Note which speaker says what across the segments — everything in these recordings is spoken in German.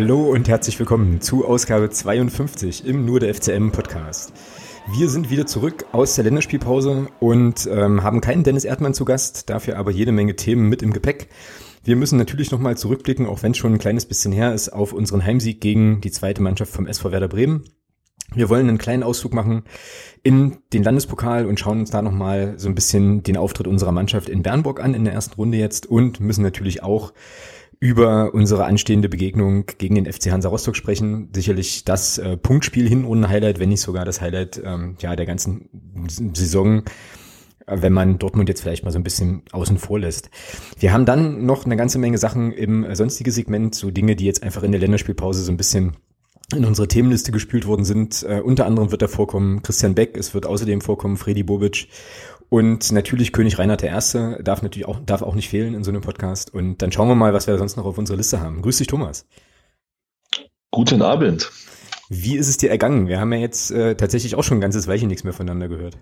Speaker 1: Hallo und herzlich willkommen zu Ausgabe 52 im Nur der FCM Podcast. Wir sind wieder zurück aus der Länderspielpause und ähm, haben keinen Dennis Erdmann zu Gast, dafür aber jede Menge Themen mit im Gepäck. Wir müssen natürlich nochmal zurückblicken, auch wenn es schon ein kleines bisschen her ist, auf unseren Heimsieg gegen die zweite Mannschaft vom SV Werder Bremen. Wir wollen einen kleinen Ausflug machen in den Landespokal und schauen uns da nochmal so ein bisschen den Auftritt unserer Mannschaft in Bernburg an in der ersten Runde jetzt und müssen natürlich auch über unsere anstehende Begegnung gegen den FC Hansa Rostock sprechen. Sicherlich das äh, Punktspiel hin ohne Highlight, wenn nicht sogar das Highlight ähm, ja, der ganzen Saison, wenn man Dortmund jetzt vielleicht mal so ein bisschen außen vor lässt. Wir haben dann noch eine ganze Menge Sachen im äh, sonstige Segment, so Dinge, die jetzt einfach in der Länderspielpause so ein bisschen in unsere Themenliste gespült worden sind. Äh, unter anderem wird da vorkommen Christian Beck, es wird außerdem vorkommen Freddy Bobic und natürlich König Reinhard I. darf natürlich auch, darf auch nicht fehlen in so einem Podcast. Und dann schauen wir mal, was wir sonst noch auf unserer Liste haben. Grüß dich, Thomas.
Speaker 2: Guten Abend.
Speaker 1: Wie ist es dir ergangen? Wir haben ja jetzt äh, tatsächlich auch schon ein ganzes Weilchen nichts mehr voneinander gehört.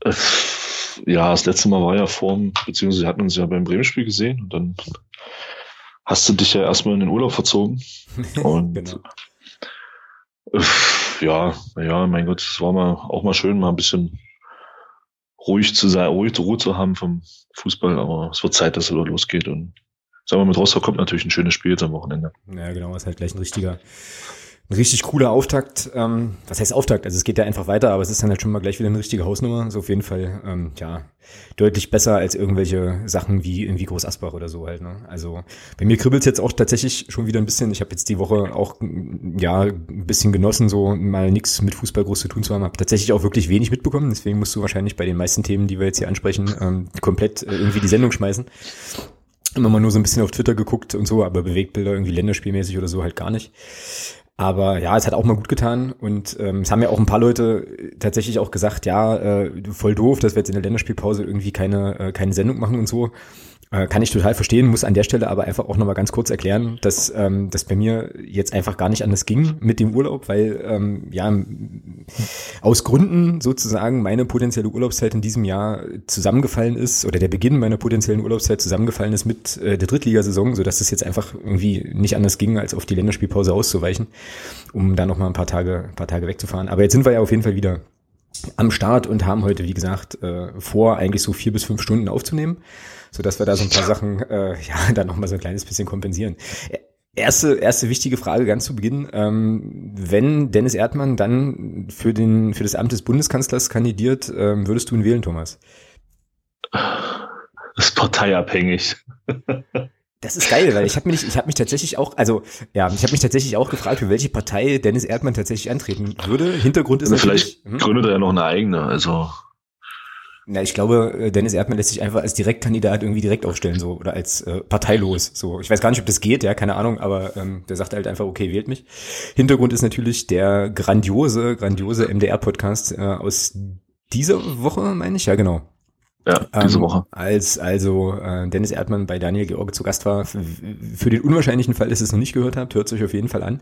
Speaker 2: Äh, ja, das letzte Mal war ja vor, beziehungsweise wir hatten uns ja beim Bremen-Spiel gesehen und dann hast du dich ja erstmal in den Urlaub verzogen. Und genau. Äh, ja, ja, mein Gott, es war mal auch mal schön, mal ein bisschen ruhig zu sein, ruhig Ruhe zu haben vom Fußball, aber es wird Zeit, dass es wieder losgeht und sagen wir mit Rostock kommt natürlich ein schönes Spiel jetzt am Wochenende.
Speaker 1: Ja, genau, ist halt gleich ein richtiger ein richtig cooler Auftakt. Ähm, was heißt Auftakt? Also es geht ja einfach weiter, aber es ist dann halt schon mal gleich wieder eine richtige Hausnummer. So auf jeden Fall, ähm, ja, deutlich besser als irgendwelche Sachen wie irgendwie Groß Asbach oder so halt. Ne? Also bei mir kribbelt jetzt auch tatsächlich schon wieder ein bisschen. Ich habe jetzt die Woche auch ja ein bisschen genossen, so mal nichts mit Fußball groß zu tun zu haben. Habe tatsächlich auch wirklich wenig mitbekommen. Deswegen musst du wahrscheinlich bei den meisten Themen, die wir jetzt hier ansprechen, ähm, komplett äh, irgendwie die Sendung schmeißen immer mal nur so ein bisschen auf Twitter geguckt und so, aber Bewegtbilder irgendwie länderspielmäßig oder so halt gar nicht. Aber ja, es hat auch mal gut getan und ähm, es haben ja auch ein paar Leute tatsächlich auch gesagt, ja, äh, voll doof, dass wir jetzt in der Länderspielpause irgendwie keine, äh, keine Sendung machen und so. Äh, kann ich total verstehen, muss an der Stelle aber einfach auch nochmal ganz kurz erklären, dass ähm, das bei mir jetzt einfach gar nicht anders ging mit dem Urlaub, weil ähm, ja aus Gründen sozusagen meine potenzielle Urlaubszeit in diesem Jahr zusammengefallen ist oder der Beginn meiner potenziellen Urlaubszeit zusammengefallen ist mit äh, der Drittligasaison, sodass es jetzt einfach irgendwie nicht anders ging, als auf die Länderspielpause auszuweichen, um da nochmal ein paar Tage, ein paar Tage wegzufahren. Aber jetzt sind wir ja auf jeden Fall wieder am Start und haben heute, wie gesagt, äh, vor, eigentlich so vier bis fünf Stunden aufzunehmen so dass wir da so ein paar Sachen äh, ja dann noch mal so ein kleines bisschen kompensieren. Erste, erste wichtige Frage ganz zu Beginn. Ähm, wenn Dennis Erdmann dann für, den, für das Amt des Bundeskanzlers kandidiert, ähm, würdest du ihn wählen, Thomas?
Speaker 2: Das ist parteiabhängig.
Speaker 1: Das ist geil, weil ich habe mich, ich habe mich tatsächlich auch, also ja, ich habe mich tatsächlich auch gefragt, für welche Partei Dennis Erdmann tatsächlich antreten würde. Hintergrund ist
Speaker 2: also vielleicht hm? gründet er ja noch eine eigene, also
Speaker 1: na, ich glaube, äh, Dennis Erdmann lässt sich einfach als Direktkandidat irgendwie direkt aufstellen, so oder als äh, parteilos. So, ich weiß gar nicht, ob das geht, ja, keine Ahnung, aber ähm, der sagt halt einfach, okay, wählt mich. Hintergrund ist natürlich der grandiose, grandiose MDR-Podcast äh, aus dieser Woche, meine ich, ja, genau.
Speaker 2: Ja, diese ähm, Woche.
Speaker 1: Als also äh, Dennis Erdmann bei Daniel George zu Gast war. Für den unwahrscheinlichen Fall, dass ihr es noch nicht gehört habt, hört es euch auf jeden Fall an.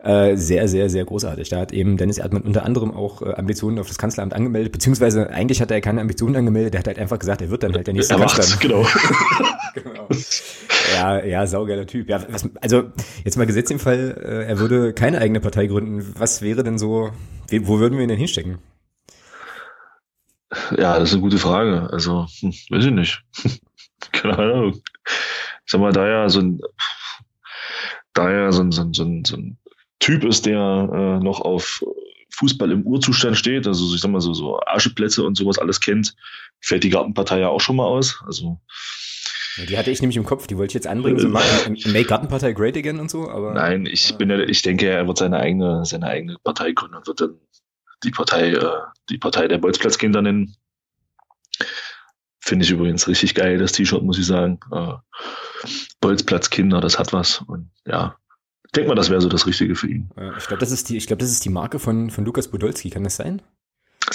Speaker 1: Äh, sehr, sehr, sehr großartig. Da hat eben Dennis Erdmann unter anderem auch äh, Ambitionen auf das Kanzleramt angemeldet, beziehungsweise eigentlich hat er keine Ambitionen angemeldet, der hat halt einfach gesagt, er wird dann halt der nächste er Kanzler.
Speaker 2: Genau.
Speaker 1: genau. Ja, ja, saugeiler Typ. Ja, was, also jetzt mal Gesetz im Fall, äh, er würde keine eigene Partei gründen. Was wäre denn so, wo würden wir ihn denn hinstecken?
Speaker 2: Ja, das ist eine gute Frage. Also, hm, weiß ich nicht. Keine Ahnung. Ich sag mal, da ja so ein, da ja so ein, so ein, so ein, so ein Typ ist, der äh, noch auf Fußball im Urzustand steht, also ich sag mal so, so Ascheplätze und sowas alles kennt, fällt die Gartenpartei ja auch schon mal aus. Also
Speaker 1: ja, die hatte ich nämlich im Kopf, die wollte ich jetzt anbringen, so äh, Make Gartenpartei Great Again und so, aber.
Speaker 2: Nein, ich bin ja, ich denke, er wird seine eigene, seine eigene Partei gründen und wird dann die Partei, äh, die Partei der Bolzplatzkinder nennen. Finde ich übrigens richtig geil, das T-Shirt, muss ich sagen. Äh, Bolzplatzkinder, das hat was. Und ja, ich denke mal, das wäre so das Richtige für ihn.
Speaker 1: Ich glaube, das ist die, ich glaube, das ist die Marke von, von Lukas Podolski. Kann das sein?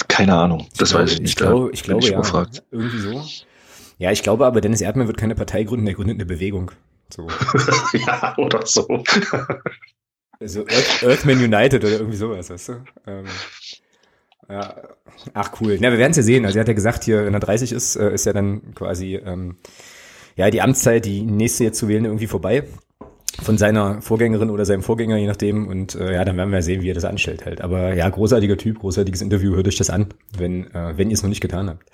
Speaker 2: Keine Ahnung. Das
Speaker 1: ich
Speaker 2: weiß ich nicht.
Speaker 1: Ich glaube, ich glaube, ja. Gefragt. Irgendwie so. Ja, ich glaube aber, Dennis Erdmann wird keine Partei gründen, er gründet eine Bewegung. So.
Speaker 2: ja, oder so.
Speaker 1: Also Earth, Earthman United oder irgendwie sowas, weißt du? Ähm, ja. Ach cool. Na, wir werden es ja sehen. Also er hat ja gesagt, hier, wenn er 30 ist, äh, ist ja dann quasi ähm, ja die Amtszeit, die nächste jetzt zu wählen, irgendwie vorbei. von seiner Vorgängerin oder seinem Vorgänger, je nachdem. Und äh, ja, dann werden wir sehen, wie er das anstellt halt. Aber ja, großartiger Typ, großartiges Interview. Hört euch das an, wenn, äh, wenn ihr es noch nicht getan habt.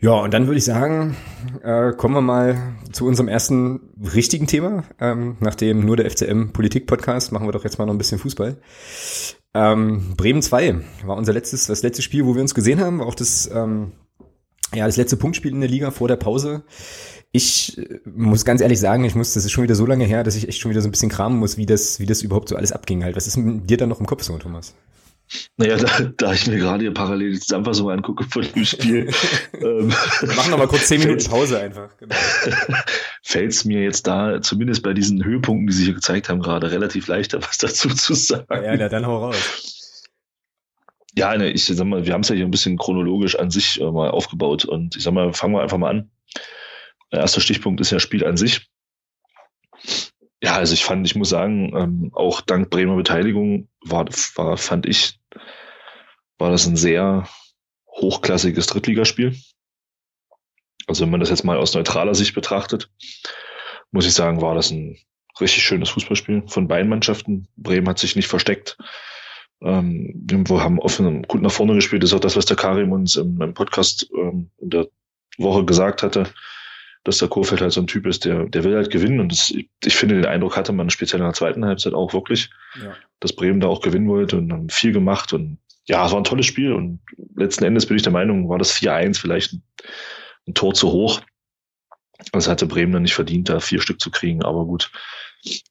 Speaker 1: Ja, und dann würde ich sagen, äh, kommen wir mal zu unserem ersten richtigen Thema. Ähm, nachdem nur der FCM Politik Podcast machen wir doch jetzt mal noch ein bisschen Fußball. Ähm, Bremen 2 war unser letztes, das letzte Spiel, wo wir uns gesehen haben, war auch das, ähm, ja, das letzte Punktspiel in der Liga vor der Pause. Ich äh, muss ganz ehrlich sagen, ich muss, das ist schon wieder so lange her, dass ich echt schon wieder so ein bisschen kramen muss, wie das, wie das überhaupt so alles abging halt. Was ist mit dir dann noch im Kopf so, Thomas?
Speaker 2: Naja, da, da ich mir gerade hier parallel die Zusammenfassung angucke von dem Spiel.
Speaker 1: ähm, wir machen mal kurz zehn Minuten Pause einfach. Genau.
Speaker 2: Fällt es mir jetzt da, zumindest bei diesen Höhepunkten, die Sie hier gezeigt haben, gerade relativ leichter, was dazu zu sagen.
Speaker 1: Ja, ja dann hau raus.
Speaker 2: Ja, ne, ich sag mal, wir haben es ja hier ein bisschen chronologisch an sich äh, mal aufgebaut und ich sag mal, fangen wir einfach mal an. Der erste Stichpunkt ist ja Spiel an sich. Ja, also ich fand, ich muss sagen, ähm, auch dank Bremer Beteiligung war, war, fand ich, war das ein sehr hochklassiges Drittligaspiel. Also wenn man das jetzt mal aus neutraler Sicht betrachtet, muss ich sagen, war das ein richtig schönes Fußballspiel von beiden Mannschaften. Bremen hat sich nicht versteckt. Ähm, wir haben offen gut nach vorne gespielt. Das ist auch das, was der Karim uns im, im Podcast ähm, in der Woche gesagt hatte dass der Kurfeld halt so ein Typ ist, der, der will halt gewinnen. Und das, ich finde, den Eindruck hatte man speziell in der zweiten Halbzeit auch wirklich, ja. dass Bremen da auch gewinnen wollte und haben viel gemacht. Und ja, es war ein tolles Spiel. Und letzten Endes bin ich der Meinung, war das 4-1 vielleicht ein, ein, Tor zu hoch. Das hatte Bremen dann nicht verdient, da vier Stück zu kriegen. Aber gut,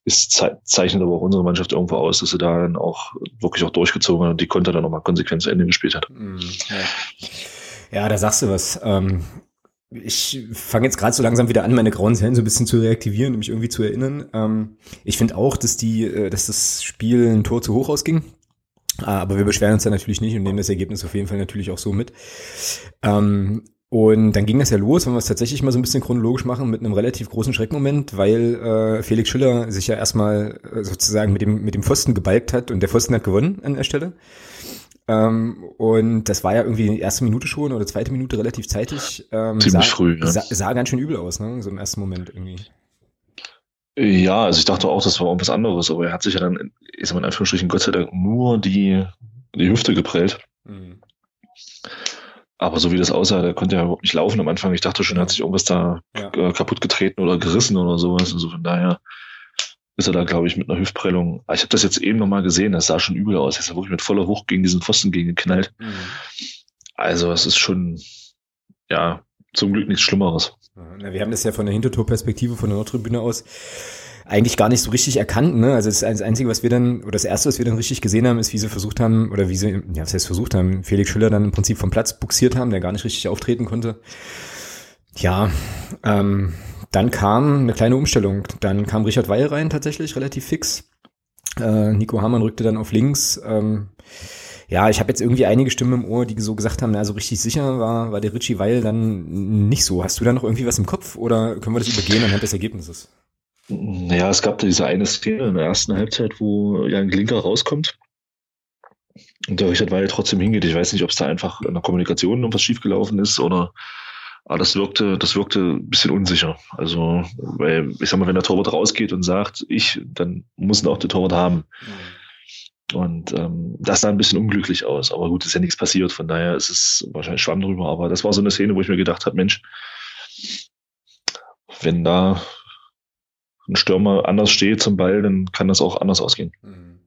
Speaker 2: es zeichnet aber auch unsere Mannschaft irgendwo aus, dass sie da dann auch wirklich auch durchgezogen hat und die Konter dann nochmal konsequent zu Ende gespielt hat. Mhm,
Speaker 1: ja. ja, da sagst du was. Ähm, ich fange jetzt gerade so langsam wieder an, meine grauen Zellen so ein bisschen zu reaktivieren und mich irgendwie zu erinnern. Ähm, ich finde auch, dass die, äh, dass das Spiel ein Tor zu hoch ausging. Ah, aber wir beschweren uns da natürlich nicht und nehmen das Ergebnis auf jeden Fall natürlich auch so mit. Ähm, und dann ging das ja los, wenn wir es tatsächlich mal so ein bisschen chronologisch machen, mit einem relativ großen Schreckmoment, weil äh, Felix Schiller sich ja erstmal äh, sozusagen mit dem, mit dem Pfosten gebalgt hat und der Pfosten hat gewonnen an der Stelle. Ähm, und das war ja irgendwie die erste Minute schon oder zweite Minute relativ zeitig.
Speaker 2: Ähm, Ziemlich sah, früh, ja.
Speaker 1: Sah, sah ganz schön übel aus, ne? So im ersten Moment irgendwie.
Speaker 2: Ja, also ich dachte auch, das war irgendwas anderes, aber er hat sich ja dann, ich sag mal in Anführungsstrichen, Gott sei Dank nur die, die Hüfte geprellt. Mhm. Aber so wie das aussah, der konnte ja überhaupt nicht laufen am Anfang. Ich dachte schon, er hat sich irgendwas da ja. kaputt getreten oder gerissen oder sowas. Also von daher ist er da, glaube ich, mit einer Hüftprellung. Ah, ich habe das jetzt eben nochmal gesehen, das sah schon übel aus. Er ist ja wirklich mit voller Wucht gegen diesen Pfosten gegen geknallt. Mhm. Also es ist schon, ja, zum Glück nichts Schlimmeres.
Speaker 1: Ja, wir haben das ja von der Hintertorperspektive von der Nordtribüne aus eigentlich gar nicht so richtig erkannt. Ne? Also das Einzige, was wir dann, oder das Erste, was wir dann richtig gesehen haben, ist, wie sie versucht haben, oder wie sie, ja, was heißt versucht haben, Felix Schüller dann im Prinzip vom Platz buxiert haben, der gar nicht richtig auftreten konnte. Ja, ähm, dann kam eine kleine Umstellung. Dann kam Richard Weil rein tatsächlich, relativ fix. Äh, Nico Hamann rückte dann auf links. Ähm, ja, ich habe jetzt irgendwie einige Stimmen im Ohr, die so gesagt haben, na, so richtig sicher war, war der Richie Weil dann nicht so. Hast du da noch irgendwie was im Kopf oder können wir das übergehen anhand des Ergebnisses?
Speaker 2: Naja, es gab da diese eine Szene in der ersten Halbzeit, wo Jan Glinker rauskommt und der Richard Weil trotzdem hingeht. Ich weiß nicht, ob es da einfach in der Kommunikation noch was schiefgelaufen ist oder aber das wirkte, das wirkte ein bisschen unsicher. Also, weil, ich sag mal, wenn der Torwart rausgeht und sagt, ich, dann muss ihn auch der Torwart haben. Mhm. Und ähm, das sah ein bisschen unglücklich aus. Aber gut, ist ja nichts passiert. Von daher ist es wahrscheinlich Schwamm drüber. Aber das war so eine Szene, wo ich mir gedacht habe, Mensch, wenn da ein Stürmer anders steht zum Ball, dann kann das auch anders ausgehen. Mhm.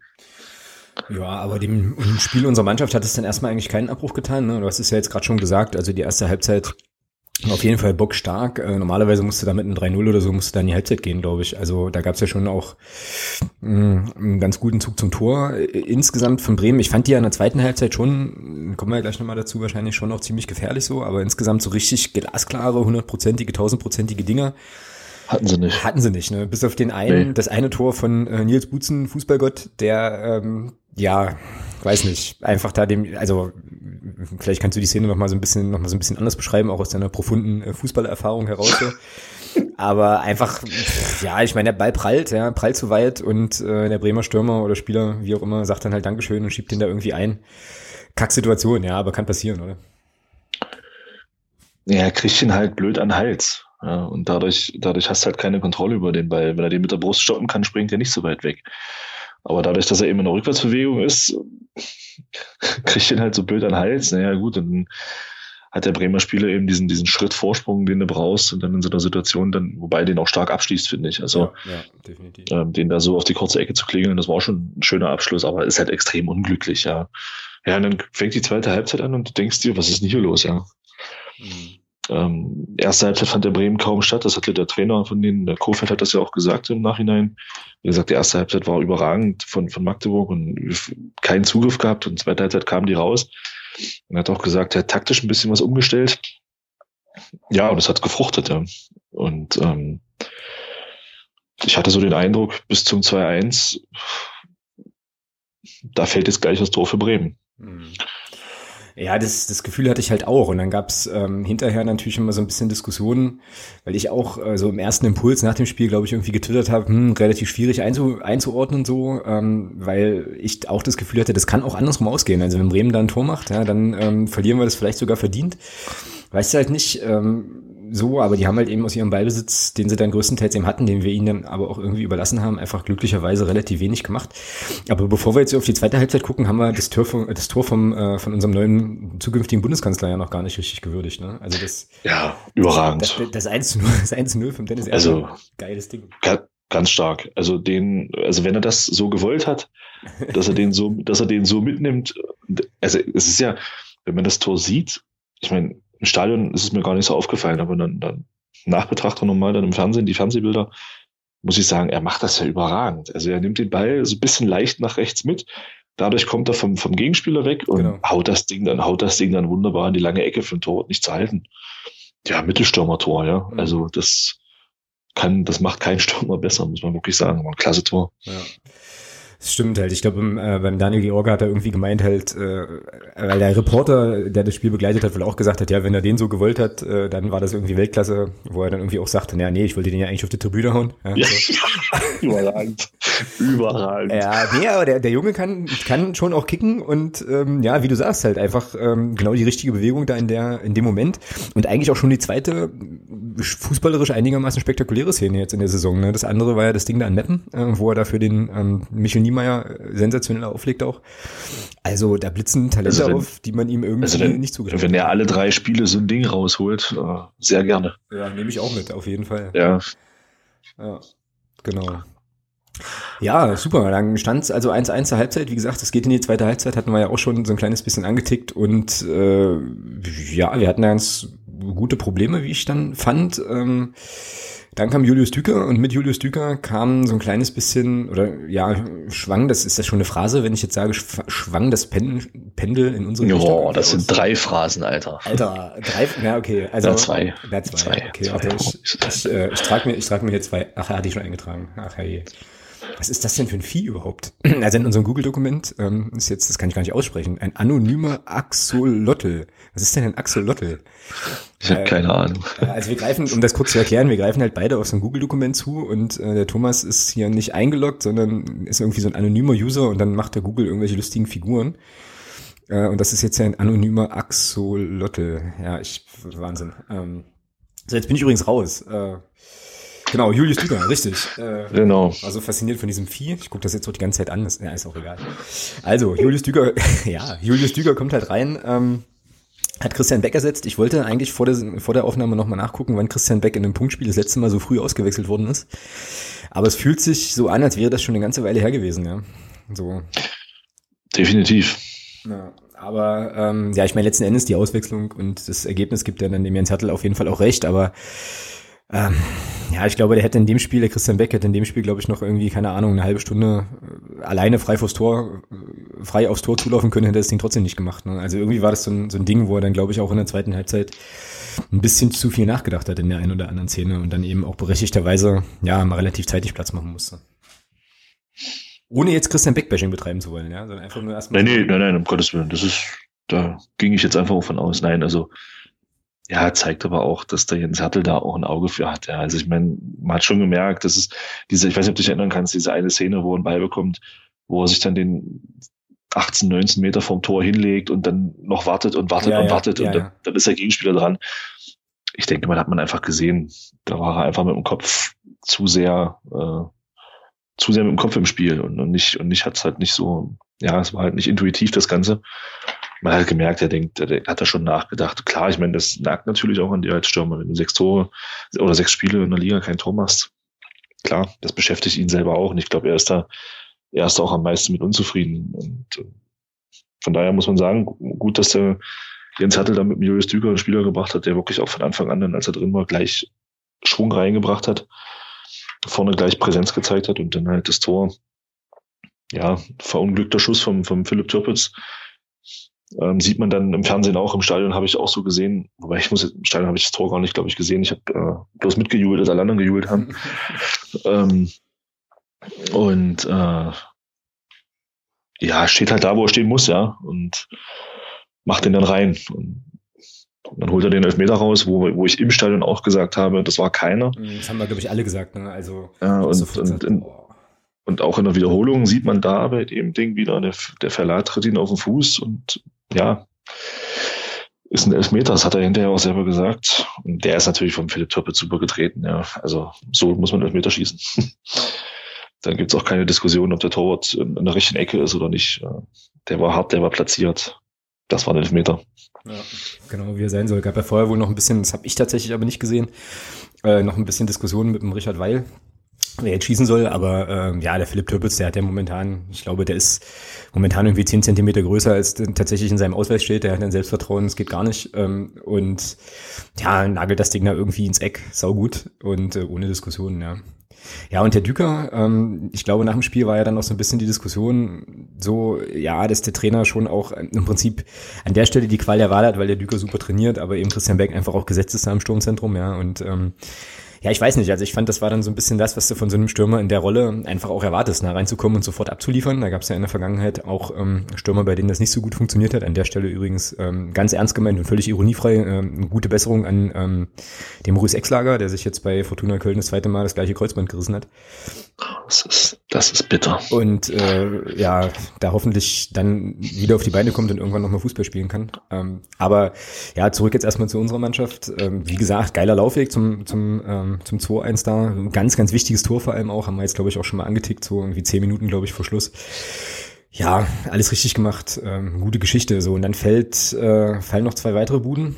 Speaker 1: Ja, aber dem, dem Spiel unserer Mannschaft hat es dann erstmal eigentlich keinen Abbruch getan. Ne? Du hast es ja jetzt gerade schon gesagt. Also die erste Halbzeit auf jeden Fall bockstark. Äh, normalerweise musste da mit einem 3-0 oder so musste da in die Halbzeit gehen, glaube ich. Also da gab es ja schon auch mh, mm, einen ganz guten Zug zum Tor. Äh, insgesamt von Bremen, ich fand die ja in der zweiten Halbzeit schon, kommen wir ja gleich nochmal dazu, wahrscheinlich schon auch ziemlich gefährlich so, aber insgesamt so richtig glasklare, hundertprozentige, tausendprozentige Dinger.
Speaker 2: Hatten sie nicht.
Speaker 1: Hatten sie nicht, ne? Bis auf den einen, nee. das eine Tor von äh, Nils Butzen, Fußballgott, der ähm, ja, weiß nicht, einfach da dem, also vielleicht kannst du die Szene noch mal so ein bisschen, noch mal so ein bisschen anders beschreiben, auch aus deiner profunden äh, Fußballerfahrung heraus. Aber einfach, ja, ich meine, der Ball prallt, ja, prallt zu weit und äh, der Bremer Stürmer oder Spieler, wie auch immer, sagt dann halt Dankeschön und schiebt den da irgendwie ein. Kacksituation, ja, aber kann passieren, oder?
Speaker 2: Ja, kriegt ihn halt blöd an den Hals. Ja, und dadurch, dadurch hast du halt keine Kontrolle über den Ball. Wenn er den mit der Brust stoppen kann, springt er nicht so weit weg. Aber dadurch, dass er eben in der Rückwärtsbewegung ist, kriegt ihn halt so blöd an den Hals. Naja, gut, dann hat der Bremer Spieler eben diesen, diesen Schritt Vorsprung, den du brauchst und dann in so einer Situation dann, wobei den auch stark abschließt, finde ich. Also, ja, ja. Ähm, den da so auf die kurze Ecke zu klingeln, das war schon ein schöner Abschluss, aber ist halt extrem unglücklich, ja. Ja, und dann fängt die zweite Halbzeit an und du denkst dir, was ist denn hier los, ja? Mhm. Ähm, erste Halbzeit fand der Bremen kaum statt. Das hatte der Trainer von denen, der Kofeld hat das ja auch gesagt im Nachhinein. Wie gesagt, die erste Halbzeit war überragend von, von Magdeburg und keinen Zugriff gehabt. Und zweite Halbzeit kamen die raus. Und er hat auch gesagt, er hat taktisch ein bisschen was umgestellt. Ja, und es hat gefruchtet, ja. Und ähm, ich hatte so den Eindruck, bis zum 2-1, da fällt jetzt gleich das Tor für Bremen. Mhm.
Speaker 1: Ja, das, das Gefühl hatte ich halt auch. Und dann gab's ähm, hinterher natürlich immer so ein bisschen Diskussionen, weil ich auch äh, so im ersten Impuls nach dem Spiel, glaube ich, irgendwie getwittert habe, hm, relativ schwierig einzu, einzuordnen so, ähm, weil ich auch das Gefühl hatte, das kann auch andersrum ausgehen. Also wenn Bremen da ein Tor macht, ja, dann ähm, verlieren wir das vielleicht sogar verdient. Weißt du halt nicht, ähm, so, aber die haben halt eben aus ihrem Ballbesitz, den sie dann größtenteils eben hatten, den wir ihnen dann aber auch irgendwie überlassen haben, einfach glücklicherweise relativ wenig gemacht. Aber bevor wir jetzt auf die zweite Halbzeit gucken, haben wir das Tor vom, das Tor vom, äh, von unserem neuen zukünftigen Bundeskanzler ja noch gar nicht richtig gewürdigt. Ne? Also das,
Speaker 2: ja, überragend.
Speaker 1: Das, das 1 zu 0, das 1 zu 0 vom Dennis
Speaker 2: also, geiles Ding. Ganz stark. Also den, also wenn er das so gewollt hat, dass er den so, dass er den so mitnimmt, also es ist ja, wenn man das Tor sieht, ich meine, im Stadion ist es mir gar nicht so aufgefallen, aber dann, dann Nachbetrachtung nochmal dann im Fernsehen, die Fernsehbilder, muss ich sagen, er macht das ja überragend. Also er nimmt den Ball so ein bisschen leicht nach rechts mit. Dadurch kommt er vom, vom Gegenspieler weg und genau. haut das Ding dann, haut das Ding dann wunderbar in die lange Ecke für ein Tor nicht zu halten. Ja, Mittelstürmer-Tor, ja. Mhm. Also das kann, das macht kein Stürmer besser, muss man wirklich sagen. War ein klasse Tor. Ja.
Speaker 1: Das stimmt halt. Ich glaube, äh, beim Daniel George hat er irgendwie gemeint halt, äh, weil der Reporter, der das Spiel begleitet hat, wohl auch gesagt hat, ja, wenn er den so gewollt hat, äh, dann war das irgendwie Weltklasse, wo er dann irgendwie auch sagte, naja, nee, ich wollte den ja eigentlich auf die Tribüne hauen. Ja, ja so.
Speaker 2: überragend. Überragend.
Speaker 1: Ja, nee, aber der, der Junge kann, kann schon auch kicken und ähm, ja, wie du sagst, halt einfach ähm, genau die richtige Bewegung da in der, in dem Moment. Und eigentlich auch schon die zweite fußballerisch einigermaßen spektakuläre Szene jetzt in der Saison. Ne? Das andere war ja das Ding da an Meppen, äh, wo er da für den ähm, Michel Niemeyer sensationell auflegt auch. Also da blitzen Talente also wenn, auf, die man ihm irgendwie also
Speaker 2: wenn,
Speaker 1: nicht zugetraut
Speaker 2: Wenn er alle drei Spiele so ein Ding rausholt, äh, sehr gerne.
Speaker 1: Ja, nehme ich auch mit, auf jeden Fall.
Speaker 2: Ja.
Speaker 1: Ja, genau. Ja, super. Dann stand es also 1-1 zur Halbzeit. Wie gesagt, es geht in die zweite Halbzeit, hatten wir ja auch schon so ein kleines bisschen angetickt. Und äh, ja, wir hatten ganz gute Probleme, wie ich dann fand. Ähm, dann kam Julius Düker und mit Julius Düker kam so ein kleines bisschen, oder ja, schwang, das ist das schon eine Phrase, wenn ich jetzt sage, schwang das Pen, Pendel in unsere
Speaker 2: Richtung. Oh, das sind drei Phrasen, Alter.
Speaker 1: Alter, drei, na okay. Also,
Speaker 2: ja, zwei.
Speaker 1: Ja, zwei. zwei. Okay, zwei. Warte, ich, ich, äh, ich trage mir, ich trage mir hier zwei, ach, er hatte ich schon eingetragen. Ach, hey. Was ist das denn für ein Vieh überhaupt? Also in unserem Google-Dokument ähm, ist jetzt, das kann ich gar nicht aussprechen, ein anonymer Axolotl. Was ist denn ein Axolotl?
Speaker 2: Ich habe äh, keine Ahnung.
Speaker 1: Also wir greifen, um das kurz zu erklären, wir greifen halt beide auf so ein Google-Dokument zu und äh, der Thomas ist hier nicht eingeloggt, sondern ist irgendwie so ein anonymer User und dann macht der Google irgendwelche lustigen Figuren. Äh, und das ist jetzt ein anonymer Axolotl. Ja, ich, Wahnsinn. Ähm, so, jetzt bin ich übrigens raus. Äh, Genau, Julius Düger, richtig.
Speaker 2: Äh, genau.
Speaker 1: War so fasziniert von diesem Vieh. Ich gucke das jetzt so die ganze Zeit an. Das, ja, ist auch egal. Also, Julius Düger, ja, Julius Düger kommt halt rein. Ähm, hat Christian Beck ersetzt. Ich wollte eigentlich vor der, vor der Aufnahme nochmal nachgucken, wann Christian Beck in einem Punktspiel das letzte Mal so früh ausgewechselt worden ist. Aber es fühlt sich so an, als wäre das schon eine ganze Weile her gewesen, ja. So.
Speaker 2: Definitiv.
Speaker 1: Ja, aber ähm, ja, ich meine, letzten Endes die Auswechslung und das Ergebnis gibt ja dann dem Jens Hertel auf jeden Fall auch recht, aber ähm, ja, ich glaube, der hätte in dem Spiel, der Christian Beck hätte in dem Spiel, glaube ich, noch irgendwie, keine Ahnung, eine halbe Stunde äh, alleine frei aufs Tor, äh, frei aufs Tor zulaufen können, hätte das Ding trotzdem nicht gemacht. Ne? Also irgendwie war das so ein, so ein Ding, wo er dann, glaube ich, auch in der zweiten Halbzeit ein bisschen zu viel nachgedacht hat in der einen oder anderen Szene und dann eben auch berechtigterweise, ja, mal relativ zeitig Platz machen musste. Ohne jetzt Christian Beck-Bashing betreiben zu wollen, ja, sondern einfach nur erstmal.
Speaker 2: Nein, nee, nein, nein, um Gottes Willen. Das ist, da ging ich jetzt einfach von aus. Nein, also ja, zeigt aber auch, dass der Jens Hertel da auch ein Auge für hat. Ja, also ich meine, man hat schon gemerkt, dass es diese, ich weiß nicht, ob du dich erinnern kannst, diese eine Szene, wo er einen Ball bekommt, wo er sich dann den 18, 19 Meter vom Tor hinlegt und dann noch wartet und wartet ja, und ja, wartet ja, und dann, dann, ist der Gegenspieler dran. ich denke mal, hat man einfach gesehen, da war er einfach mit dem Kopf zu sehr, äh, zu sehr mit dem Kopf im Spiel und, und nicht, und nicht hat es halt nicht so, ja, es war halt nicht intuitiv das Ganze. Man hat gemerkt, er denkt, er hat da schon nachgedacht. Klar, ich meine, das nagt natürlich auch an dir als Stürmer, wenn du sechs Tore oder sechs Spiele in der Liga kein Tor machst. Klar, das beschäftigt ihn selber auch und ich glaube, er ist da, er ist auch am meisten mit unzufrieden und äh, von daher muss man sagen, gut, dass der Jens Hattel da mit Julius Düger einen Spieler gebracht hat, der wirklich auch von Anfang an, dann, als er drin war, gleich Schwung reingebracht hat, vorne gleich Präsenz gezeigt hat und dann halt das Tor, ja, verunglückter Schuss vom, vom Philipp Türpitz, ähm, sieht man dann im Fernsehen auch, im Stadion habe ich auch so gesehen, wobei ich muss, im Stadion habe ich das Tor gar nicht, glaube ich, gesehen. Ich habe äh, bloß mitgejubelt, dass alle anderen gejubelt haben. ähm, und äh, ja, steht halt da, wo er stehen muss, ja. Und macht den dann rein. Und dann holt er den Elfmeter raus, wo, wo ich im Stadion auch gesagt habe, das war keiner.
Speaker 1: Mhm, das haben wir, glaube ich, alle gesagt. Ne? Also,
Speaker 2: ja, und, und, in, und auch in der Wiederholung sieht man da bei dem Ding wieder, der, der Verlat tritt ihn auf den Fuß und ja, ist ein Elfmeter, das hat er hinterher auch selber gesagt. Und der ist natürlich vom Philipp Töppe super getreten, ja. Also so muss man Elfmeter schießen. Dann gibt's auch keine Diskussion, ob der Torwart in der richtigen Ecke ist oder nicht. Der war hart, der war platziert das war ein Elfmeter.
Speaker 1: Ja, genau, wie er sein soll. Gab ja vorher wohl noch ein bisschen, das habe ich tatsächlich aber nicht gesehen, äh, noch ein bisschen Diskussionen mit dem Richard Weil, wer jetzt schießen soll, aber äh, ja, der Philipp Türpitz, der hat ja momentan, ich glaube, der ist momentan irgendwie zehn Zentimeter größer, als tatsächlich in seinem Ausweis steht, der hat ein Selbstvertrauen, das geht gar nicht. Ähm, und ja, nagelt das Ding da irgendwie ins Eck, saugut. Und äh, ohne Diskussion, ja. Ja, und der Düker, ähm, ich glaube, nach dem Spiel war ja dann auch so ein bisschen die Diskussion so, ja, dass der Trainer schon auch im Prinzip an der Stelle die Qual der Wahl hat, weil der Düker super trainiert, aber eben Christian Beck einfach auch gesetzt ist da im Sturmzentrum, ja, und ähm, ja, ich weiß nicht. Also ich fand, das war dann so ein bisschen das, was du von so einem Stürmer in der Rolle einfach auch erwartest, nah reinzukommen und sofort abzuliefern. Da gab es ja in der Vergangenheit auch ähm, Stürmer, bei denen das nicht so gut funktioniert hat. An der Stelle übrigens ähm, ganz ernst gemeint und völlig ironiefrei ähm, eine gute Besserung an ähm, dem Maurice Exlager, der sich jetzt bei Fortuna Köln das zweite Mal das gleiche Kreuzband gerissen hat.
Speaker 2: Das ist, das ist bitter.
Speaker 1: Und äh, ja, da hoffentlich dann wieder auf die Beine kommt und irgendwann nochmal Fußball spielen kann. Ähm, aber ja, zurück jetzt erstmal zu unserer Mannschaft. Ähm, wie gesagt, geiler Laufweg zum, zum, ähm, zum 2-1 da. Ganz, ganz wichtiges Tor vor allem auch. Haben wir jetzt, glaube ich, auch schon mal angetickt, so irgendwie zehn Minuten, glaube ich, vor Schluss. Ja, alles richtig gemacht. Ähm, gute Geschichte. So, und dann fällt, äh, fallen noch zwei weitere Buden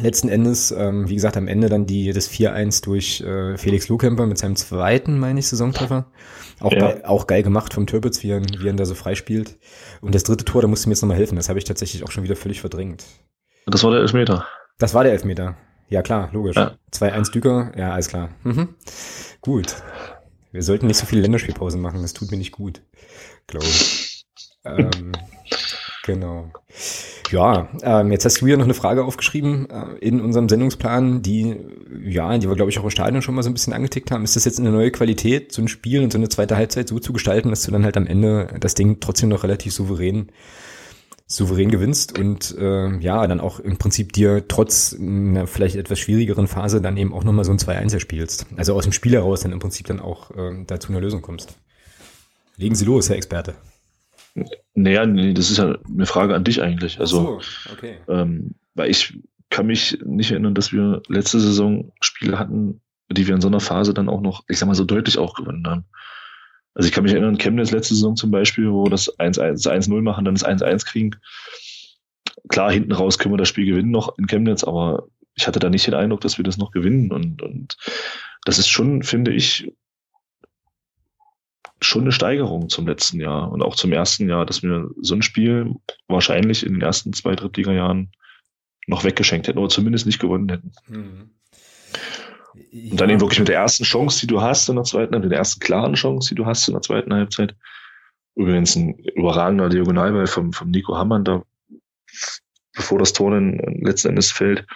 Speaker 1: letzten Endes, ähm, wie gesagt, am Ende dann die das 4-1 durch äh, Felix Lohkemper mit seinem zweiten, meine ich, Saisontreffer. Auch, ja. geil, auch geil gemacht vom Türpitz, wie er, wie er da so freispielt. Und das dritte Tor, da musste mir jetzt nochmal helfen. Das habe ich tatsächlich auch schon wieder völlig verdrängt.
Speaker 2: Das war der Elfmeter.
Speaker 1: Das war der Elfmeter. Ja, klar, logisch. Ja. 2-1 Düker, ja, alles klar. Mhm. Gut. Wir sollten nicht so viele Länderspielpausen machen, das tut mir nicht gut, glaube ich. ähm, genau. Ja, ähm, jetzt hast du ja noch eine Frage aufgeschrieben äh, in unserem Sendungsplan, die, ja, die wir, glaube ich, auch im Stadion schon mal so ein bisschen angetickt haben. Ist das jetzt eine neue Qualität, so ein Spiel und so eine zweite Halbzeit so zu gestalten, dass du dann halt am Ende das Ding trotzdem noch relativ souverän souverän gewinnst und äh, ja, dann auch im Prinzip dir trotz einer vielleicht etwas schwierigeren Phase dann eben auch nochmal so ein 2-1 erspielst. Also aus dem Spiel heraus dann im Prinzip dann auch äh, dazu einer Lösung kommst. Legen Sie los, Herr Experte.
Speaker 2: Naja, nee, das ist ja eine Frage an dich eigentlich. Also, so, okay. ähm, weil ich kann mich nicht erinnern, dass wir letzte Saison Spiele hatten, die wir in so einer Phase dann auch noch, ich sag mal, so deutlich auch gewonnen haben. Also ich kann mich erinnern, Chemnitz letzte Saison zum Beispiel, wo das 1-0 machen, dann das 1-1 kriegen. Klar, hinten raus können wir das Spiel gewinnen noch in Chemnitz, aber ich hatte da nicht den Eindruck, dass wir das noch gewinnen. Und, und das ist schon, finde ich, schon eine Steigerung zum letzten Jahr und auch zum ersten Jahr, dass wir so ein Spiel wahrscheinlich in den ersten zwei Drittliga-Jahren noch weggeschenkt hätten oder zumindest nicht gewonnen hätten. Mhm. Ja. Und dann eben wirklich mit der ersten Chance, die du hast in der zweiten, mit der ersten klaren Chance, die du hast in der zweiten Halbzeit. Übrigens ein überragender Diagonalball vom, vom Nico Hammann, da, bevor das Tor dann letzten Endes fällt.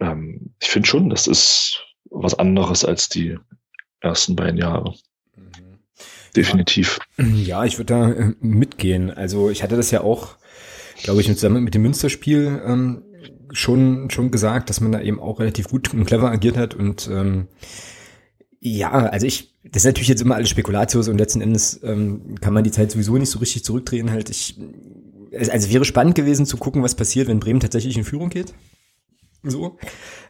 Speaker 2: Ähm, ich finde schon, das ist was anderes als die ersten beiden Jahre definitiv.
Speaker 1: Ja, ich würde da äh, mitgehen. Also ich hatte das ja auch, glaube ich, zusammen mit dem Münsterspiel ähm, schon schon gesagt, dass man da eben auch relativ gut und clever agiert hat und ähm, ja, also ich, das ist natürlich jetzt immer alles Spekulatius und letzten Endes ähm, kann man die Zeit sowieso nicht so richtig zurückdrehen. Halt, ich, also wäre spannend gewesen zu gucken, was passiert, wenn Bremen tatsächlich in Führung geht. So.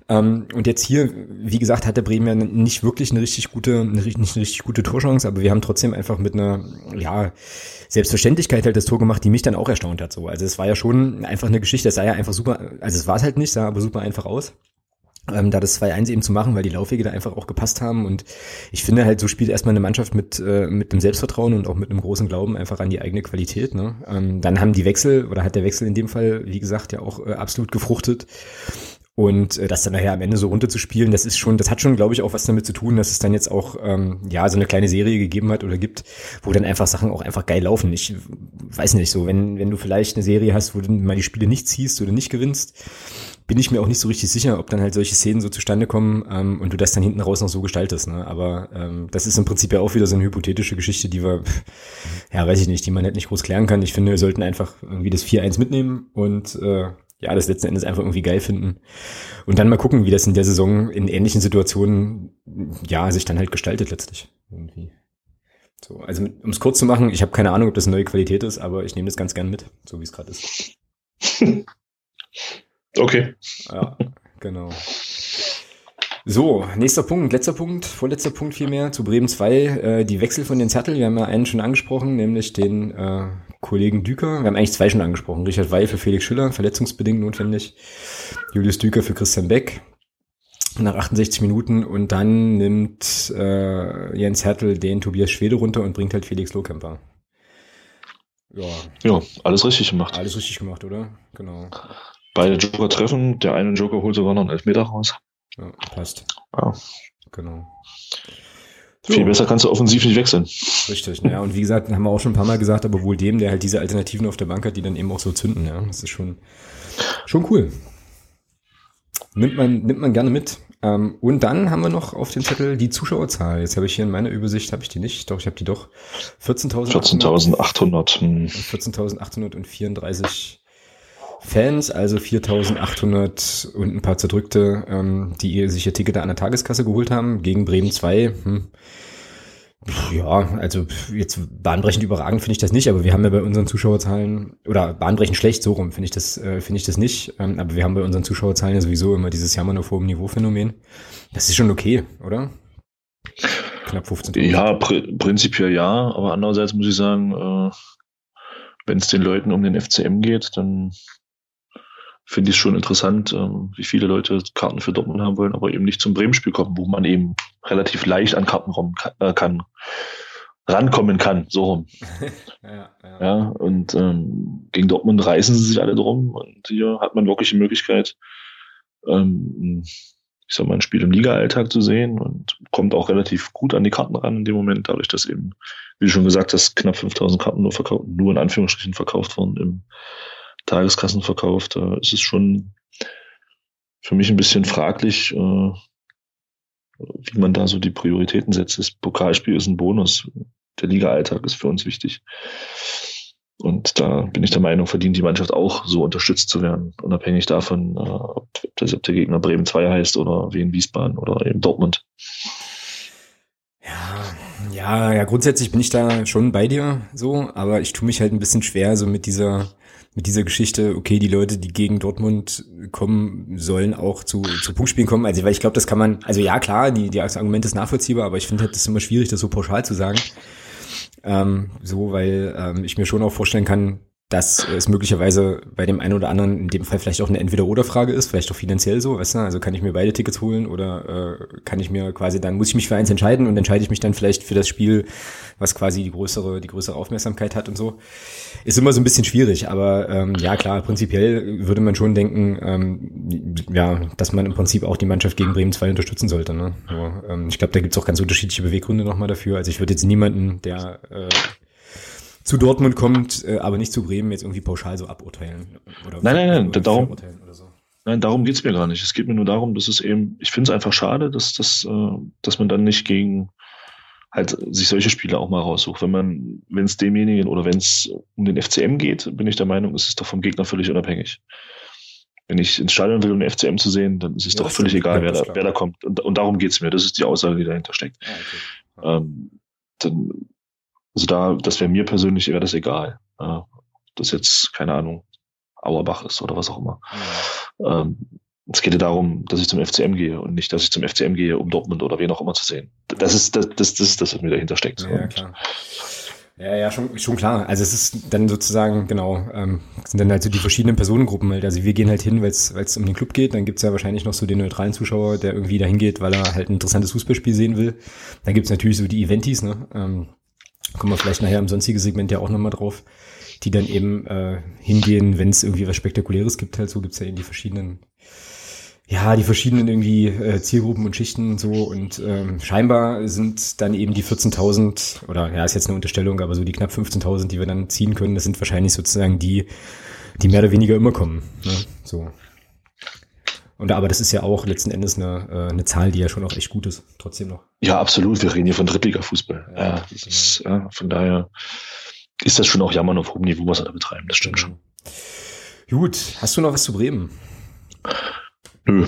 Speaker 1: Ähm, und jetzt hier, wie gesagt, hat der Bremen ja nicht wirklich eine richtig gute, eine, nicht eine richtig gute Torchance, aber wir haben trotzdem einfach mit einer, ja, Selbstverständlichkeit halt das Tor gemacht, die mich dann auch erstaunt hat. So. Also es war ja schon einfach eine Geschichte, es sah ja einfach super, also es war es halt nicht, sah aber super einfach aus ähm, da das 2-1 eben zu machen, weil die Laufwege da einfach auch gepasst haben. Und ich finde halt, so spielt erstmal eine Mannschaft mit, äh, mit einem Selbstvertrauen und auch mit einem großen Glauben einfach an die eigene Qualität. Ne? Ähm, dann haben die Wechsel, oder hat der Wechsel in dem Fall, wie gesagt, ja auch äh, absolut gefruchtet. Und äh, das dann nachher am Ende so runterzuspielen, das ist schon, das hat schon, glaube ich, auch was damit zu tun, dass es dann jetzt auch ähm, ja so eine kleine Serie gegeben hat oder gibt, wo dann einfach Sachen auch einfach geil laufen. Ich weiß nicht so, wenn wenn du vielleicht eine Serie hast, wo du mal die Spiele nicht ziehst oder nicht gewinnst, bin ich mir auch nicht so richtig sicher, ob dann halt solche Szenen so zustande kommen ähm, und du das dann hinten raus noch so gestaltest. Ne? Aber ähm, das ist im Prinzip ja auch wieder so eine hypothetische Geschichte, die wir, ja, weiß ich nicht, die man halt nicht groß klären kann. Ich finde, wir sollten einfach irgendwie das 4-1 mitnehmen und äh, ja, das letzten Endes einfach irgendwie geil finden. Und dann mal gucken, wie das in der Saison in ähnlichen Situationen, ja, sich dann halt gestaltet letztlich. Irgendwie. So, also um es kurz zu machen, ich habe keine Ahnung, ob das eine neue Qualität ist, aber ich nehme das ganz gern mit, so wie es gerade ist.
Speaker 2: okay.
Speaker 1: Ja, genau. So, nächster Punkt, letzter Punkt, vorletzter Punkt vielmehr zu Bremen 2, äh, die Wechsel von den Zettel. Wir haben ja einen schon angesprochen, nämlich den äh, Kollegen Düker. Wir haben eigentlich zwei schon angesprochen. Richard Weil für Felix Schüller, verletzungsbedingt notwendig. Julius Düker für Christian Beck nach 68 Minuten und dann nimmt äh, Jens Hertel den Tobias Schwede runter und bringt halt Felix Lohkemper.
Speaker 2: Ja. ja, alles richtig gemacht.
Speaker 1: Alles richtig gemacht, oder? Genau.
Speaker 2: Beide Joker treffen, der eine Joker holt sogar noch einen Elfmeter raus.
Speaker 1: Ja, passt.
Speaker 2: Ja.
Speaker 1: Genau.
Speaker 2: So. Viel besser kannst du offensiv nicht wechseln.
Speaker 1: Richtig, naja, und wie gesagt, haben wir auch schon ein paar Mal gesagt, aber wohl dem, der halt diese Alternativen auf der Bank hat, die dann eben auch so zünden, ja. Das ist schon, schon cool. Nimmt man, nimmt man gerne mit. Ähm, und dann haben wir noch auf dem Zettel die Zuschauerzahl. Jetzt habe ich hier in meiner Übersicht, habe ich die nicht, doch ich habe die doch. 14.800. 14.800. 14.834 Fans, also 4800 und ein paar zerdrückte, ähm, die sich ihr Ticket an der Tageskasse geholt haben, gegen Bremen 2. Hm. Ja, also jetzt bahnbrechend überragend finde ich das nicht, aber wir haben ja bei unseren Zuschauerzahlen, oder bahnbrechend schlecht, so rum finde ich das, äh, finde ich das nicht, ähm, aber wir haben bei unseren Zuschauerzahlen ja sowieso immer dieses Jammern auf hohem Niveau-Phänomen. Das ist schon okay, oder?
Speaker 2: Knapp 15. Ja, pr prinzipiell ja, aber andererseits muss ich sagen, äh, wenn es den Leuten um den FCM geht, dann finde ich es schon interessant, ähm, wie viele Leute Karten für Dortmund haben wollen, aber eben nicht zum Bremen-Spiel kommen, wo man eben relativ leicht an Karten rum äh, kann, rankommen kann, so rum. ja, ja. ja, und ähm, gegen Dortmund reißen sie sich alle drum und hier hat man wirklich die Möglichkeit, ähm, ich sag mal, ein Spiel im Liga-Alltag zu sehen und kommt auch relativ gut an die Karten ran in dem Moment, dadurch, dass eben, wie du schon gesagt hast, knapp 5000 Karten nur verkauft, nur in Anführungsstrichen verkauft wurden im Tageskassenverkauf, da ist es schon für mich ein bisschen fraglich, äh, wie man da so die Prioritäten setzt. Das Pokalspiel ist ein Bonus. Der Liga-Alltag ist für uns wichtig. Und da bin ich der Meinung, verdient die Mannschaft auch so unterstützt zu werden, unabhängig davon, äh, ob, ob der Gegner Bremen 2 heißt oder wie in Wiesbaden oder eben Dortmund.
Speaker 1: Ja, ja, ja, grundsätzlich bin ich da schon bei dir so, aber ich tue mich halt ein bisschen schwer so mit dieser mit dieser Geschichte, okay, die Leute, die gegen Dortmund kommen, sollen auch zu, zu Punktspielen kommen. Also, weil ich glaube, das kann man, also ja, klar, die, die Argument ist nachvollziehbar, aber ich finde halt, das ist immer schwierig, das so pauschal zu sagen. Ähm, so, weil ähm, ich mir schon auch vorstellen kann, dass es möglicherweise bei dem einen oder anderen in dem Fall vielleicht auch eine Entweder-Oder-Frage ist, vielleicht auch finanziell so, weißt du? Also kann ich mir beide Tickets holen oder äh, kann ich mir quasi dann, muss ich mich für eins entscheiden und entscheide ich mich dann vielleicht für das Spiel, was quasi die größere, die größere Aufmerksamkeit hat und so. Ist immer so ein bisschen schwierig, aber ähm, ja klar, prinzipiell würde man schon denken, ähm, ja, dass man im Prinzip auch die Mannschaft gegen Bremen 2 unterstützen sollte. Ne? Aber, ähm, ich glaube, da gibt's auch ganz unterschiedliche Beweggründe nochmal dafür. Also ich würde jetzt niemanden, der äh, zu Dortmund kommt, äh, aber nicht zu Bremen jetzt irgendwie pauschal so aburteilen.
Speaker 2: Oder nein, nein, nein, darum, so. nein, darum geht's mir gar nicht. Es geht mir nur darum, dass es eben, ich finde es einfach schade, dass, dass, äh, dass man dann nicht gegen halt sich solche Spiele auch mal raussucht. Wenn man, wenn es demjenigen oder wenn es um den FCM geht, bin ich der Meinung, ist es doch vom Gegner völlig unabhängig. Wenn ich ins Stadion will, um den FCM zu sehen, dann ist es ja, doch völlig egal, wer da, wer da kommt. Und, und darum geht's mir. Das ist die Aussage, die dahinter steckt. Ah, okay. ähm, dann also da, das wäre mir persönlich, wäre das egal. Äh, das jetzt, keine Ahnung, Auerbach ist oder was auch immer. Ähm, es geht ja darum, dass ich zum FCM gehe und nicht, dass ich zum FCM gehe, um Dortmund oder wen auch immer zu sehen. Das ist das, das, das, das was mir dahinter steckt.
Speaker 1: Ja, klar. Ja, ja, schon, schon klar. Also es ist dann sozusagen, genau, ähm, sind dann halt so die verschiedenen Personengruppen halt. Also wir gehen halt hin, weil es um den Club geht. Dann gibt's ja wahrscheinlich noch so den neutralen Zuschauer, der irgendwie dahin geht, weil er halt ein interessantes Fußballspiel sehen will. Dann gibt's natürlich so die Eventis, ne? Ähm, kommen wir vielleicht nachher im sonstigen Segment ja auch nochmal drauf, die dann eben äh, hingehen, wenn es irgendwie was Spektakuläres gibt, halt so gibt's ja eben die verschiedenen ja, die verschiedenen irgendwie äh, Zielgruppen und Schichten und so und ähm, scheinbar sind dann eben die 14.000 oder ja, ist jetzt eine Unterstellung, aber so die knapp 15.000, die wir dann ziehen können, das sind wahrscheinlich sozusagen die, die mehr oder weniger immer kommen. Ne? So. Und aber das ist ja auch letzten Endes eine, äh, eine Zahl, die ja schon auch echt gut ist, trotzdem noch.
Speaker 2: Ja, absolut. Wir reden hier von Drittliga-Fußball. Ja, ja, ist, ja, von daher ist das schon auch Jammern auf hohem Niveau, was wir da betreiben. Das stimmt
Speaker 1: schon. Gut, hast du noch was zu Bremen?
Speaker 2: Nö.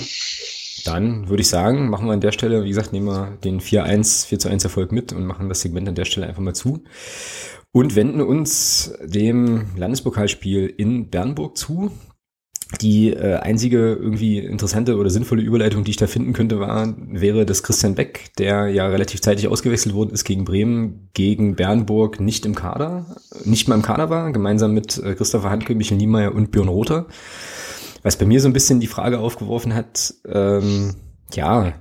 Speaker 1: Dann würde ich sagen, machen wir an der Stelle, wie gesagt, nehmen wir den 4-1, 4 zu 1 Erfolg mit und machen das Segment an der Stelle einfach mal zu. Und wenden uns dem Landespokalspiel in Bernburg zu. Die äh, einzige irgendwie interessante oder sinnvolle Überleitung, die ich da finden könnte, war, wäre, dass Christian Beck, der ja relativ zeitig ausgewechselt worden ist gegen Bremen, gegen Bernburg nicht im Kader, nicht mal im Kader war, gemeinsam mit äh, Christopher Handke, Michel Niemeyer und Björn Rother. Was bei mir so ein bisschen die Frage aufgeworfen hat, ähm, ja,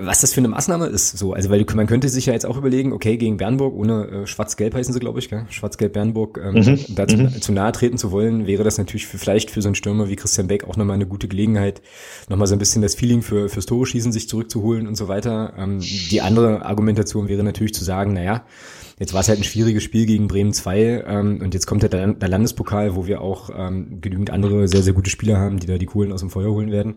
Speaker 1: was das für eine Maßnahme ist. So, also weil man könnte sich ja jetzt auch überlegen, okay, gegen Bernburg, ohne äh, Schwarz-Gelb heißen sie, glaube ich, gell? Schwarz-Gelb Bernburg, ähm, mhm. dazu mhm. zu nahe treten zu wollen, wäre das natürlich für, vielleicht für so einen Stürmer wie Christian Beck auch nochmal eine gute Gelegenheit, nochmal so ein bisschen das Feeling für fürs Tore schießen sich zurückzuholen und so weiter. Ähm, die andere Argumentation wäre natürlich zu sagen, naja, Jetzt war es halt ein schwieriges Spiel gegen Bremen 2 ähm, und jetzt kommt halt der, der Landespokal, wo wir auch ähm, genügend andere sehr, sehr gute Spieler haben, die da die Kohlen aus dem Feuer holen werden.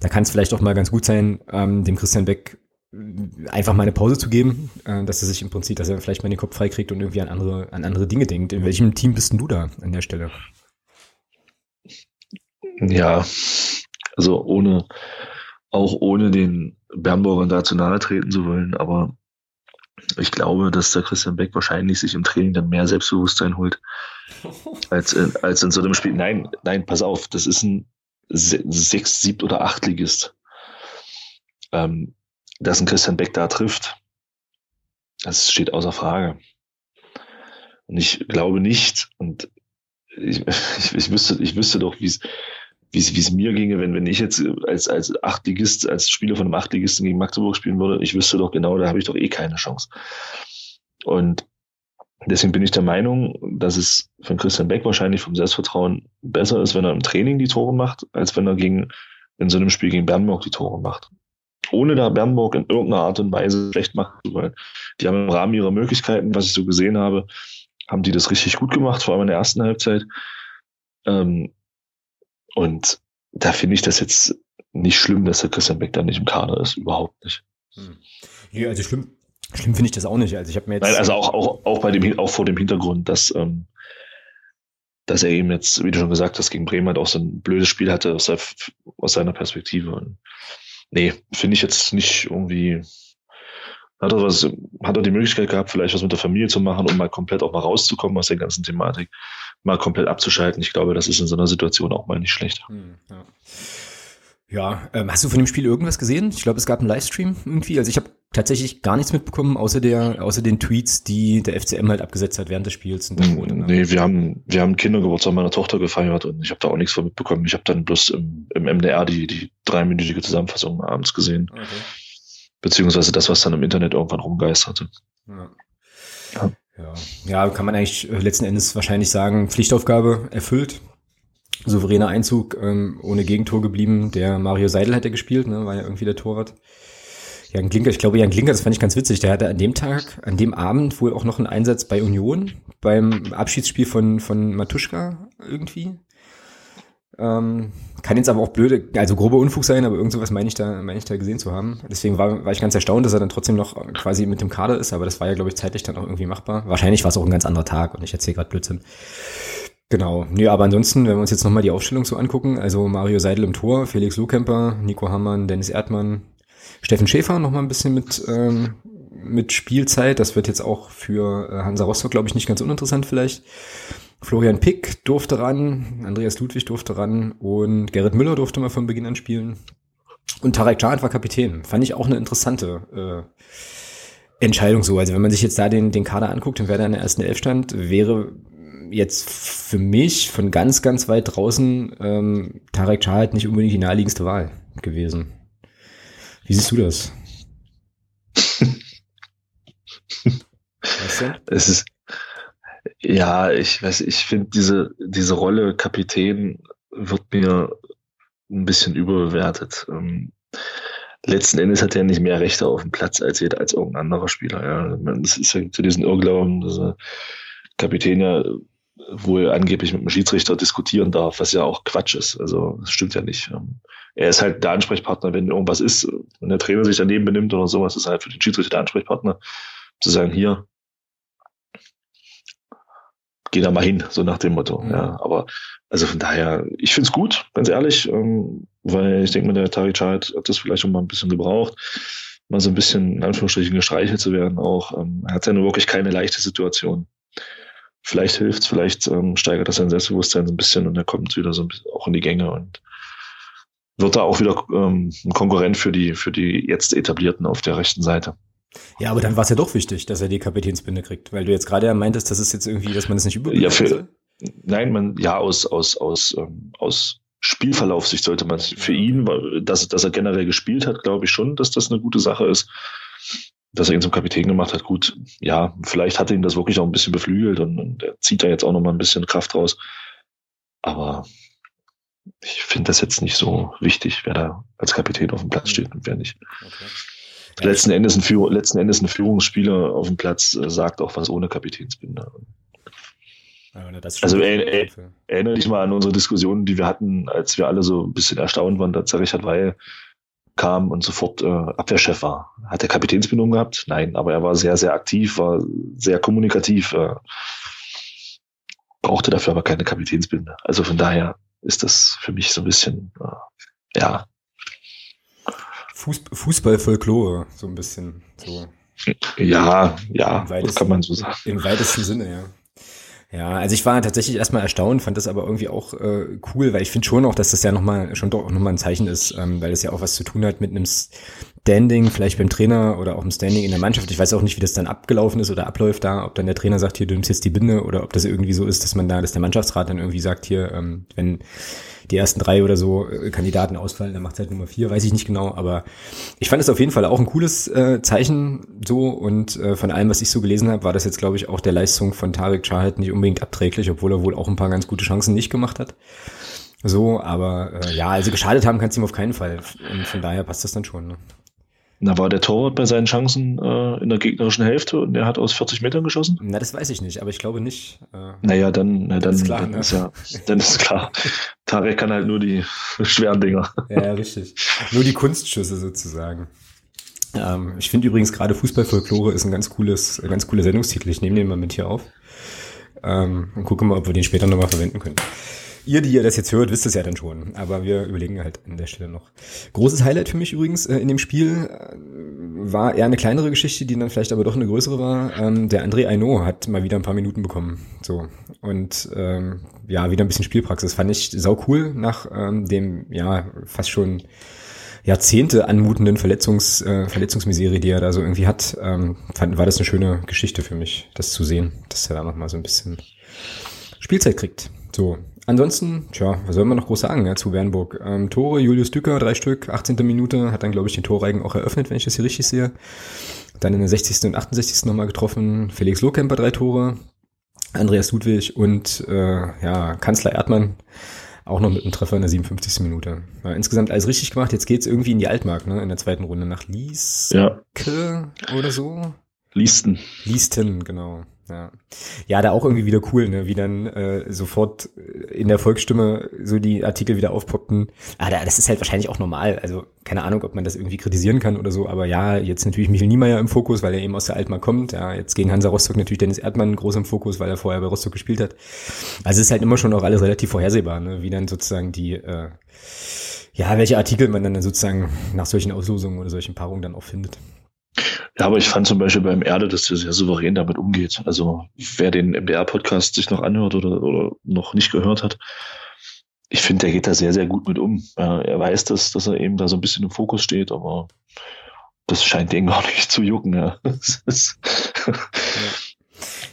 Speaker 1: Da kann es vielleicht auch mal ganz gut sein, ähm, dem Christian Beck äh, einfach mal eine Pause zu geben, äh, dass er sich im Prinzip, dass er vielleicht mal den Kopf freikriegt und irgendwie an andere, an andere Dinge denkt. In welchem Team bist denn du da an der Stelle?
Speaker 2: Ja, also ohne, auch ohne den Bernburgern da zu nahe treten zu wollen, aber ich glaube, dass der Christian Beck wahrscheinlich sich im Training dann mehr Selbstbewusstsein holt als in, als in so einem Spiel. Nein, nein, pass auf, das ist ein sechs, sieb oder achtligist. Ähm, dass ein Christian Beck da trifft, das steht außer Frage. Und ich glaube nicht, und ich, ich, ich wüsste, ich wüsste doch, wie es wie es mir ginge, wenn, wenn ich jetzt als, als Achtligist, als Spieler von einem Achtligisten gegen Magdeburg spielen würde, ich wüsste doch genau, da habe ich doch eh keine Chance. Und deswegen bin ich der Meinung, dass es von Christian Beck wahrscheinlich vom Selbstvertrauen besser ist, wenn er im Training die Tore macht, als wenn er gegen, in so einem Spiel gegen Bernburg die Tore macht. Ohne da Bernburg in irgendeiner Art und Weise schlecht machen zu wollen. Die haben im Rahmen ihrer Möglichkeiten, was ich so gesehen habe, haben die das richtig gut gemacht, vor allem in der ersten Halbzeit. Ähm, und da finde ich das jetzt nicht schlimm, dass der Christian Beck da nicht im Kader ist. Überhaupt nicht. Hm.
Speaker 1: Ja, also schlimm, schlimm finde ich das auch nicht. Also ich habe mir jetzt.
Speaker 2: Nein, also auch, auch, auch bei dem, auch vor dem Hintergrund, dass, ähm, dass er eben jetzt, wie du schon gesagt hast, gegen Bremen halt auch so ein blödes Spiel hatte aus, aus seiner Perspektive. Und nee, finde ich jetzt nicht irgendwie. Hat er, was, hat er die Möglichkeit gehabt, vielleicht was mit der Familie zu machen, um mal komplett auch mal rauszukommen aus der ganzen Thematik mal komplett abzuschalten. Ich glaube, das ist in so einer Situation auch mal nicht schlecht. Hm,
Speaker 1: ja. Ja, ähm, hast du von dem Spiel irgendwas gesehen? Ich glaube, es gab einen Livestream irgendwie. Also ich habe tatsächlich gar nichts mitbekommen, außer der, außer den Tweets, die der FCM halt abgesetzt hat während des Spiels. Und
Speaker 2: wurde, ne? Nee, wir haben, wir haben Kindergeburtstag meiner Tochter gefeiert und ich habe da auch nichts von mitbekommen. Ich habe dann bloß im, im MDR die, die dreiminütige Zusammenfassung abends gesehen. Okay. Beziehungsweise das, was dann im Internet irgendwann rumgeisterte. Ja.
Speaker 1: ja. Ja, kann man eigentlich äh, letzten Endes wahrscheinlich sagen, Pflichtaufgabe erfüllt. Souveräner Einzug, ähm, ohne Gegentor geblieben. Der Mario Seidel hat ja gespielt, ne, war ja irgendwie der Torwart. Jan Klinker, ich glaube, Jan Klinker, das fand ich ganz witzig. Der hatte an dem Tag, an dem Abend wohl auch noch einen Einsatz bei Union, beim Abschiedsspiel von, von Matuschka irgendwie. Ähm, kann jetzt aber auch blöde, also grober Unfug sein, aber irgend sowas meine ich da, meine ich da gesehen zu haben. Deswegen war, war ich ganz erstaunt, dass er dann trotzdem noch quasi mit dem Kader ist, aber das war ja, glaube ich, zeitlich dann auch irgendwie machbar. Wahrscheinlich war es auch ein ganz anderer Tag und ich erzähle gerade Blödsinn. Genau. Nee, aber ansonsten, wenn wir uns jetzt nochmal die Aufstellung so angucken, also Mario Seidel im Tor, Felix Lohkemper, Nico Hammann, Dennis Erdmann, Steffen Schäfer nochmal ein bisschen mit, ähm, mit Spielzeit. Das wird jetzt auch für äh, Hansa Rostock, glaube ich, nicht ganz uninteressant vielleicht. Florian Pick durfte ran, Andreas Ludwig durfte ran und Gerrit Müller durfte mal von Beginn an spielen. Und Tarek Chahat war Kapitän. Fand ich auch eine interessante äh, Entscheidung so. Also wenn man sich jetzt da den, den Kader anguckt und wer da in der ersten Elf stand, wäre jetzt für mich von ganz, ganz weit draußen ähm, Tarek Chahat nicht unbedingt die naheliegendste Wahl gewesen. Wie siehst du das?
Speaker 2: weißt du? Es ist, ja, ich weiß, ich finde diese, diese Rolle Kapitän wird mir ein bisschen überbewertet. Ähm, letzten Endes hat er nicht mehr Rechte auf dem Platz als jeder, als irgendein anderer Spieler. Ja. Es ist ja zu diesen Irrglauben, dass er Kapitän ja wohl angeblich mit dem Schiedsrichter diskutieren darf, was ja auch Quatsch ist. Also das stimmt ja nicht. Ähm, er ist halt der Ansprechpartner, wenn irgendwas ist, wenn der Trainer sich daneben benimmt oder sowas, ist er halt für den Schiedsrichter der Ansprechpartner, zu sagen, hier, geh da mal hin, so nach dem Motto. Mhm. Ja, aber also von daher, ich finde es gut, ganz ehrlich, ähm, weil ich denke mal, der Tariq hat das vielleicht schon mal ein bisschen gebraucht, mal so ein bisschen in Anführungsstrichen gestreichelt zu werden auch. Ähm, er hat ja nur wirklich keine leichte Situation. Vielleicht hilft es, vielleicht ähm, steigert das sein Selbstbewusstsein so ein bisschen und er kommt wieder so ein bisschen auch in die Gänge und wird da auch wieder ähm, ein Konkurrent für die, für die jetzt etablierten auf der rechten Seite.
Speaker 1: Ja, aber dann war es ja doch wichtig, dass er die Kapitänsbinde kriegt, weil du jetzt gerade ja meintest, dass es jetzt irgendwie, dass man es das nicht überbewertet.
Speaker 2: Ja, für, nein, man, ja, aus, aus, aus, ähm, aus Spielverlaufsicht sollte man für ihn, dass, dass er generell gespielt hat, glaube ich schon, dass das eine gute Sache ist. Dass er ihn zum Kapitän gemacht hat, gut, ja, vielleicht hat ihn das wirklich auch ein bisschen beflügelt und, und er zieht da jetzt auch noch mal ein bisschen Kraft raus. Aber ich finde das jetzt nicht so wichtig, wer da als Kapitän auf dem Platz steht und wer nicht. Okay letzten Endes ein, Führ letzten Endes ein Führungsspieler auf dem Platz äh, sagt auch was ohne Kapitänsbinde. Ja, also er, er, erinnere dich mal an unsere Diskussionen, die wir hatten, als wir alle so ein bisschen erstaunt waren, dass Richard Weil kam und sofort äh, Abwehrchef war. Hat er Kapitänsbindung gehabt? Nein, aber er war sehr, sehr aktiv, war sehr kommunikativ, äh, brauchte dafür aber keine Kapitänsbinde. Also von daher ist das für mich so ein bisschen, äh, ja,
Speaker 1: Fußball-Folklore, so ein bisschen. So.
Speaker 2: Ja, ja, das kann man so sagen.
Speaker 1: Im weitesten Sinne, ja. Ja, also ich war tatsächlich erstmal erstaunt, fand das aber irgendwie auch äh, cool, weil ich finde schon auch, dass das ja nochmal schon doch nochmal ein Zeichen ist, ähm, weil das ja auch was zu tun hat mit einem Standing, vielleicht beim Trainer oder auch im Standing in der Mannschaft. Ich weiß auch nicht, wie das dann abgelaufen ist oder abläuft da, ob dann der Trainer sagt, hier, du nimmst jetzt die Binde oder ob das irgendwie so ist, dass man da, dass der Mannschaftsrat dann irgendwie sagt, hier, ähm, wenn die ersten drei oder so äh, Kandidaten ausfallen, dann macht halt Nummer vier, weiß ich nicht genau, aber ich fand es auf jeden Fall auch ein cooles äh, Zeichen so und äh, von allem, was ich so gelesen habe, war das jetzt, glaube ich, auch der Leistung von Tarek Chahat nicht unbedingt abträglich, obwohl er wohl auch ein paar ganz gute Chancen nicht gemacht hat. So, aber äh, ja, also geschadet haben kann es ihm auf keinen Fall und von daher passt das dann schon. Ne?
Speaker 2: Na, war der Torwart bei seinen Chancen äh, in der gegnerischen Hälfte und er hat aus 40 Metern geschossen?
Speaker 1: Na, das weiß ich nicht, aber ich glaube nicht.
Speaker 2: Äh, naja, dann, na, dann, ist klar, dann, ne? ist ja, dann ist klar. Tarek kann halt nur die schweren Dinger.
Speaker 1: Ja, richtig. Nur die Kunstschüsse sozusagen. Ähm, ich finde übrigens gerade Fußballfolklore ist ein ganz cooles, ganz cooler Sendungstitel. Ich nehme den mal mit hier auf ähm, und gucke mal, ob wir den später nochmal verwenden können. Ihr, die ihr das jetzt hört, wisst es ja dann schon. Aber wir überlegen halt an der Stelle noch. Großes Highlight für mich übrigens äh, in dem Spiel äh, war eher eine kleinere Geschichte, die dann vielleicht aber doch eine größere war. Ähm, der André Aino hat mal wieder ein paar Minuten bekommen. So. Und ähm, ja, wieder ein bisschen Spielpraxis. Fand ich sau cool nach ähm, dem, ja, fast schon Jahrzehnte anmutenden Verletzungs, äh, Verletzungsmiserie, die er da so irgendwie hat, ähm, fand, war das eine schöne Geschichte für mich, das zu sehen, dass er da nochmal so ein bisschen Spielzeit kriegt. So, Ansonsten, tja, was soll man noch groß sagen ja, zu Wernburg? Ähm, Tore, Julius Dücker, drei Stück, 18. Minute, hat dann, glaube ich, den Torreigen auch eröffnet, wenn ich das hier richtig sehe. Dann in der 60. und 68. nochmal getroffen. Felix Lohkemper, drei Tore. Andreas Ludwig und äh, ja, Kanzler Erdmann auch noch mit einem Treffer in der 57. Minute. Ja, insgesamt alles richtig gemacht. Jetzt geht's irgendwie in die Altmark, ne? In der zweiten Runde nach Lieske ja. oder so.
Speaker 2: Liesten.
Speaker 1: Liesten, genau. Ja. ja, da auch irgendwie wieder cool, ne? wie dann äh, sofort in der Volksstimme so die Artikel wieder aufpoppten. Ah, das ist halt wahrscheinlich auch normal. Also keine Ahnung, ob man das irgendwie kritisieren kann oder so, aber ja, jetzt natürlich Michael Niemeyer im Fokus, weil er eben aus der Altmark kommt. Ja, jetzt gegen Hansa Rostock natürlich Dennis Erdmann groß im Fokus, weil er vorher bei Rostock gespielt hat. Also es ist halt immer schon auch alles relativ vorhersehbar, ne? wie dann sozusagen die äh, ja, welche Artikel man dann sozusagen nach solchen Auslosungen oder solchen Paarungen dann auch findet.
Speaker 2: Ja, aber ich fand zum Beispiel beim Erde, dass der sehr souverän damit umgeht. Also wer den MDR-Podcast sich noch anhört oder, oder noch nicht gehört hat, ich finde, der geht da sehr, sehr gut mit um. Er weiß, dass, dass er eben da so ein bisschen im Fokus steht, aber das scheint den gar nicht zu jucken. Ja.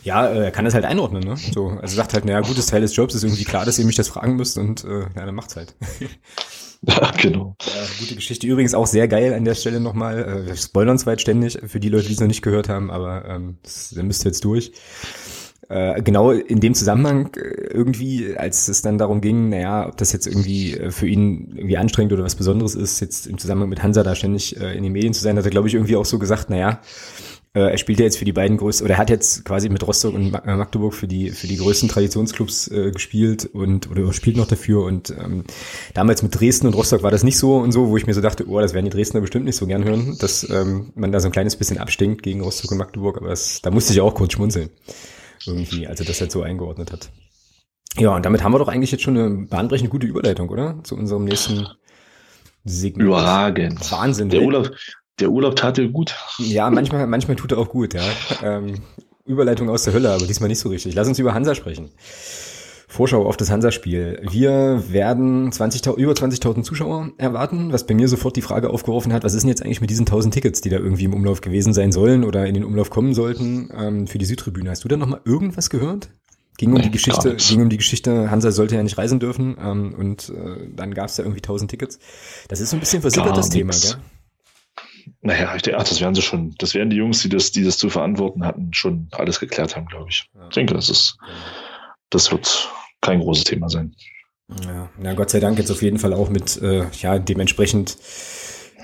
Speaker 1: Ja, äh, er kann das halt einordnen, ne? So, also sagt halt, naja, gutes Teil des Jobs ist irgendwie klar, dass ihr mich das fragen müsst und äh, ja, dann macht's halt.
Speaker 2: Ja, genau.
Speaker 1: Ja, gute Geschichte. Übrigens auch sehr geil an der Stelle nochmal. Äh, wir spoilern zwar ständig für die Leute, die es noch nicht gehört haben, aber ähm, das, das müsst ihr jetzt durch. Äh, genau in dem Zusammenhang äh, irgendwie, als es dann darum ging, naja, ob das jetzt irgendwie für ihn irgendwie anstrengend oder was Besonderes ist, jetzt im Zusammenhang mit Hansa da ständig in den Medien zu sein, hat er, glaube ich, irgendwie auch so gesagt, naja, er spielt ja jetzt für die beiden größten, oder er hat jetzt quasi mit Rostock und Magdeburg für die, für die größten Traditionsclubs äh, gespielt und, oder spielt noch dafür und ähm, damals mit Dresden und Rostock war das nicht so und so, wo ich mir so dachte, oh, das werden die Dresdner bestimmt nicht so gern hören, dass ähm, man da so ein kleines bisschen abstinkt gegen Rostock und Magdeburg, aber das, da musste ich auch kurz schmunzeln irgendwie, als er das halt so eingeordnet hat. Ja, und damit haben wir doch eigentlich jetzt schon eine bahnbrechend gute Überleitung, oder? Zu unserem nächsten
Speaker 2: Segment. Überragend.
Speaker 1: Wahnsinn.
Speaker 2: Der Urlaub, der Urlaub tat dir gut.
Speaker 1: Ja, manchmal, manchmal tut er auch gut, ja. Ähm, Überleitung aus der Hölle, aber diesmal nicht so richtig. Lass uns über Hansa sprechen. Vorschau auf das Hansa-Spiel. Wir werden 20, über 20.000 Zuschauer erwarten, was bei mir sofort die Frage aufgeworfen hat, was ist denn jetzt eigentlich mit diesen 1.000 Tickets, die da irgendwie im Umlauf gewesen sein sollen oder in den Umlauf kommen sollten ähm, für die Südtribüne? Hast du da nochmal irgendwas gehört? Ging um nee, die Geschichte, ging um die Geschichte, Hansa sollte ja nicht reisen dürfen ähm, und äh, dann gab es da irgendwie 1000 Tickets. Das ist so ein bisschen versickert, das Thema, gell?
Speaker 2: Naja, ich denke, ach, das werden sie schon, das werden die Jungs, die das, die das zu verantworten hatten, schon alles geklärt haben, glaube ich. Ja. Ich denke, das ist, das wird, kein großes Thema sein.
Speaker 1: Ja, na Gott sei Dank jetzt auf jeden Fall auch mit äh, ja dementsprechend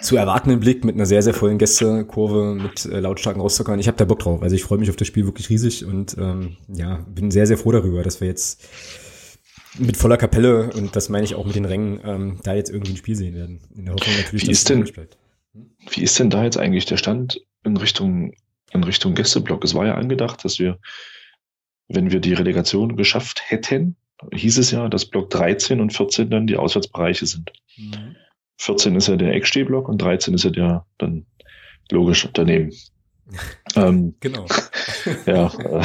Speaker 1: zu erwartenden Blick mit einer sehr, sehr vollen Gästekurve, mit äh, lautstarken Rostockern. Ich habe da Bock drauf. Also ich freue mich auf das Spiel wirklich riesig und ähm, ja, bin sehr, sehr froh darüber, dass wir jetzt mit voller Kapelle und das meine ich auch mit den Rängen, ähm, da jetzt irgendwie ein Spiel sehen werden.
Speaker 2: In der Hoffnung natürlich, wie ist denn, bleibt. Wie ist denn da jetzt eigentlich der Stand in Richtung, in Richtung Gästeblock? Es war ja angedacht, dass wir, wenn wir die Relegation geschafft hätten, hieß es ja, dass Block 13 und 14 dann die Auswärtsbereiche sind. Mhm. 14 ist ja der Eckstehblock und 13 ist ja der dann logisch daneben.
Speaker 1: Ähm, genau.
Speaker 2: ja, äh,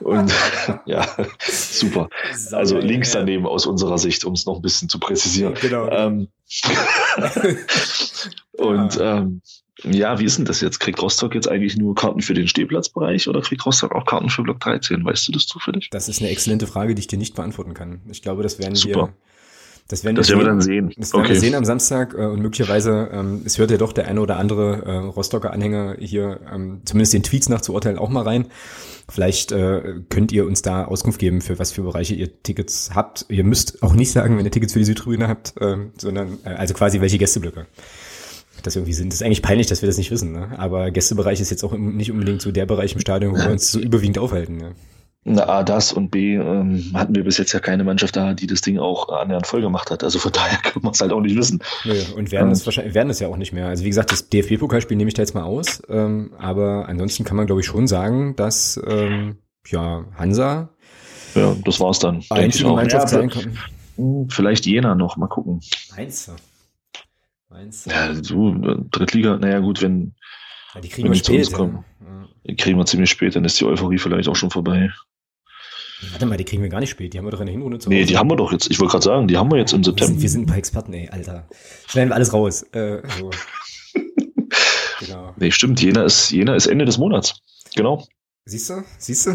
Speaker 2: und ja, super. Also links daneben aus unserer Sicht, um es noch ein bisschen zu präzisieren. Genau. Ähm, und ähm, ja, wie ist denn das jetzt? Kriegt Rostock jetzt eigentlich nur Karten für den Stehplatzbereich oder kriegt Rostock auch Karten für Block 13? Weißt du das zufällig?
Speaker 1: Das ist eine exzellente Frage, die ich dir nicht beantworten kann. Ich glaube, das werden
Speaker 2: Super.
Speaker 1: wir.
Speaker 2: Das werden, das wir, werden wir dann sehen.
Speaker 1: Das werden okay. wir sehen am Samstag äh, und möglicherweise, ähm, es hört ja doch der eine oder andere äh, Rostocker Anhänger hier, ähm, zumindest den Tweets nach zu urteilen, auch mal rein. Vielleicht äh, könnt ihr uns da Auskunft geben, für was für Bereiche ihr Tickets habt. Ihr müsst auch nicht sagen, wenn ihr Tickets für die Südtribüne habt, äh, sondern äh, also quasi welche Gästeblöcke das irgendwie sind. Das ist eigentlich peinlich, dass wir das nicht wissen. Ne? Aber Gästebereich ist jetzt auch nicht unbedingt so der Bereich im Stadion, wo wir uns so überwiegend aufhalten. Ne?
Speaker 2: Na, A, das und B, ähm, hatten wir bis jetzt ja keine Mannschaft da, die das Ding auch annähernd voll gemacht hat. Also von daher können wir es halt auch nicht wissen.
Speaker 1: Nö, und werden es ähm, wahrscheinlich, werden es ja auch nicht mehr. Also wie gesagt, das DFB-Pokalspiel nehme ich da jetzt mal aus. Ähm, aber ansonsten kann man, glaube ich, schon sagen, dass ähm, ja, Hansa
Speaker 2: ja, das war's dann.
Speaker 1: Einzige Mannschaft ja, sein kann.
Speaker 2: Vielleicht Jena noch, mal gucken.
Speaker 1: Meinst du?
Speaker 2: Meinst du? Ja, du, Drittliga, naja gut, wenn,
Speaker 1: ja, die kriegen wir spät. Kommen,
Speaker 2: ja. Die kriegen wir ziemlich spät, dann ist die Euphorie vielleicht auch schon vorbei.
Speaker 1: Warte mal, die kriegen wir gar nicht spät. Die haben wir doch in der Hinrunde
Speaker 2: zu. Nee, die haben wir doch jetzt. Ich wollte gerade sagen, die haben wir jetzt im September. Wir
Speaker 1: sind, wir sind ein paar Experten, ey, Alter. Schneiden wir alles raus. Äh, so.
Speaker 2: genau. Nee, stimmt. Jena ist, Jena ist Ende des Monats. Genau.
Speaker 1: Siehst du? Siehst du?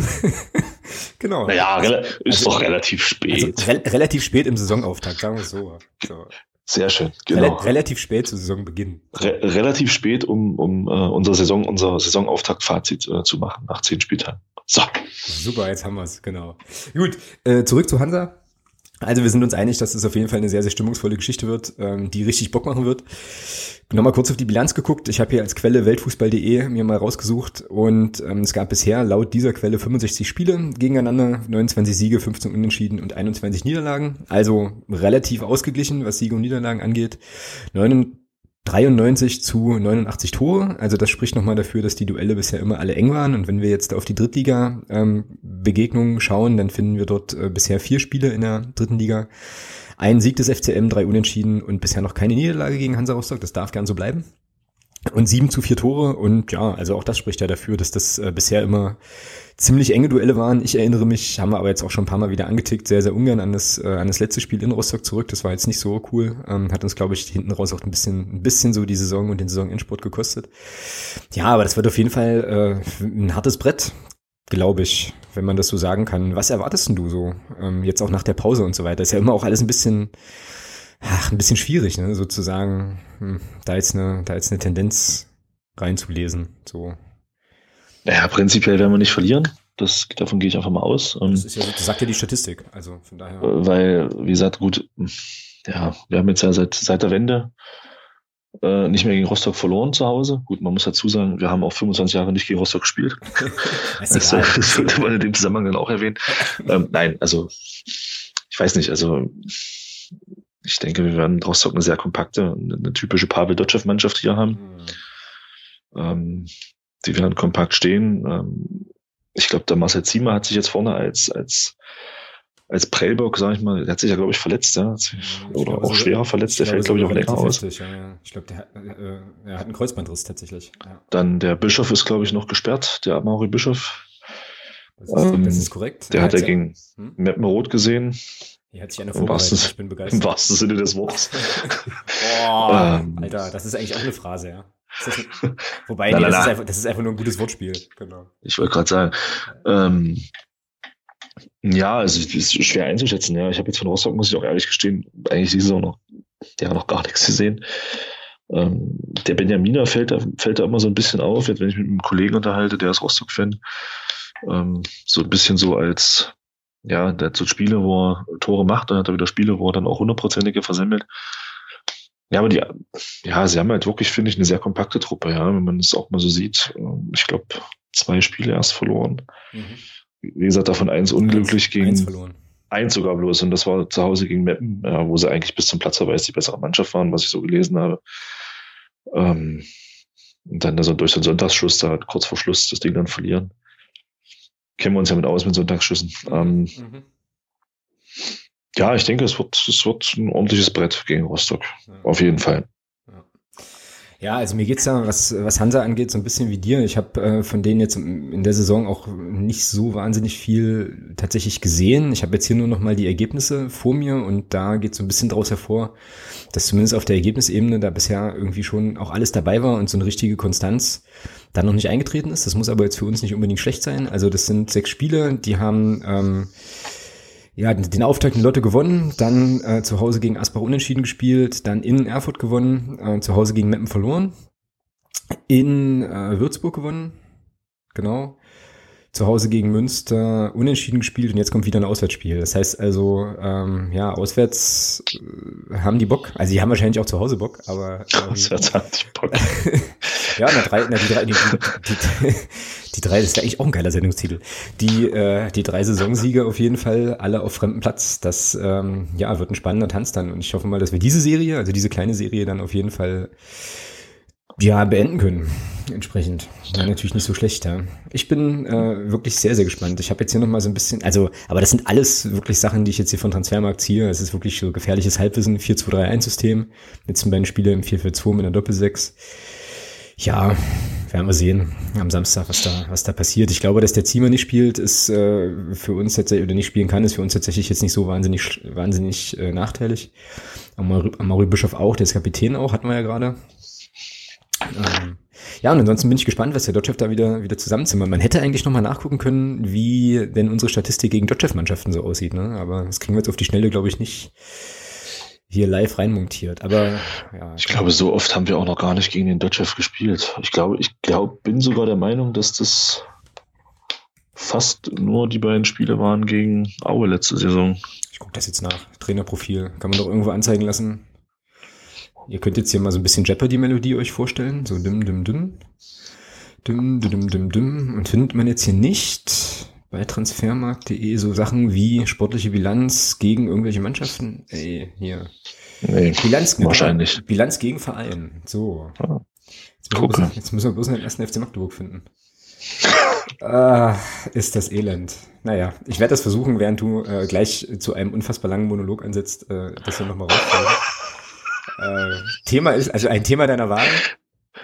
Speaker 1: genau.
Speaker 2: Naja, ist also, doch relativ spät.
Speaker 1: Also, re relativ spät im Saisonauftakt, sagen wir es so. so.
Speaker 2: Sehr schön, genau.
Speaker 1: Rel relativ spät zu Saisonbeginn.
Speaker 2: Re relativ spät, um, um uh, unser Saison, unser Saisonauftakt-Fazit uh, zu machen nach zehn Spieltagen. So.
Speaker 1: Super, jetzt haben wir es, genau. Gut, äh, zurück zu Hansa. Also wir sind uns einig, dass es auf jeden Fall eine sehr, sehr stimmungsvolle Geschichte wird, ähm, die richtig Bock machen wird. Nochmal kurz auf die Bilanz geguckt. Ich habe hier als Quelle weltfußball.de mir mal rausgesucht und ähm, es gab bisher laut dieser Quelle 65 Spiele gegeneinander, 29 Siege, 15 Unentschieden und 21 Niederlagen. Also relativ ausgeglichen, was Siege und Niederlagen angeht. 93 zu 89 Tore. Also das spricht nochmal dafür, dass die Duelle bisher immer alle eng waren. Und wenn wir jetzt auf die Drittliga-Begegnungen ähm, schauen, dann finden wir dort äh, bisher vier Spiele in der dritten Liga. Ein Sieg des FCM, drei Unentschieden und bisher noch keine Niederlage gegen Hansa Rostock. Das darf gern so bleiben. Und sieben zu vier Tore und ja, also auch das spricht ja dafür, dass das äh, bisher immer ziemlich enge Duelle waren. Ich erinnere mich, haben wir aber jetzt auch schon ein paar Mal wieder angetickt, sehr, sehr ungern an das, äh, an das letzte Spiel in Rostock zurück. Das war jetzt nicht so cool. Ähm, hat uns, glaube ich, hinten raus auch ein bisschen, ein bisschen so die Saison und den Saisonendsport gekostet. Ja, aber das wird auf jeden Fall äh, ein hartes Brett, glaube ich, wenn man das so sagen kann. Was erwartest denn du so? Ähm, jetzt auch nach der Pause und so weiter. Ist ja immer auch alles ein bisschen, ach, ein bisschen schwierig, ne, sozusagen, hm, da jetzt eine, da jetzt eine Tendenz reinzulesen, so.
Speaker 2: Naja, prinzipiell werden wir nicht verlieren. Das, davon gehe ich einfach mal aus.
Speaker 1: Das, ist ja, das sagt ja die Statistik. Also von daher.
Speaker 2: Weil, wie gesagt, gut, ja, wir haben jetzt ja seit, seit der Wende äh, nicht mehr gegen Rostock verloren zu Hause. Gut, man muss dazu sagen, wir haben auch 25 Jahre nicht gegen Rostock gespielt. das, das sollte man in dem Zusammenhang dann auch erwähnen. ähm, nein, also ich weiß nicht, also ich denke, wir werden Rostock eine sehr kompakte, eine typische Pavel Dotschew-Mannschaft hier haben. Mhm. Ähm, die werden kompakt stehen. Ähm, ich glaube, der Marcel Ziemer hat sich jetzt vorne als, als, als Prellbock, sag ich mal, der hat sich ja, glaube ich, verletzt, ja. Oder glaube, auch schwerer verletzt, der fällt, glaube ich, auch länger aus.
Speaker 1: Ja, ja. Ich glaube, der äh, er hat einen Kreuzbandriss tatsächlich. Ja.
Speaker 2: Dann der Bischof ist, glaube ich, noch gesperrt, der Amaury Bischof.
Speaker 1: Das ist, ähm, das ist korrekt.
Speaker 2: Der hat ja gegen hm? Meppen Rot gesehen.
Speaker 1: Hier hat sich einer vorbereitet, ich bin begeistert.
Speaker 2: Im wahrsten Sinne des Wortes.
Speaker 1: Boah, ähm, Alter, das ist eigentlich auch eine Phrase, ja. Das wobei, na, nee, das, na, Ist einfach, das ist einfach nur ein gutes Wortspiel. Genau.
Speaker 2: Ich wollte gerade sagen, ähm, ja, also es ist schwer einzuschätzen. Ja, ich habe jetzt von Rostock, muss ich auch ehrlich gestehen, eigentlich diese Saison noch, ja, noch gar nichts gesehen. Ähm, der Benjaminer fällt da, fällt da immer so ein bisschen auf, jetzt wenn ich mit einem Kollegen unterhalte, der ist Rostock-Fan, ähm, so ein bisschen so als, ja, der hat so Spiele, wo er Tore macht, dann hat er wieder Spiele, wo er dann auch hundertprozentige versemmelt. Ja, aber die, ja, sie haben halt wirklich, finde ich, eine sehr kompakte Truppe, ja, wenn man es auch mal so sieht. Ähm, ich glaube, zwei Spiele erst verloren. Mhm. Wie gesagt, davon eins unglücklich eins, gegen eins, verloren. eins sogar bloß. Und das war zu Hause gegen Meppen, ja, wo sie eigentlich bis zum Platzverweis die bessere Mannschaft waren, was ich so gelesen habe. Ähm, und dann also durch den Sonntagsschuss, da halt kurz vor Schluss das Ding dann verlieren. Kennen wir uns ja mit aus mit Sonntagsschüssen. Ähm, mhm. Ja, ich denke, es wird, es wird ein ordentliches Brett gegen Rostock. Ja. Auf jeden Fall.
Speaker 1: Ja, also mir geht's ja, was, was Hansa angeht, so ein bisschen wie dir. Ich habe äh, von denen jetzt in der Saison auch nicht so wahnsinnig viel tatsächlich gesehen. Ich habe jetzt hier nur noch mal die Ergebnisse vor mir und da geht so ein bisschen draus hervor, dass zumindest auf der Ergebnisebene da bisher irgendwie schon auch alles dabei war und so eine richtige Konstanz dann noch nicht eingetreten ist. Das muss aber jetzt für uns nicht unbedingt schlecht sein. Also das sind sechs Spiele, die haben ähm, ja, den Auftakt in Lotte gewonnen, dann äh, zu Hause gegen Asbach unentschieden gespielt, dann in Erfurt gewonnen, äh, zu Hause gegen Meppen verloren, in äh, Würzburg gewonnen, genau, zu Hause gegen Münster unentschieden gespielt und jetzt kommt wieder ein Auswärtsspiel. Das heißt also, ähm, ja, auswärts äh, haben die Bock. Also die haben wahrscheinlich auch zu Hause Bock, aber ähm, auswärts haben die Bock. ja, na, drei, na, die drei, die, die, die, drei, das ist eigentlich auch ein geiler Sendungstitel. Die, äh, die drei Saisonsiege auf jeden Fall, alle auf fremdem Platz. Das ähm, ja, wird ein spannender Tanz dann. Und ich hoffe mal, dass wir diese Serie, also diese kleine Serie, dann auf jeden Fall ja, beenden können. Entsprechend. War natürlich nicht so schlecht, ja. Ich bin äh, wirklich sehr, sehr gespannt. Ich habe jetzt hier nochmal so ein bisschen, also, aber das sind alles wirklich Sachen, die ich jetzt hier von Transfermarkt ziehe. Es ist wirklich so gefährliches Halbwissen, 4-2-3-1-System. Jetzt sind beiden Spiele im 4-4-2 mit einer Doppel-6. Ja, werden wir sehen am Samstag, was da, was da passiert. Ich glaube, dass der Ziemer nicht spielt, ist äh, für uns tatsächlich, oder nicht spielen kann, ist für uns tatsächlich jetzt nicht so wahnsinnig, wahnsinnig äh, nachteilig. Amari Bischof auch, der ist Kapitän auch, hatten wir ja gerade. Ähm, ja, und ansonsten bin ich gespannt, was der Dotchev da wieder, wieder zusammenzimmert. Man hätte eigentlich nochmal nachgucken können, wie denn unsere Statistik gegen Dotchev-Mannschaften so aussieht, ne? Aber das kriegen wir jetzt auf die Schnelle, glaube ich, nicht hier live reinmontiert. Aber ja.
Speaker 2: Ich glaube, so oft haben wir auch noch gar nicht gegen den Dotchev gespielt. Ich glaube, ich glaube, bin sogar der Meinung, dass das fast nur die beiden Spiele waren gegen Aue letzte Saison.
Speaker 1: Ich gucke das jetzt nach. Trainerprofil. Kann man doch irgendwo anzeigen lassen. Ihr könnt jetzt hier mal so ein bisschen Jeopardy-Melodie euch vorstellen. So dim, dim, dim. Dim, dim, dim, dim. Und findet man jetzt hier nicht bei transfermarkt.de so Sachen wie sportliche Bilanz gegen irgendwelche Mannschaften? Ey, hier.
Speaker 2: Nee, Bilanz, wahrscheinlich.
Speaker 1: Bilanz gegen Verein. So. Jetzt müssen, bloß, jetzt müssen wir bloß den ersten FC Magdeburg finden. ah, ist das elend. Naja, ich werde das versuchen, während du äh, gleich zu einem unfassbar langen Monolog ansetzt, äh, das hier nochmal rauszuholen. Äh, Thema ist, also ein Thema deiner Wahl.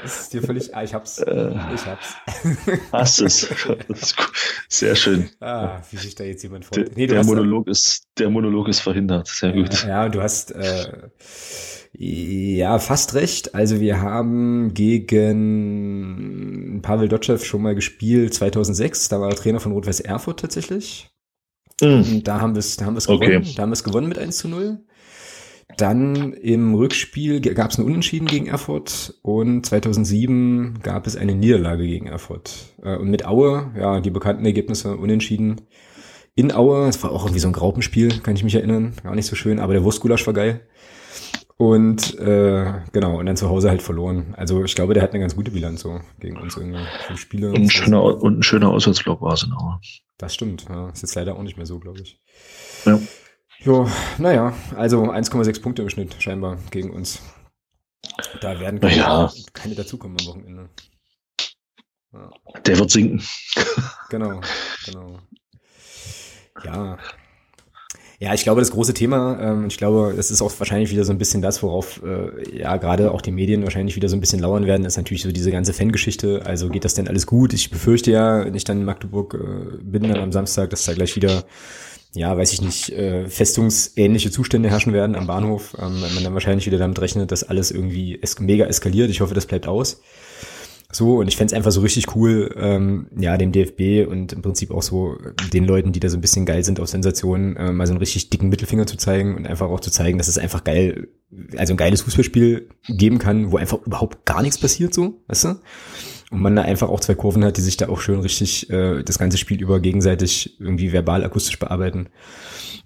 Speaker 1: ist dir völlig, ah, ich hab's. Äh, ich hab's.
Speaker 2: Hast es. Sehr schön.
Speaker 1: Ah, wie sich da jetzt jemand
Speaker 2: freut. Nee, der, Monolog ist, der Monolog ist verhindert. Sehr gut.
Speaker 1: Ja, du hast, äh, ja, fast recht. Also wir haben gegen Pavel Dotschew schon mal gespielt 2006. Da war er Trainer von Rot-Weiß Erfurt tatsächlich. Mm. Da haben wir es, da haben wir es gewonnen. Okay. Da haben wir es gewonnen mit 1 zu 0. Dann im Rückspiel gab es ein Unentschieden gegen Erfurt und 2007 gab es eine Niederlage gegen Erfurt. Äh, und mit Aue, ja, die bekannten Ergebnisse Unentschieden in Aue. Es war auch irgendwie so ein Graupenspiel, kann ich mich erinnern. Gar nicht so schön, aber der Wurstgulasch war geil. Und äh, genau, und dann zu Hause halt verloren. Also ich glaube, der hat eine ganz gute Bilanz so gegen uns irgendwie. Fünf Spiele.
Speaker 2: Und ein schöner, und ein schöner Auswärtsblock war es in Aue.
Speaker 1: Das stimmt, ja. Ist jetzt leider auch nicht mehr so, glaube ich. Ja. Jo, naja, also 1,6 Punkte im Schnitt scheinbar gegen uns. Da werden keine,
Speaker 2: ja.
Speaker 1: keine dazukommen am Wochenende.
Speaker 2: Ja. Der wird sinken.
Speaker 1: Genau, genau. Ja. Ja, ich glaube, das große Thema, ähm, ich glaube, das ist auch wahrscheinlich wieder so ein bisschen das, worauf äh, ja gerade auch die Medien wahrscheinlich wieder so ein bisschen lauern werden, ist natürlich so diese ganze Fangeschichte. Also geht das denn alles gut? Ich befürchte ja, wenn ich dann in Magdeburg äh, bin dann am Samstag, dass da gleich wieder ja, weiß ich nicht, äh, festungsähnliche Zustände herrschen werden am Bahnhof, ähm, wenn man dann wahrscheinlich wieder damit rechnet, dass alles irgendwie es mega eskaliert. Ich hoffe, das bleibt aus. So, und ich fände einfach so richtig cool, ähm, ja, dem DFB und im Prinzip auch so den Leuten, die da so ein bisschen geil sind auf Sensationen, äh, mal so einen richtig dicken Mittelfinger zu zeigen und einfach auch zu zeigen, dass es einfach geil, also ein geiles Fußballspiel geben kann, wo einfach überhaupt gar nichts passiert, so, weißt du? Und man da einfach auch zwei Kurven hat, die sich da auch schön richtig äh, das ganze Spiel über gegenseitig irgendwie verbal, akustisch bearbeiten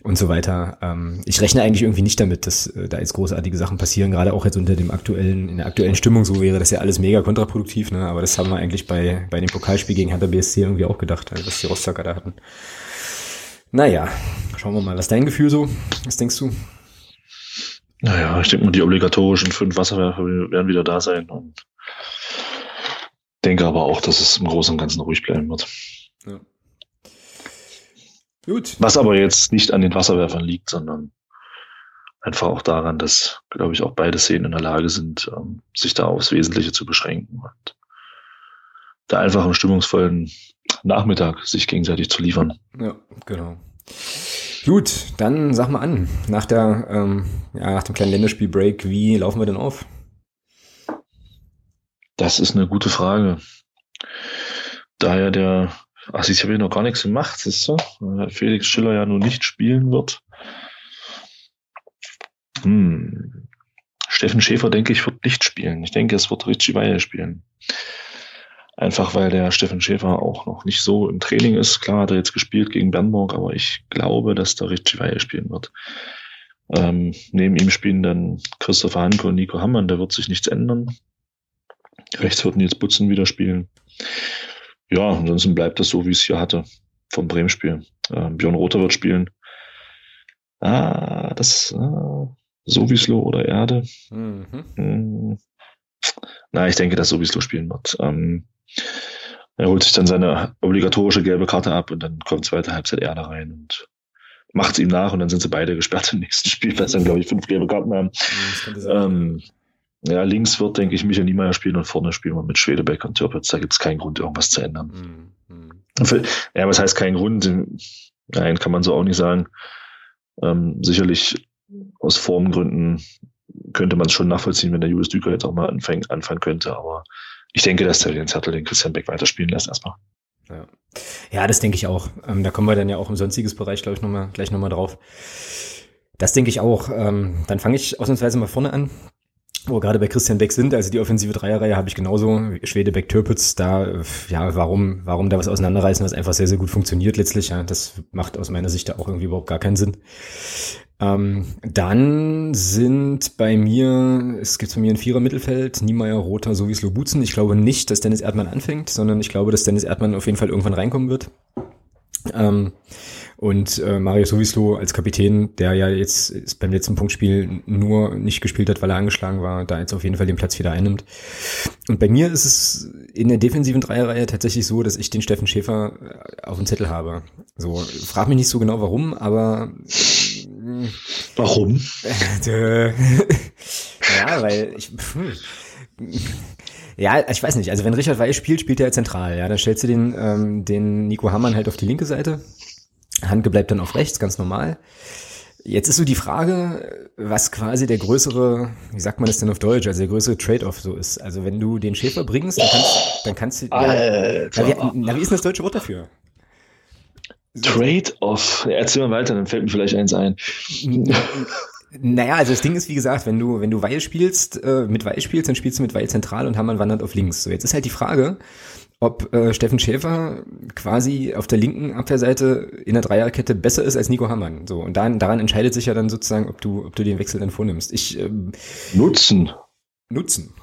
Speaker 1: und so weiter. Ähm, ich rechne eigentlich irgendwie nicht damit, dass äh, da jetzt großartige Sachen passieren, gerade auch jetzt unter dem aktuellen, in der aktuellen Stimmung so wäre das ja alles mega kontraproduktiv, ne? Aber das haben wir eigentlich bei, bei dem Pokalspiel gegen Hertha BSC irgendwie auch gedacht, also, was die Rostocker da hatten. Naja, schauen wir mal. Was dein Gefühl so? Was denkst du?
Speaker 2: Naja, ich denke mal, die obligatorischen fünf Wasserwerfer werden wieder da sein und denke aber auch, dass es im Großen und Ganzen ruhig bleiben wird. Ja. Gut. Was aber jetzt nicht an den Wasserwerfern liegt, sondern einfach auch daran, dass, glaube ich, auch beide Szenen in der Lage sind, ähm, sich da aufs Wesentliche zu beschränken und da einfach im stimmungsvollen Nachmittag sich gegenseitig zu liefern.
Speaker 1: Ja, genau. Gut, dann sag mal an, nach der, ähm, ja, nach dem kleinen Länderspiel-Break, wie laufen wir denn auf?
Speaker 2: Das ist eine gute Frage. Daher der, also ich habe ja noch gar nichts gemacht, ist so, Felix Schiller ja nun nicht spielen wird. Hm. Steffen Schäfer, denke ich, wird nicht spielen. Ich denke, es wird Richie Weihe spielen. Einfach weil der Steffen Schäfer auch noch nicht so im Training ist. Klar hat er jetzt gespielt gegen Bernburg, aber ich glaube, dass der Richie Weihe spielen wird. Ähm, neben ihm spielen dann Christopher Hanke und Nico Hammann, da wird sich nichts ändern. Rechts wird Nils Butzen wieder spielen. Ja, ansonsten bleibt das so, wie es hier hatte vom Bremen-Spiel. Äh, Björn Rother wird spielen. Ah, das äh, Sowislo oder Erde. Mhm. Hm. Na, ich denke, dass Sowislo spielen wird. Ähm, er holt sich dann seine obligatorische gelbe Karte ab und dann kommt zweite Halbzeit Erde rein und macht es ihm nach und dann sind sie beide gesperrt im nächsten Spiel, weil sie dann, glaube ich, fünf gelbe Karten haben. Ähm, ja, links wird, denke ich, Michael Niemeyer spielen und vorne spielen wir mit Schwedebeck und Türpitz. Da gibt es keinen Grund, irgendwas zu ändern. Mhm. Ja, was heißt kein Grund? Nein, kann man so auch nicht sagen. Ähm, sicherlich aus Formgründen könnte man es schon nachvollziehen, wenn der Julius Düker jetzt auch mal anfangen, anfangen könnte. Aber ich denke, dass der Jens Hertel den Christian Beck weiterspielen lässt erstmal.
Speaker 1: Ja. ja, das denke ich auch. Ähm, da kommen wir dann ja auch im sonstiges Bereich, glaube ich, noch mal, gleich nochmal drauf. Das denke ich auch. Ähm, dann fange ich ausnahmsweise mal vorne an wo gerade bei Christian Beck sind, also die offensive Dreierreihe habe ich genauso, Schwede, Beck, Türpitz, da, ja, warum, warum da was auseinanderreißen, was einfach sehr, sehr gut funktioniert letztlich, ja, das macht aus meiner Sicht da auch irgendwie überhaupt gar keinen Sinn. Ähm, dann sind bei mir, es gibt bei mir ein Vierer Mittelfeld, Niemeyer, Roter sowie Slobutzen. Ich glaube nicht, dass Dennis Erdmann anfängt, sondern ich glaube, dass Dennis Erdmann auf jeden Fall irgendwann reinkommen wird. Ähm, und äh, Mario Sowislo als Kapitän, der ja jetzt beim letzten Punktspiel nur nicht gespielt hat, weil er angeschlagen war, da jetzt auf jeden Fall den Platz wieder einnimmt. Und bei mir ist es in der defensiven Dreierreihe tatsächlich so, dass ich den Steffen Schäfer äh, auf dem Zettel habe. So, frag mich nicht so genau warum, aber
Speaker 2: äh, Warum?
Speaker 1: Äh, ja, weil ich. Hm, Ja, ich weiß nicht. Also wenn Richard Weil spielt, spielt er zentral. Ja, dann stellst du den, ähm, den Nico Hammann halt auf die linke Seite. Handke bleibt dann auf rechts, ganz normal. Jetzt ist so die Frage, was quasi der größere, wie sagt man das denn auf Deutsch, also der größere Trade-off so ist. Also wenn du den Schäfer bringst, dann kannst, dann kannst du. Ja, na, wie, na, wie ist denn das deutsche Wort dafür?
Speaker 2: Trade-off. Erzähl mal weiter, dann fällt mir vielleicht eins ein.
Speaker 1: Naja, also das Ding ist, wie gesagt, wenn du, wenn du Weil spielst, äh, mit Weil spielst, dann spielst du mit Weil zentral und Hammann wandert auf links. So, jetzt ist halt die Frage, ob äh, Steffen Schäfer quasi auf der linken Abwehrseite in der Dreierkette besser ist als Nico Hammann. So, und dann, daran entscheidet sich ja dann sozusagen, ob du, ob du den Wechsel dann vornimmst. Ich, ähm,
Speaker 2: nutzen.
Speaker 1: Nutzen.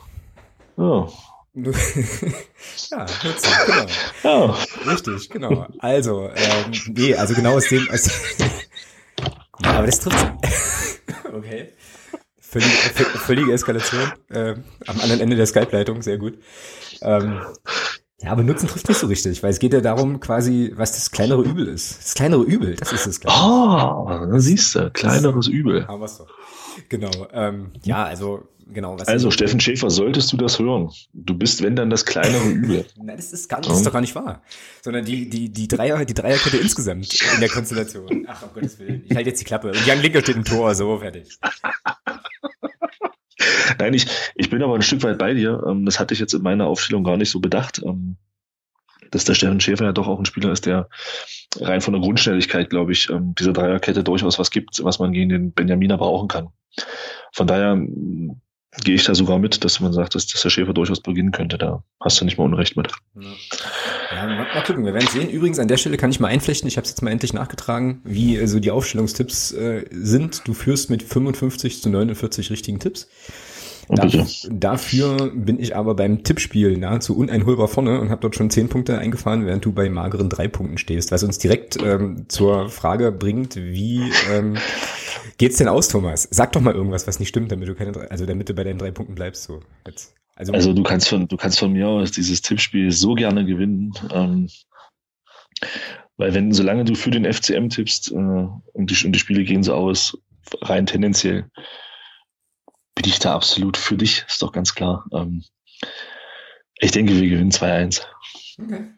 Speaker 2: Ja.
Speaker 1: ja, nutzen, genau. Ja. Richtig, genau. Also, ähm, nee, also genau aus dem, aus, ja, aber das trifft Okay. Völlig, völlige Eskalation äh, am anderen Ende der Skype-Leitung, sehr gut. Ähm, ja, aber Nutzen trifft nicht so richtig, weil es geht ja darum, quasi, was das kleinere Übel ist. Das kleinere Übel, das ist es.
Speaker 2: Oh, da siehst du, kleineres Übel. Haben wir's doch.
Speaker 1: Genau. Ähm, ja, also genau.
Speaker 2: Also Steffen Schäfer, solltest du das hören? Du bist, wenn dann das kleinere Übel.
Speaker 1: Nein, das ist, gar, das ist doch gar nicht wahr. Sondern die, die, die Dreier, die Dreierkette insgesamt in der Konstellation. Ach, um Gottes Willen. Ich halte jetzt die Klappe. Und Jan Linker steht im Tor, so fertig.
Speaker 2: Nein, ich, ich bin aber ein Stück weit bei dir. Ähm, das hatte ich jetzt in meiner Aufstellung gar nicht so bedacht. Ähm, dass der Steffen Schäfer ja doch auch ein Spieler ist, der rein von der Grundschnelligkeit, glaube ich, ähm, dieser Dreierkette durchaus was gibt, was man gegen den Benjaminer brauchen kann. Von daher gehe ich da sogar mit, dass man sagt, dass, dass der Schäfer durchaus beginnen könnte. Da hast du nicht mal Unrecht mit.
Speaker 1: Ja, mal, mal gucken, wir werden sehen. Übrigens, an der Stelle kann ich mal einflechten, ich habe es jetzt mal endlich nachgetragen, wie äh, so die Aufstellungstipps äh, sind. Du führst mit 55 zu 49 richtigen Tipps. Dafür, dafür bin ich aber beim Tippspiel nahezu uneinholbar vorne und habe dort schon zehn Punkte eingefahren, während du bei mageren drei Punkten stehst, was uns direkt ähm, zur Frage bringt, wie ähm, geht's denn aus, Thomas? Sag doch mal irgendwas, was nicht stimmt, damit du keine, also damit du bei deinen drei Punkten bleibst. So jetzt.
Speaker 2: Also, also du kannst von du kannst von mir aus dieses Tippspiel so gerne gewinnen. Ähm, weil wenn, solange du für den FCM tippst äh, und, die, und die Spiele gehen so aus, rein tendenziell, bin ich da absolut für dich, ist doch ganz klar. Ähm, ich denke, wir gewinnen 2-1. Okay.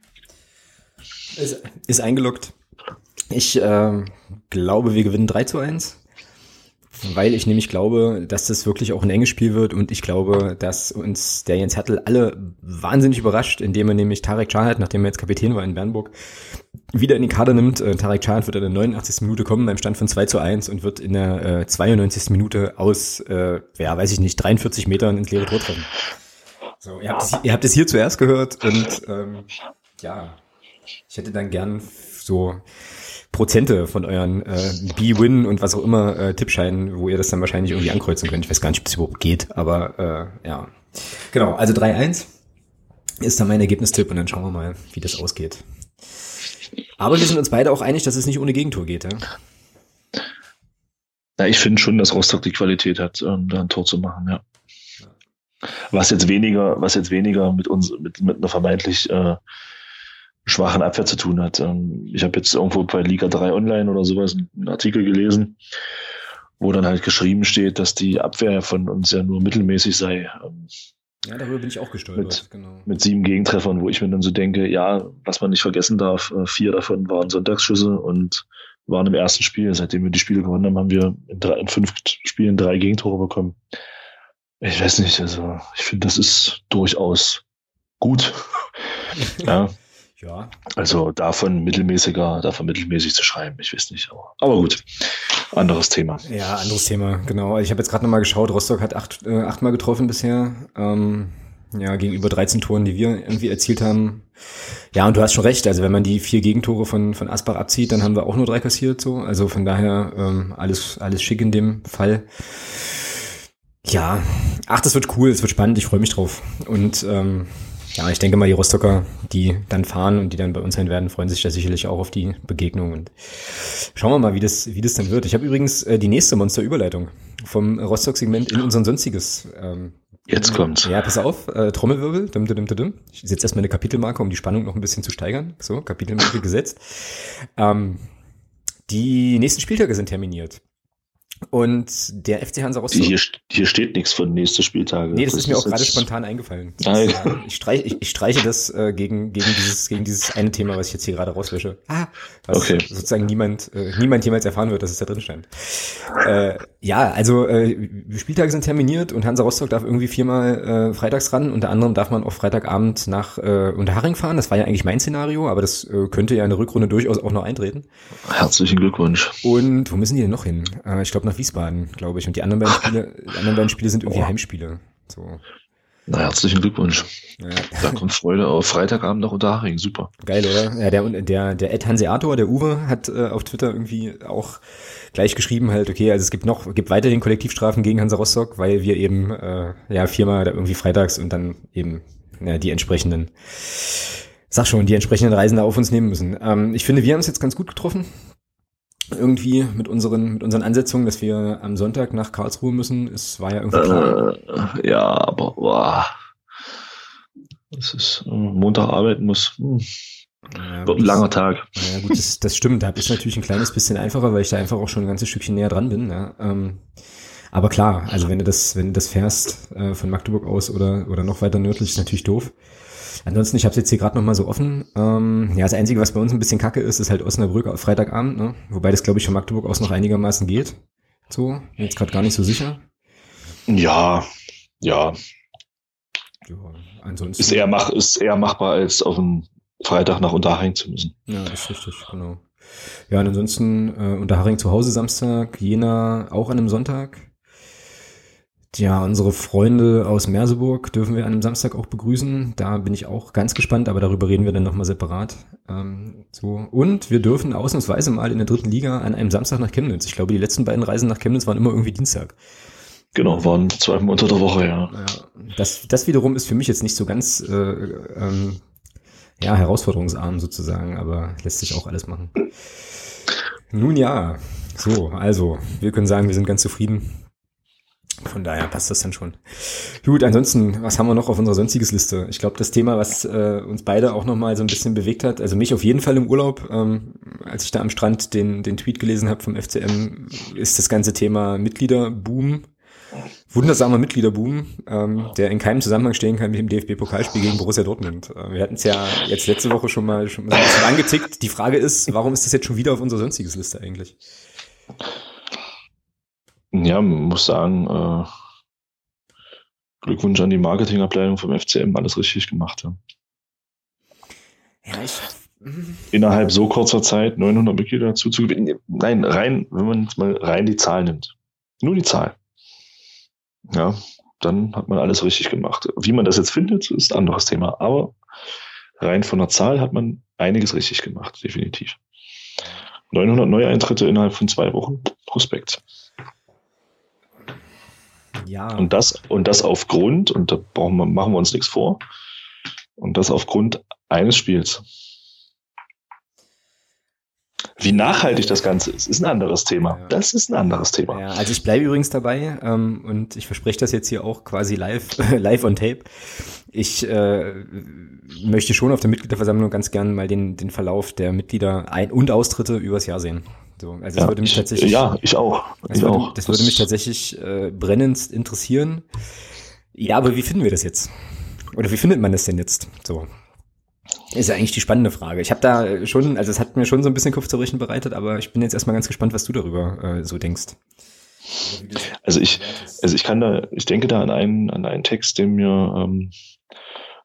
Speaker 1: Ist, ist eingeloggt. Ich äh, glaube, wir gewinnen 3 zu 1 weil ich nämlich glaube, dass das wirklich auch ein enges Spiel wird und ich glaube, dass uns der Jens Hertel alle wahnsinnig überrascht, indem er nämlich Tarek Chahat, nachdem er jetzt Kapitän war in Bernburg, wieder in die Kader nimmt. Äh, Tarek Chahat wird in der 89. Minute kommen beim Stand von 2 zu 1 und wird in der äh, 92. Minute aus, äh, ja, weiß ich nicht, 43 Metern ins leere Tor treffen. So, ihr habt es, ihr habt es hier zuerst gehört und ähm, ja, ich hätte dann gern so Prozente von euren äh, B-Win und was auch immer äh, Tippscheinen, wo ihr das dann wahrscheinlich irgendwie ankreuzen könnt. Ich weiß gar nicht, ob es überhaupt geht, aber äh, ja. Genau, also 3-1 ist dann mein Ergebnistipp und dann schauen wir mal, wie das ausgeht. Aber wir sind uns beide auch einig, dass es nicht ohne Gegentor geht, ja?
Speaker 2: Ja, ich finde schon, dass Rostock die Qualität hat, ähm, da ein Tor zu machen, ja. Was jetzt weniger, was jetzt weniger mit uns, mit, mit einer vermeintlich äh, schwachen Abwehr zu tun hat. Ähm, ich habe jetzt irgendwo bei Liga 3 Online oder sowas einen Artikel gelesen, wo dann halt geschrieben steht, dass die Abwehr von uns ja nur mittelmäßig sei. Ähm,
Speaker 1: ja, darüber bin ich auch gestolpert,
Speaker 2: mit, genau. Mit sieben Gegentreffern, wo ich mir dann so denke, ja, was man nicht vergessen darf, äh, vier davon waren Sonntagsschüsse und waren im ersten Spiel. Seitdem wir die Spiele gewonnen haben, haben wir in, drei, in fünf Spielen drei Gegentore bekommen. Ich weiß nicht, also ich finde, das ist durchaus gut. ja. Ja. Also davon mittelmäßiger, davon mittelmäßig zu schreiben, ich weiß nicht. Aber, aber gut, anderes Thema.
Speaker 1: Ja, anderes Thema, genau. Ich habe jetzt gerade nochmal geschaut, Rostock hat acht, äh, achtmal getroffen bisher. Ähm, ja, gegenüber 13 Toren, die wir irgendwie erzielt haben. Ja, und du hast schon recht. Also wenn man die vier Gegentore von, von Asbach abzieht, dann haben wir auch nur drei kassiert. So, also von daher ähm, alles alles schick in dem Fall. Ja, ach, das wird cool, es wird spannend. Ich freue mich drauf. Und ähm, ja, ich denke mal, die Rostocker, die dann fahren und die dann bei uns sein werden, freuen sich da sicherlich auch auf die Begegnung. Und schauen wir mal, wie das, wie das dann wird. Ich habe übrigens äh, die nächste Monsterüberleitung vom Rostock-Segment in unser sonstiges. Ähm,
Speaker 2: Jetzt kommt's.
Speaker 1: Ja, pass auf, äh, Trommelwirbel. Dum, dum, dum, dum. Ich setze erstmal eine Kapitelmarke, um die Spannung noch ein bisschen zu steigern. So, Kapitelmarke gesetzt. Ähm, die nächsten Spieltage sind terminiert. Und der FC Hansa Rostock.
Speaker 2: Hier, hier steht nichts von nächste Spieltage.
Speaker 1: Nee, das, das ist mir auch gerade spontan eingefallen. Das, äh, ich, streich, ich, ich, streiche das äh, gegen, gegen, dieses, gegen dieses eine Thema, was ich jetzt hier gerade rauslösche. Ah, was okay. sozusagen niemand, äh, niemand jemals erfahren wird, dass es da drin stand. Äh, ja, also äh, Spieltage sind terminiert und Hansa Rostock darf irgendwie viermal äh, freitags ran. Unter anderem darf man auch Freitagabend nach äh, Unterharing fahren. Das war ja eigentlich mein Szenario, aber das äh, könnte ja in der Rückrunde durchaus auch noch eintreten.
Speaker 2: Herzlichen Glückwunsch.
Speaker 1: Und wo müssen die denn noch hin? Äh, ich glaube nach Wiesbaden, glaube ich. Und die anderen beiden Spiele, die anderen beiden Spiele sind irgendwie oh. Heimspiele. So.
Speaker 2: Na, herzlichen Glückwunsch. Ja. Da kommt Freude auf Freitagabend nach Unterhaching. Super.
Speaker 1: Geil, oder? Ja, der, der, der Ed Hanseator, der Uwe, hat äh, auf Twitter irgendwie auch gleich geschrieben halt, okay, also es gibt noch, gibt weiterhin Kollektivstrafen gegen Hansa Rostock, weil wir eben, äh, ja, viermal da irgendwie freitags und dann eben, ja, die entsprechenden, sag schon, die entsprechenden Reisen da auf uns nehmen müssen. Ähm, ich finde, wir haben es jetzt ganz gut getroffen irgendwie mit unseren, mit unseren Ansetzungen, dass wir am Sonntag nach Karlsruhe müssen. Es war ja irgendwie klar.
Speaker 2: Äh, ja, aber boah. Das ist äh, Montag arbeiten muss. Hm. Ja, Wird ein langer Tag.
Speaker 1: Ja, gut, das, das stimmt. Da ist natürlich ein kleines bisschen einfacher, weil ich da einfach auch schon ein ganzes Stückchen näher dran bin. Ja. Ähm, aber klar, also wenn du das, wenn du das fährst äh, von Magdeburg aus oder, oder noch weiter nördlich, ist natürlich doof. Ansonsten, ich habe es jetzt hier gerade noch mal so offen. Ähm, ja, das Einzige, was bei uns ein bisschen kacke ist, ist halt Osnabrück auf Freitagabend. Ne? Wobei das, glaube ich, von Magdeburg aus noch einigermaßen geht. So, bin jetzt gerade gar nicht so sicher.
Speaker 2: Ja, ja. ja ansonsten. Ist eher, mach, ist eher machbar, als auf dem Freitag nach Unterhaching zu müssen.
Speaker 1: Ja, das ist richtig, genau. Ja, und ansonsten äh, Unterhaching zu Hause Samstag, Jena auch an einem Sonntag. Ja, unsere Freunde aus Merseburg dürfen wir an einem Samstag auch begrüßen. Da bin ich auch ganz gespannt, aber darüber reden wir dann nochmal separat. Ähm, so. Und wir dürfen ausnahmsweise mal in der dritten Liga an einem Samstag nach Chemnitz. Ich glaube, die letzten beiden Reisen nach Chemnitz waren immer irgendwie Dienstag.
Speaker 2: Genau, waren zweimal unter der Woche, ja. ja
Speaker 1: das, das wiederum ist für mich jetzt nicht so ganz äh, ähm, ja, herausforderungsarm sozusagen, aber lässt sich auch alles machen. Nun ja, so, also, wir können sagen, wir sind ganz zufrieden. Von daher passt das dann schon. Gut, ansonsten, was haben wir noch auf unserer sonstiges Liste? Ich glaube, das Thema, was äh, uns beide auch nochmal so ein bisschen bewegt hat, also mich auf jeden Fall im Urlaub, ähm, als ich da am Strand den, den Tweet gelesen habe vom FCM, ist das ganze Thema Mitgliederboom. Wundersamer Mitgliederboom, ähm, der in keinem Zusammenhang stehen kann mit dem DFB-Pokalspiel gegen Borussia Dortmund. Äh, wir hatten es ja jetzt letzte Woche schon mal, schon mal angetickt. Die Frage ist, warum ist das jetzt schon wieder auf unserer sonstiges Liste eigentlich?
Speaker 2: Ja, man muss sagen, äh, Glückwunsch an die Marketingabteilung vom FCM, alles richtig gemacht. Ja, ja ich. Innerhalb so kurzer Zeit 900 Mitglieder dazu zu gewinnen. Nein, rein, wenn man jetzt mal rein die Zahl nimmt. Nur die Zahl. Ja, dann hat man alles richtig gemacht. Wie man das jetzt findet, ist ein anderes Thema. Aber rein von der Zahl hat man einiges richtig gemacht, definitiv. 900 Neueintritte innerhalb von zwei Wochen. Prospekt. Ja. Und das, und das aufgrund, und da brauchen wir, machen wir uns nichts vor, und das aufgrund eines Spiels. Wie nachhaltig das Ganze ist, ist ein anderes Thema. Das ist ein anderes Thema.
Speaker 1: Ja, also ich bleibe übrigens dabei ähm, und ich verspreche das jetzt hier auch quasi live, live on tape. Ich äh, möchte schon auf der Mitgliederversammlung ganz gern mal den, den Verlauf der Mitglieder ein- und Austritte übers Jahr sehen. So, also
Speaker 2: das ja, würde mich tatsächlich. ja, ich auch.
Speaker 1: Das, ich würde, auch. das, das würde mich tatsächlich äh, brennend interessieren. Ja, aber wie finden wir das jetzt? Oder wie findet man das denn jetzt? So. Ist ja eigentlich die spannende Frage. Ich habe da schon, also es hat mir schon so ein bisschen Kopfzerbrechen bereitet, aber ich bin jetzt erstmal ganz gespannt, was du darüber äh, so denkst.
Speaker 2: Also ich, also ich kann da, ich denke da an einen, an einen Text, den mir ähm,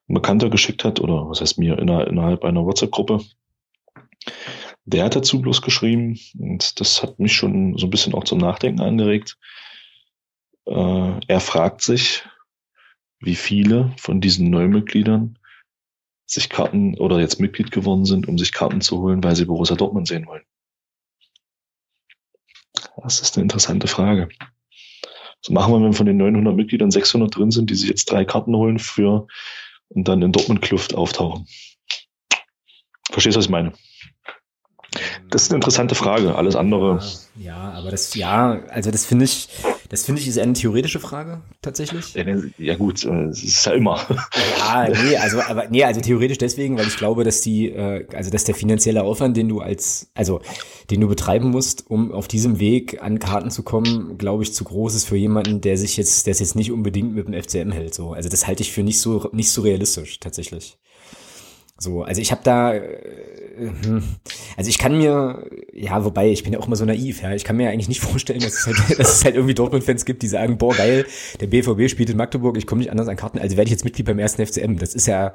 Speaker 2: ein Bekannter geschickt hat, oder was heißt mir, innerhalb einer WhatsApp-Gruppe. Der hat dazu bloß geschrieben, und das hat mich schon so ein bisschen auch zum Nachdenken angeregt. Äh, er fragt sich, wie viele von diesen Neumitgliedern sich Karten oder jetzt Mitglied geworden sind, um sich Karten zu holen, weil sie Borussia Dortmund sehen wollen. Das ist eine interessante Frage. Was machen wir, wenn von den 900 Mitgliedern 600 drin sind, die sich jetzt drei Karten holen für und dann in Dortmund-Kluft auftauchen? Verstehst du, was ich meine? Das ist eine interessante Frage. Alles andere.
Speaker 1: Ja, ja aber das, ja, also das finde ich, Das finde ich ist eine theoretische Frage, tatsächlich.
Speaker 2: Ja, gut, äh, es ist ja immer.
Speaker 1: Ja, nee, also, aber, nee, also theoretisch deswegen, weil ich glaube, dass die, äh, also, dass der finanzielle Aufwand, den du als, also, den du betreiben musst, um auf diesem Weg an Karten zu kommen, glaube ich, zu groß ist für jemanden, der sich jetzt, der es jetzt nicht unbedingt mit dem FCM hält, so. Also, das halte ich für nicht so, nicht so realistisch, tatsächlich. So, also ich habe da, äh, hm, also ich kann mir, ja, wobei ich bin ja auch immer so naiv, ja, ich kann mir eigentlich nicht vorstellen, dass es halt, dass es halt irgendwie Dortmund-Fans gibt, die sagen, boah geil, der BVB spielt in Magdeburg, ich komme nicht anders an Karten, also werde ich jetzt Mitglied beim ersten FCM. Das ist ja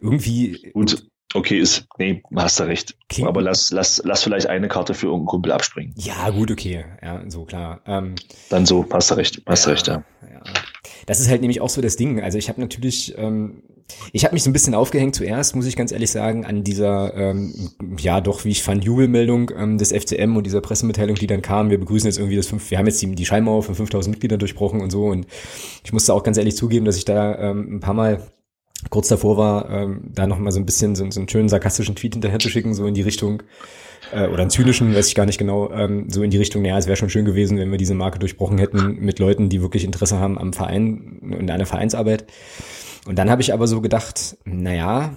Speaker 1: irgendwie.
Speaker 2: Gut, okay, ist, nee, hast du recht. Klingt, Aber lass, lass, lass vielleicht eine Karte für irgendeinen Kumpel abspringen.
Speaker 1: Ja, gut, okay, ja, so klar. Ähm,
Speaker 2: Dann so, hast du recht, hast du recht, ja. ja.
Speaker 1: Das ist halt nämlich auch so das Ding. Also ich habe natürlich, ähm, ich habe mich so ein bisschen aufgehängt zuerst, muss ich ganz ehrlich sagen, an dieser, ähm, ja doch, wie ich fand, Jubelmeldung ähm, des FCM und dieser Pressemitteilung, die dann kam. Wir begrüßen jetzt irgendwie das fünf, wir haben jetzt die, die Schallmauer von 5000 Mitgliedern durchbrochen und so. Und ich musste auch ganz ehrlich zugeben, dass ich da ähm, ein paar Mal kurz davor war, ähm, da noch mal so ein bisschen so, so einen schönen sarkastischen Tweet hinterher zu schicken, so in die Richtung, äh, oder einen zynischen, weiß ich gar nicht genau, ähm, so in die Richtung, naja, es wäre schon schön gewesen, wenn wir diese Marke durchbrochen hätten mit Leuten, die wirklich Interesse haben am Verein und an der Vereinsarbeit. Und dann habe ich aber so gedacht, naja,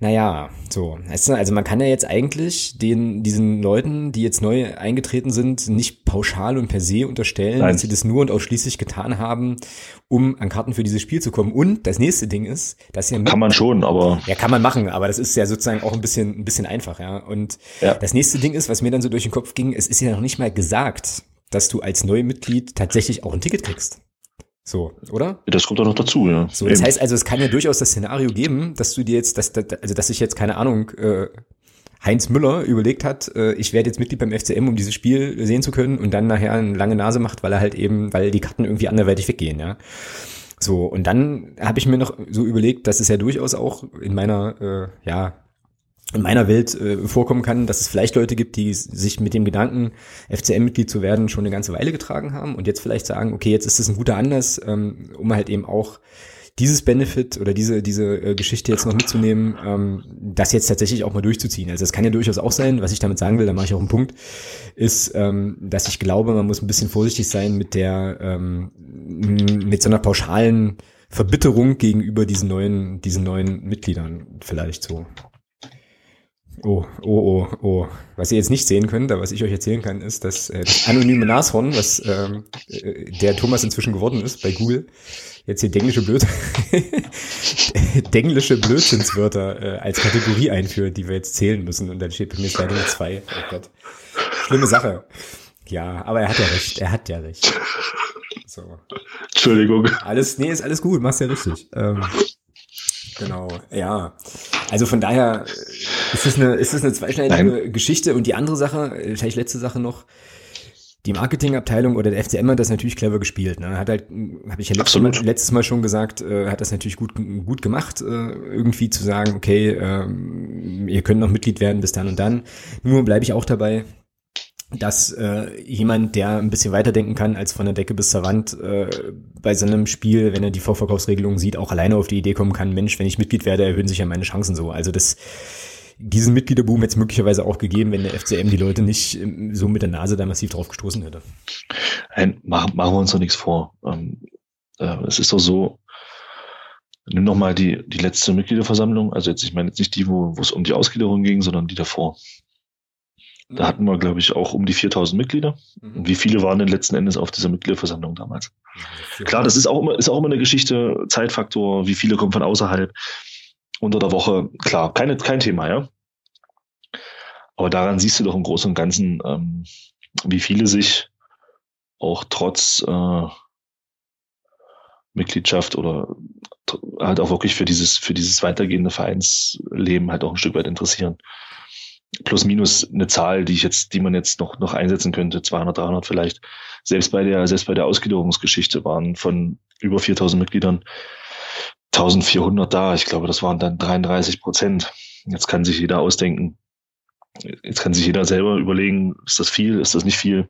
Speaker 1: naja, so. Also man kann ja jetzt eigentlich den, diesen Leuten, die jetzt neu eingetreten sind, nicht pauschal und per se unterstellen, Nein. dass sie das nur und ausschließlich getan haben, um an Karten für dieses Spiel zu kommen. Und das nächste Ding ist, dass ja
Speaker 2: kann man schon, aber
Speaker 1: ja kann man machen, aber das ist ja sozusagen auch ein bisschen ein bisschen einfach, ja. Und ja. das nächste Ding ist, was mir dann so durch den Kopf ging, es ist ja noch nicht mal gesagt, dass du als Neumitglied tatsächlich auch ein Ticket kriegst. So, oder?
Speaker 2: Das kommt doch noch dazu, ja.
Speaker 1: So, das Eben. heißt also, es kann ja durchaus das Szenario geben, dass du dir jetzt, dass, also dass ich jetzt keine Ahnung, äh, Heinz Müller überlegt hat, äh, ich werde jetzt Mitglied beim FCM, um dieses Spiel sehen zu können und dann nachher eine lange Nase macht, weil er halt eben, weil die Karten irgendwie anderweitig weggehen, ja. So, und dann habe ich mir noch so überlegt, dass es ja durchaus auch in meiner, äh, ja, in meiner Welt äh, vorkommen kann, dass es vielleicht Leute gibt, die sich mit dem Gedanken, FCM-Mitglied zu werden, schon eine ganze Weile getragen haben und jetzt vielleicht sagen, okay, jetzt ist es ein guter Anlass, ähm, um halt eben auch dieses Benefit oder diese, diese äh, Geschichte jetzt noch mitzunehmen, ähm, das jetzt tatsächlich auch mal durchzuziehen. Also das kann ja durchaus auch sein, was ich damit sagen will, da mache ich auch einen Punkt, ist, ähm, dass ich glaube, man muss ein bisschen vorsichtig sein mit der, ähm, mit so einer pauschalen Verbitterung gegenüber diesen neuen, diesen neuen Mitgliedern vielleicht so. Oh, oh, oh, oh. Was ihr jetzt nicht sehen könnt, aber was ich euch erzählen kann, ist, dass äh, das anonyme Nashorn, was ähm, äh, der Thomas inzwischen geworden ist bei Google, jetzt hier denglische Blöd denglische Blödsinnswörter äh, als Kategorie einführt, die wir jetzt zählen müssen. Und dann steht bei mir leider nur zwei. Oh Gott. Schlimme Sache. Ja, aber er hat ja recht. Er hat ja recht.
Speaker 2: So. Entschuldigung.
Speaker 1: Alles, nee, ist alles gut, machst ja richtig. Ähm, genau, ja. Also von daher ist es eine, ist es eine zweischneidige Nein. Geschichte. Und die andere Sache, vielleicht letzte Sache noch, die Marketingabteilung oder der FCM hat das natürlich clever gespielt. Ne? Hat halt, habe ich ja letztes mal, letztes mal, schon gesagt, äh, hat das natürlich gut gut gemacht, äh, irgendwie zu sagen, okay, äh, ihr könnt noch Mitglied werden bis dann und dann. Nur bleibe ich auch dabei, dass äh, jemand, der ein bisschen weiterdenken kann als von der Decke bis zur Wand, äh, bei so einem Spiel, wenn er die Vorverkaufsregelung sieht, auch alleine auf die Idee kommen kann, Mensch, wenn ich Mitglied werde, erhöhen sich ja meine Chancen so. Also das diesen Mitgliederboom hätte es möglicherweise auch gegeben, wenn der FCM die Leute nicht ähm, so mit der Nase da massiv drauf gestoßen hätte.
Speaker 2: Nein, machen, machen wir uns doch nichts vor. Ähm, äh, es ist doch so, nimm noch mal die, die letzte Mitgliederversammlung, also jetzt, ich meine jetzt nicht die, wo es um die Ausgliederung ging, sondern die davor. Da mhm. hatten wir, glaube ich, auch um die 4000 Mitglieder. Mhm. Und wie viele waren denn letzten Endes auf dieser Mitgliederversammlung damals? Klar, das ist auch immer, ist auch immer eine Geschichte, Zeitfaktor, wie viele kommen von außerhalb unter der Woche, klar, keine, kein Thema, ja. Aber daran siehst du doch im Großen und Ganzen, ähm, wie viele sich auch trotz äh, Mitgliedschaft oder halt auch wirklich für dieses, für dieses weitergehende Vereinsleben halt auch ein Stück weit interessieren. Plus minus eine Zahl, die ich jetzt, die man jetzt noch, noch einsetzen könnte, 200, 300 vielleicht. Selbst bei der, selbst bei der Ausgliederungsgeschichte waren von über 4000 Mitgliedern 1400 da. Ich glaube, das waren dann 33 Prozent. Jetzt kann sich jeder ausdenken. Jetzt kann sich jeder selber überlegen, ist das viel, ist das nicht viel?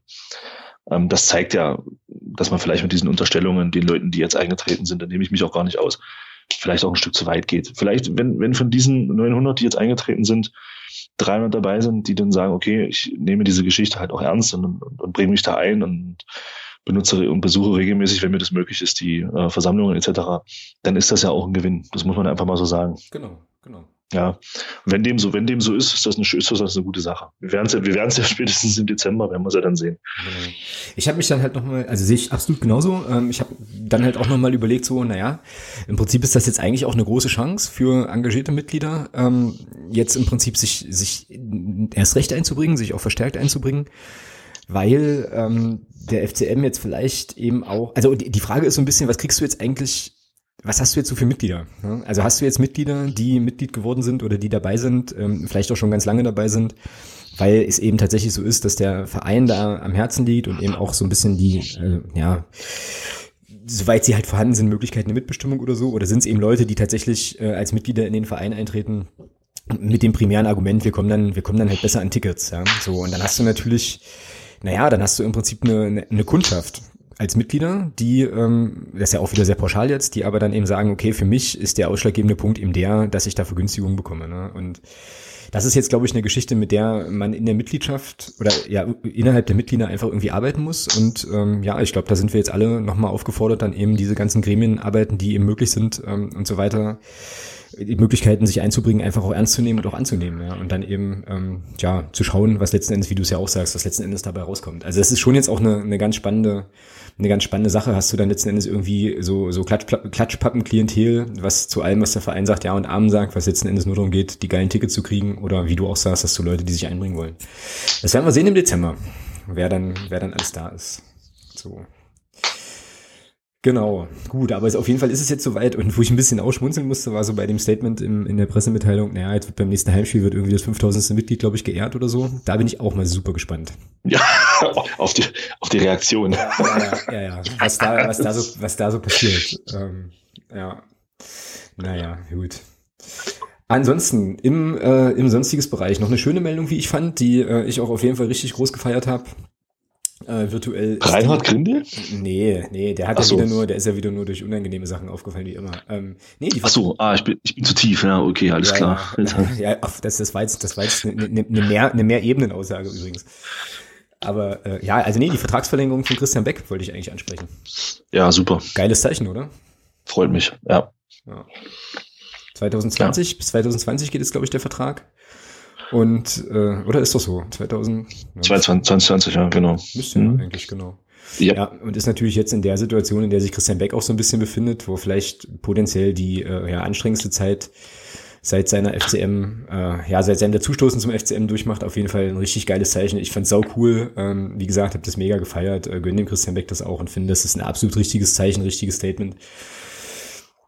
Speaker 2: Ähm, das zeigt ja, dass man vielleicht mit diesen Unterstellungen den Leuten, die jetzt eingetreten sind, da nehme ich mich auch gar nicht aus, vielleicht auch ein Stück zu weit geht. Vielleicht, wenn, wenn von diesen 900, die jetzt eingetreten sind, 300 dabei sind, die dann sagen, okay, ich nehme diese Geschichte halt auch ernst und, und, und bringe mich da ein und benutze und besuche regelmäßig, wenn mir das möglich ist, die äh, Versammlungen etc., dann ist das ja auch ein Gewinn. Das muss man einfach mal so sagen.
Speaker 1: Genau, genau.
Speaker 2: Ja, wenn dem so, wenn dem so ist, ist das eine, ist das eine gute Sache. Wir werden es ja, wir werden es ja spätestens im Dezember, werden wir es ja dann sehen.
Speaker 1: Genau. Ich habe mich dann halt nochmal, also sehe ich absolut genauso. Ähm, ich habe dann halt auch nochmal überlegt, so, naja, im Prinzip ist das jetzt eigentlich auch eine große Chance für engagierte Mitglieder, ähm, jetzt im Prinzip sich, sich erst recht einzubringen, sich auch verstärkt einzubringen weil ähm, der FCM jetzt vielleicht eben auch, also die, die Frage ist so ein bisschen, was kriegst du jetzt eigentlich was hast du jetzt so für Mitglieder? Also hast du jetzt Mitglieder, die Mitglied geworden sind oder die dabei sind, ähm, vielleicht auch schon ganz lange dabei sind, weil es eben tatsächlich so ist, dass der Verein da am Herzen liegt und eben auch so ein bisschen die, äh, ja, soweit sie halt vorhanden sind, Möglichkeiten der Mitbestimmung oder so, oder sind es eben Leute, die tatsächlich äh, als Mitglieder in den Verein eintreten mit dem primären Argument, wir kommen dann, wir kommen dann halt besser an Tickets, ja. So, und dann hast du natürlich, naja, dann hast du im Prinzip eine, eine Kundschaft als Mitglieder, die, ähm, das ist ja auch wieder sehr pauschal jetzt, die aber dann eben sagen, okay, für mich ist der ausschlaggebende Punkt eben der, dass ich da Vergünstigungen bekomme. Ne? Und das ist jetzt, glaube ich, eine Geschichte, mit der man in der Mitgliedschaft oder ja innerhalb der Mitglieder einfach irgendwie arbeiten muss. Und ähm, ja, ich glaube, da sind wir jetzt alle nochmal aufgefordert, dann eben diese ganzen Gremienarbeiten, die eben möglich sind ähm, und so weiter, die Möglichkeiten, sich einzubringen, einfach auch ernst zu nehmen und auch anzunehmen. Ja? Und dann eben ähm, ja zu schauen, was letzten Endes, wie du es ja auch sagst, was letzten Endes dabei rauskommt. Also es ist schon jetzt auch eine, eine ganz spannende eine ganz spannende Sache. Hast du dann letzten Endes irgendwie so, so Klatsch, Klatschpappen-Klientel, was zu allem, was der Verein sagt, ja und Arm sagt, was letzten Endes nur darum geht, die geilen Tickets zu kriegen oder wie du auch sagst, hast du Leute, die sich einbringen wollen. Das werden wir sehen im Dezember, wer dann, wer dann alles da ist. So. Genau, gut, aber es, auf jeden Fall ist es jetzt soweit und wo ich ein bisschen ausschmunzeln musste, war so bei dem Statement im, in der Pressemitteilung, naja, jetzt wird beim nächsten Heimspiel wird irgendwie das 5000. Mitglied, glaube ich, geehrt oder so. Da bin ich auch mal super gespannt.
Speaker 2: Ja, auf die, auf die Reaktion.
Speaker 1: Ja, ja, ja, ja. Was, da, was, da so, was da so passiert. Ähm, ja, naja, gut. Ansonsten im, äh, im sonstiges Bereich noch eine schöne Meldung, wie ich fand, die äh, ich auch auf jeden Fall richtig groß gefeiert habe äh, virtuell.
Speaker 2: Reinhard Grindel?
Speaker 1: Nee, nee, der hat Ach ja so. wieder nur, der ist ja wieder nur durch unangenehme Sachen aufgefallen, wie immer. Ähm,
Speaker 2: nee, Ach so, ah, ich bin, ich bin zu tief, ja, okay, alles ja, klar.
Speaker 1: Ja, ja, das, das war jetzt, das war jetzt eine, eine, eine mehr, eine mehr Ebenen-Aussage übrigens. Aber äh, ja, also nee, die Vertragsverlängerung von Christian Beck wollte ich eigentlich ansprechen.
Speaker 2: Ja, super.
Speaker 1: Geiles Zeichen, oder?
Speaker 2: Freut mich, ja. ja.
Speaker 1: 2020, ja. bis 2020 geht es, glaube ich, der Vertrag. Und, äh, oder ist doch so? 2000,
Speaker 2: ja, 2020, ja, genau.
Speaker 1: Müsste mhm. eigentlich, genau. Ja. ja, und ist natürlich jetzt in der Situation, in der sich Christian Beck auch so ein bisschen befindet, wo vielleicht potenziell die äh, ja, anstrengendste Zeit seit seiner FCM, äh, ja, seit seinem Dazustoßen zum FCM durchmacht, auf jeden Fall ein richtig geiles Zeichen. Ich fand's sau cool. Ähm, wie gesagt, habe das mega gefeiert, äh, gönn dem Christian Beck das auch und finde, das ist ein absolut richtiges Zeichen, richtiges Statement.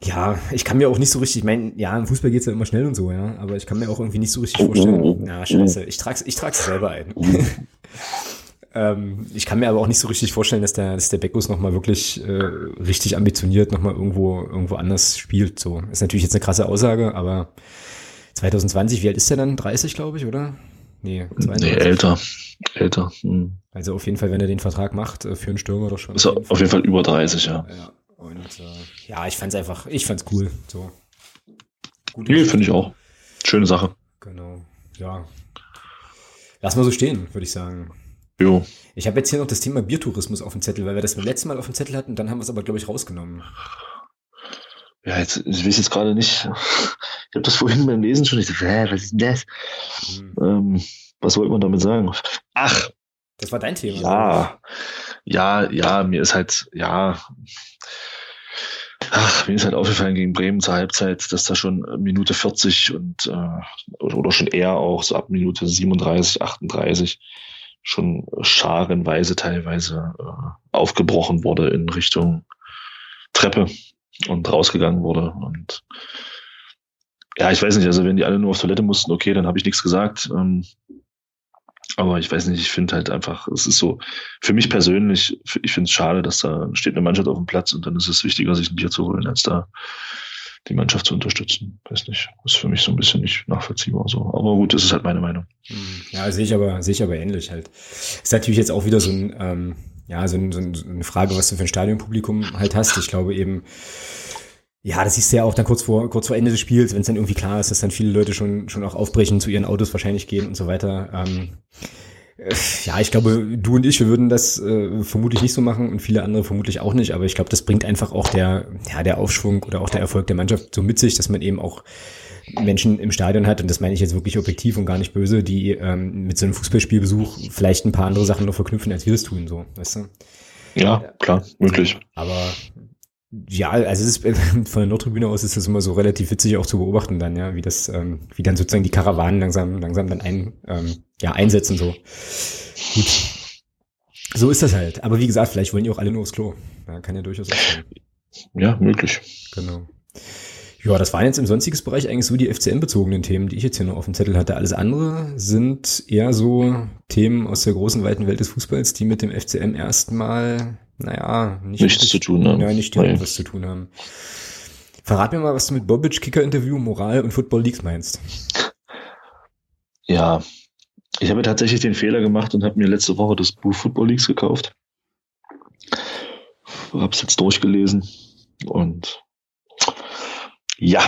Speaker 1: Ja, ich kann mir auch nicht so richtig, ich mein, ja, im Fußball geht's ja immer schnell und so, ja, aber ich kann mir auch irgendwie nicht so richtig vorstellen. Na, scheiße, ich trag's, ich trag's selber ein. ähm, ich kann mir aber auch nicht so richtig vorstellen, dass der, dass der Beckus nochmal wirklich äh, richtig ambitioniert nochmal irgendwo, irgendwo anders spielt. So, ist natürlich jetzt eine krasse Aussage, aber 2020, wie alt ist der dann? 30, glaube ich, oder?
Speaker 2: Nee, 32. nee älter. Älter. Hm.
Speaker 1: Also auf jeden Fall, wenn er den Vertrag macht, äh, für einen Stürmer doch schon.
Speaker 2: Ist auf jeden, auf jeden Fall über 30, ja.
Speaker 1: ja. Und äh, ja, ich fand's einfach, ich fand's cool. So.
Speaker 2: Gute nee, finde ich auch. Schöne Sache.
Speaker 1: Genau. Ja. Lass mal so stehen, würde ich sagen.
Speaker 2: Jo.
Speaker 1: Ich habe jetzt hier noch das Thema Biertourismus auf dem Zettel, weil wir das beim letzten Mal auf dem Zettel hatten, dann haben wir es aber, glaube ich, rausgenommen.
Speaker 2: Ja, jetzt, ich weiß jetzt gerade nicht. Ich habe das vorhin beim Lesen schon nicht. Äh, was ist denn das? Hm. Ähm, was wollte man damit sagen? Ach.
Speaker 1: Das war dein Thema.
Speaker 2: Ja. Ja, ja, mir ist halt, ja, Ach, mir ist halt aufgefallen gegen Bremen zur Halbzeit, dass da schon Minute 40 und äh, oder schon eher auch so ab Minute 37, 38 schon scharenweise teilweise äh, aufgebrochen wurde in Richtung Treppe und rausgegangen wurde. Und ja, ich weiß nicht, also wenn die alle nur auf Toilette mussten, okay, dann habe ich nichts gesagt. Ähm, aber ich weiß nicht, ich finde halt einfach, es ist so, für mich persönlich, ich finde es schade, dass da steht eine Mannschaft auf dem Platz und dann ist es wichtiger, sich ein Bier zu holen, als da die Mannschaft zu unterstützen. Weiß nicht, ist für mich so ein bisschen nicht nachvollziehbar so. Aber gut, das ist halt meine Meinung. Hm,
Speaker 1: ja, sehe ich aber, sehe ich aber ähnlich halt. Ist natürlich jetzt auch wieder so ein, ähm, ja, so, ein, so eine Frage, was du für ein Stadionpublikum halt hast. Ich glaube eben, ja, das siehst du ja auch dann kurz vor, kurz vor Ende des Spiels, wenn es dann irgendwie klar ist, dass dann viele Leute schon, schon auch aufbrechen, zu ihren Autos wahrscheinlich gehen und so weiter. Ähm, Ja, ich glaube, du und ich, wir würden das äh, vermutlich nicht so machen und viele andere vermutlich auch nicht, aber ich glaube, das bringt einfach auch der, ja, der Aufschwung oder auch der Erfolg der Mannschaft so mit sich, dass man eben auch Menschen im Stadion hat, und das meine ich jetzt wirklich objektiv und gar nicht böse, die ähm, mit so einem Fußballspielbesuch vielleicht ein paar andere Sachen noch verknüpfen, als wir es tun, so, weißt du?
Speaker 2: Ja, klar, möglich.
Speaker 1: Aber ja, also es ist von der Nordtribüne aus ist das immer so relativ witzig auch zu beobachten dann, ja, wie das, ähm, wie dann sozusagen die Karawanen langsam, langsam dann ein, ähm, ja, einsetzen so. Gut. So ist das halt. Aber wie gesagt, vielleicht wollen die auch alle nur aufs Klo. Ja, kann ja durchaus auch sein.
Speaker 2: Ja, möglich.
Speaker 1: Genau. Ja, das waren jetzt im sonstiges Bereich eigentlich so die FCM-bezogenen Themen, die ich jetzt hier noch auf dem Zettel hatte. Alles andere sind eher so Themen aus der großen, weiten Welt des Fußballs, die mit dem FCM erstmal naja,
Speaker 2: nicht nichts richtig, zu tun haben.
Speaker 1: Ja, nicht direkt was zu tun haben. Verrat mir mal, was du mit Bobic, Kicker-Interview, Moral und Football Leagues meinst.
Speaker 2: Ja, ich habe tatsächlich den Fehler gemacht und habe mir letzte Woche das Buch Football Leagues gekauft. Habe es jetzt durchgelesen und ja,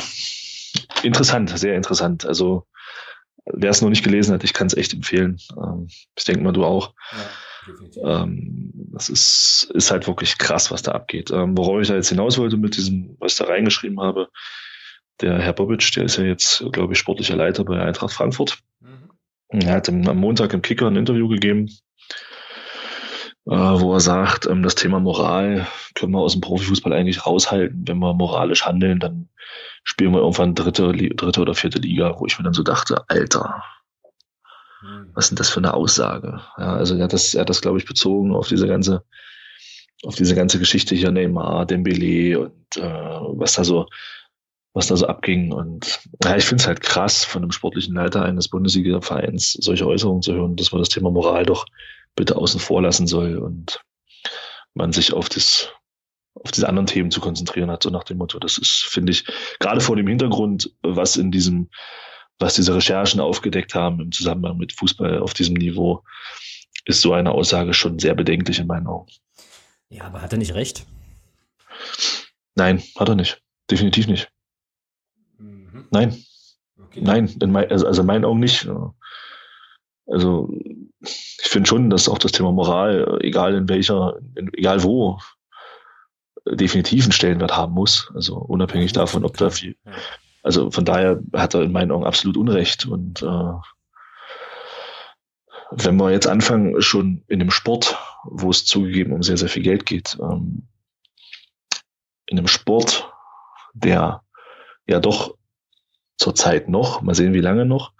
Speaker 2: interessant, sehr interessant. Also wer es noch nicht gelesen hat, ich kann es echt empfehlen. Ähm, ich denke mal, du auch. Ja. Ähm, das ist, ist halt wirklich krass, was da abgeht. Ähm, worauf ich da jetzt hinaus wollte mit diesem, was ich da reingeschrieben habe, der Herr Bobic, der ist ja jetzt, glaube ich, sportlicher Leiter bei Eintracht Frankfurt. Mhm. Er hat am Montag im Kicker ein Interview gegeben, äh, wo er sagt, ähm, das Thema Moral können wir aus dem Profifußball eigentlich raushalten. Wenn wir moralisch handeln, dann spielen wir irgendwann dritte, dritte oder vierte Liga, wo ich mir dann so dachte, Alter. Was ist denn das für eine Aussage? Ja, also er hat das, er hat das, glaube ich, bezogen auf diese ganze, auf diese ganze Geschichte hier Neymar, Dembele und äh, was da so, was da so abging. Und ja, ich finde es halt krass, von einem sportlichen Leiter eines Bundesliga-Vereins solche Äußerungen zu hören, dass man das Thema Moral doch bitte außen vor lassen soll und man sich auf das auf diese anderen Themen zu konzentrieren hat, so nach dem Motto. Das ist, finde ich, gerade vor dem Hintergrund, was in diesem was diese Recherchen aufgedeckt haben im Zusammenhang mit Fußball auf diesem Niveau, ist so eine Aussage schon sehr bedenklich in meinen Augen.
Speaker 1: Ja, aber hat er nicht recht?
Speaker 2: Nein, hat er nicht. Definitiv nicht. Mhm. Nein. Okay. Nein, in mein, also, also in meinen Augen nicht. Also ich finde schon, dass auch das Thema Moral, egal in welcher, in, egal wo, definitiv einen Stellenwert haben muss. Also unabhängig davon, ob da viel, also von daher hat er in meinen Augen absolut Unrecht. Und äh, wenn wir jetzt anfangen, schon in dem Sport, wo es zugegeben um sehr, sehr viel Geld geht, ähm, in einem Sport, der ja doch zurzeit noch, mal sehen, wie lange noch,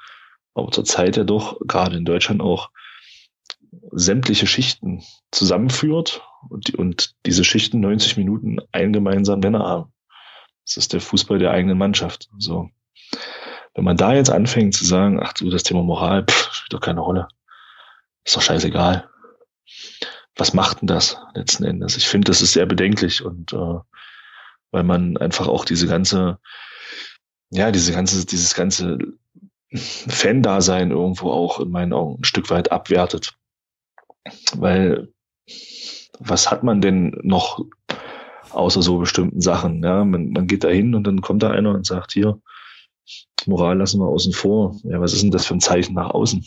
Speaker 2: aber zurzeit ja doch gerade in Deutschland auch sämtliche Schichten zusammenführt und, und diese Schichten 90 Minuten einen gemeinsamen Nenner haben. Das ist der Fußball der eigenen Mannschaft. So. Wenn man da jetzt anfängt zu sagen, ach du, das Thema Moral, pff, spielt doch keine Rolle. Ist doch scheißegal. Was macht denn das letzten Endes? Ich finde, das ist sehr bedenklich und äh, weil man einfach auch diese ganze, ja, diese ganze, dieses ganze Fan-Dasein irgendwo auch in meinen Augen ein Stück weit abwertet. Weil was hat man denn noch außer so bestimmten Sachen. Ja, man, man geht da hin und dann kommt da einer und sagt, hier, Moral lassen wir außen vor. Ja, was ist denn das für ein Zeichen nach außen?